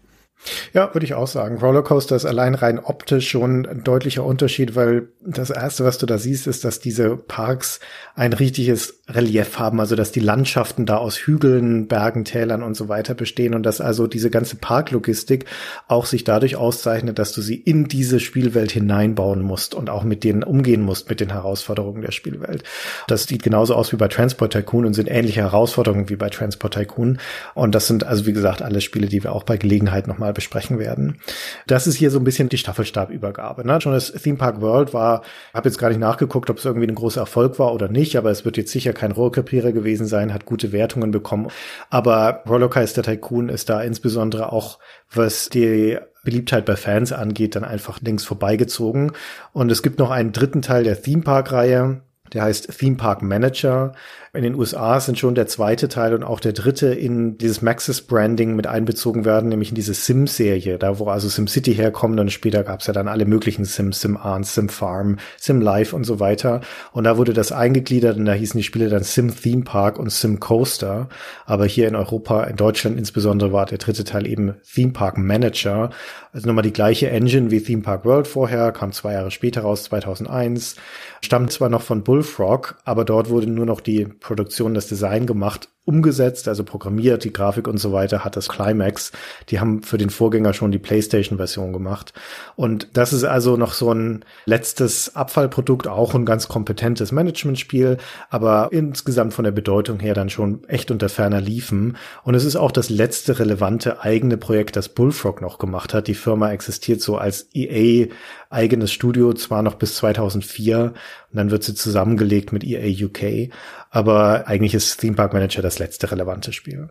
Speaker 3: Ja, würde ich auch sagen. Rollercoaster ist allein rein optisch schon ein deutlicher Unterschied, weil das erste, was du da siehst, ist, dass diese Parks ein richtiges Relief haben, also dass die Landschaften da aus Hügeln, Bergen, Tälern und so weiter bestehen und dass also diese ganze Parklogistik auch sich dadurch auszeichnet, dass du sie in diese Spielwelt hineinbauen musst und auch mit denen umgehen musst, mit den Herausforderungen der Spielwelt. Das sieht genauso aus wie bei Transport Tycoon und sind ähnliche Herausforderungen wie bei Transport Tycoon. Und das sind also, wie gesagt, alle Spiele, die wir auch bei Gelegenheit nochmal mal besprechen werden. Das ist hier so ein bisschen die Staffelstabübergabe. Ne? Schon das Theme Park World war, habe jetzt gar nicht nachgeguckt, ob es irgendwie ein großer Erfolg war oder nicht, aber es wird jetzt sicher kein Rohrkrepierer gewesen sein, hat gute Wertungen bekommen. Aber Rollercoaster Tycoon ist da insbesondere auch, was die Beliebtheit bei Fans angeht, dann einfach links vorbeigezogen. Und es gibt noch einen dritten Teil der Theme Park Reihe, Der heißt Theme Park Manager. In den USA sind schon der zweite Teil und auch der dritte in dieses Maxis Branding mit einbezogen werden, nämlich in diese Sim-Serie, da wo also SimCity herkommt und später gab es ja dann alle möglichen Sims, Sim Arns, Sim Farm, Sim Life und so weiter. Und da wurde das eingegliedert und da hießen die Spiele dann Sim Theme Park und Sim Coaster. Aber hier in Europa, in Deutschland insbesondere, war der dritte Teil eben Theme Park Manager. Also nochmal die gleiche Engine wie Theme Park World vorher, kam zwei Jahre später raus, 2001. Stammt zwar noch von Bullfrog, aber dort wurde nur noch die Produktion, das Design gemacht umgesetzt, also programmiert, die Grafik und so weiter hat das Climax. Die haben für den Vorgänger schon die PlayStation-Version gemacht. Und das ist also noch so ein letztes Abfallprodukt, auch ein ganz kompetentes Managementspiel, aber insgesamt von der Bedeutung her dann schon echt unter ferner liefen. Und es ist auch das letzte relevante eigene Projekt, das Bullfrog noch gemacht hat. Die Firma existiert so als EA eigenes Studio, zwar noch bis 2004, und dann wird sie zusammengelegt mit EA UK, aber eigentlich ist Theme Park Manager das letzte relevante Spiel.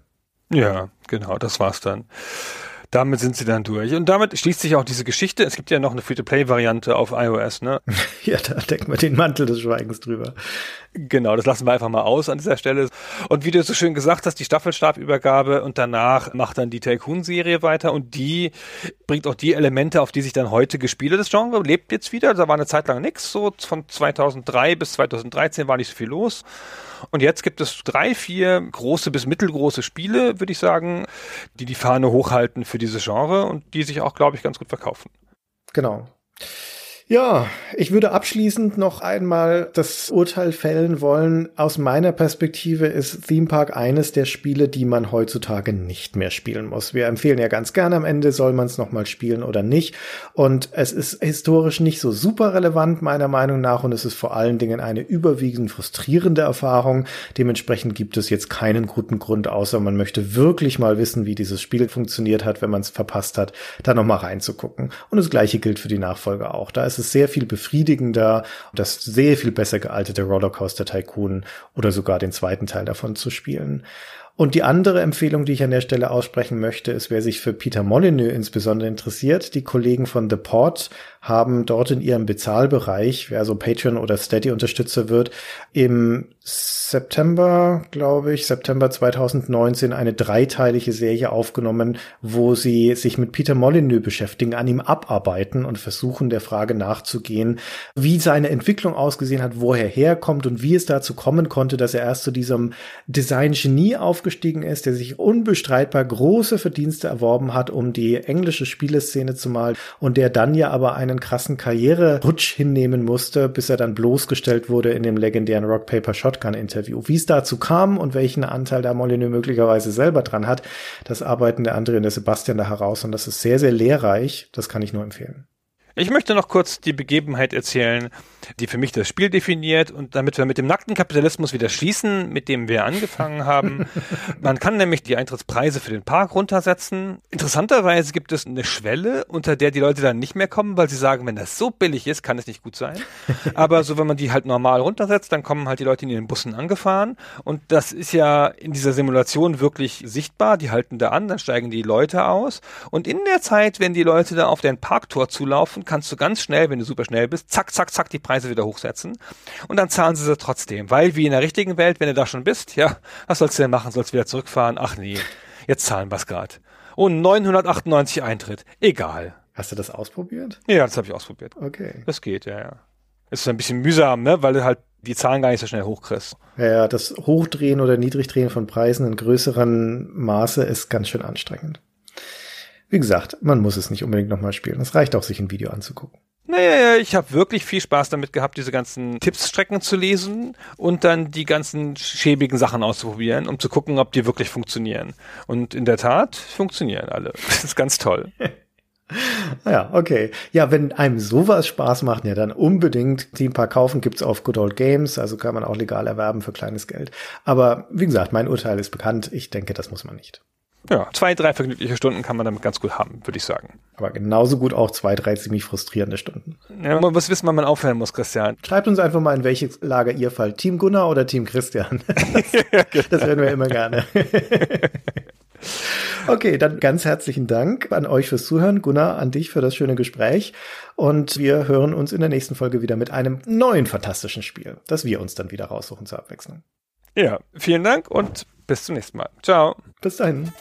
Speaker 4: Ja, genau, das war's dann. Damit sind sie dann durch. Und damit schließt sich auch diese Geschichte. Es gibt ja noch eine Free-to-Play-Variante auf iOS, ne? *laughs*
Speaker 3: ja, da decken wir den Mantel des Schweigens drüber.
Speaker 4: Genau, das lassen wir einfach mal aus an dieser Stelle. Und wie du so schön gesagt hast, die Staffelstabübergabe und danach macht dann die Tycoon-Serie weiter und die bringt auch die Elemente, auf die sich dann heute gespielt. Das Genre lebt jetzt wieder. Da war eine Zeit lang nichts. So von 2003 bis 2013 war nicht so viel los. Und jetzt gibt es drei, vier große bis mittelgroße Spiele, würde ich sagen, die die Fahne hochhalten für dieses Genre und die sich auch, glaube ich, ganz gut verkaufen.
Speaker 3: Genau. Ja, ich würde abschließend noch einmal das Urteil fällen wollen. Aus meiner Perspektive ist Theme Park eines der Spiele, die man heutzutage nicht mehr spielen muss. Wir empfehlen ja ganz gerne am Ende, soll man es nochmal spielen oder nicht. Und es ist historisch nicht so super relevant, meiner Meinung nach. Und es ist vor allen Dingen eine überwiegend frustrierende Erfahrung. Dementsprechend gibt es jetzt keinen guten Grund, außer man möchte wirklich mal wissen, wie dieses Spiel funktioniert hat, wenn man es verpasst hat, da nochmal reinzugucken. Und das gleiche gilt für die Nachfolger auch. Da ist es sehr viel befriedigender, das sehr viel besser gealtete Rollercoaster Tycoon oder sogar den zweiten Teil davon zu spielen. Und die andere Empfehlung, die ich an der Stelle aussprechen möchte, ist, wer sich für Peter Molyneux insbesondere interessiert. Die Kollegen von The Pod haben dort in ihrem Bezahlbereich, wer so Patreon oder Steady Unterstützer wird, im September, glaube ich, September 2019 eine dreiteilige Serie aufgenommen, wo sie sich mit Peter Molyneux beschäftigen, an ihm abarbeiten und versuchen der Frage nachzugehen, wie seine Entwicklung ausgesehen hat, wo er herkommt und wie es dazu kommen konnte, dass er erst zu diesem Design-Genie aufgestiegen ist, der sich unbestreitbar große Verdienste erworben hat, um die englische Spieleszene zu malen und der dann ja aber einen krassen Karriererutsch hinnehmen musste, bis er dann bloßgestellt wurde in dem legendären Rock Paper Shotgun Interview. Wie es dazu kam und welchen Anteil da Molyneux möglicherweise selber dran hat, das arbeiten der André und der Sebastian da heraus und das ist sehr, sehr lehrreich. Das kann ich nur empfehlen.
Speaker 4: Ich möchte noch kurz die Begebenheit erzählen, die für mich das Spiel definiert und damit wir mit dem nackten Kapitalismus wieder schließen, mit dem wir angefangen haben. *laughs* Man kann nämlich die Eintrittspreise für den Park runtersetzen. Interessanterweise gibt es eine Schwelle, unter der die Leute dann nicht mehr kommen, weil sie sagen, wenn das so billig ist, kann es nicht gut sein. *laughs* Aber so, wenn man die halt normal runtersetzt, dann kommen halt die Leute in ihren Bussen angefahren und das ist ja in dieser Simulation wirklich sichtbar. Die halten da an, dann steigen die Leute aus und in der Zeit, wenn die Leute da auf den Parktor zulaufen, kannst du ganz schnell, wenn du super schnell bist, zack, zack, zack, die Preise wieder hochsetzen. Und dann zahlen sie sie trotzdem. Weil, wie in der richtigen Welt, wenn du da schon bist, ja, was sollst du denn machen? Sollst du wieder zurückfahren? Ach nee, jetzt zahlen wir es gerade. Oh, 998 Eintritt. Egal.
Speaker 3: Hast du das ausprobiert?
Speaker 4: Ja, das habe ich ausprobiert.
Speaker 3: Okay.
Speaker 4: Das geht, ja, ja. Ist ein bisschen mühsam, ne, weil du halt die Zahlen gar nicht so schnell hochkriegst.
Speaker 3: Ja, ja, das Hochdrehen oder Niedrigdrehen von Preisen in größeren Maße ist ganz schön anstrengend. Wie gesagt, man muss es nicht unbedingt nochmal spielen. Es reicht auch, sich ein Video anzugucken.
Speaker 4: Naja, ich habe wirklich viel Spaß damit gehabt, diese ganzen Tippsstrecken zu lesen und dann die ganzen schäbigen Sachen auszuprobieren, um zu gucken, ob die wirklich funktionieren. Und in der Tat funktionieren alle. *laughs* Das ist ganz toll. *laughs*
Speaker 3: Ja, okay. Ja, wenn einem sowas Spaß macht, ja, dann unbedingt Theme Park kaufen gibt's auf Good Old Games, also kann man auch legal erwerben für kleines Geld. Aber wie gesagt, mein Urteil ist bekannt. Ich denke, das muss man nicht.
Speaker 4: Ja, zwei, drei vergnügliche Stunden kann man damit ganz gut haben, würde ich sagen.
Speaker 3: Aber genauso gut auch zwei, drei ziemlich frustrierende Stunden.
Speaker 4: Ja, man muss wissen, wann man aufhören muss, Christian.
Speaker 3: Schreibt uns einfach mal, in welches Lager ihr fallt. Team Gunnar oder Team Christian? *laughs* Das, das hören wir immer gerne. Okay, dann ganz herzlichen Dank an euch fürs Zuhören. Gunnar, an dich für das schöne Gespräch. Und wir hören uns in der nächsten Folge wieder mit einem neuen fantastischen Spiel, das wir uns dann wieder raussuchen zur Abwechslung.
Speaker 4: Ja, vielen Dank und bis zum nächsten Mal. Ciao.
Speaker 3: Bis dahin.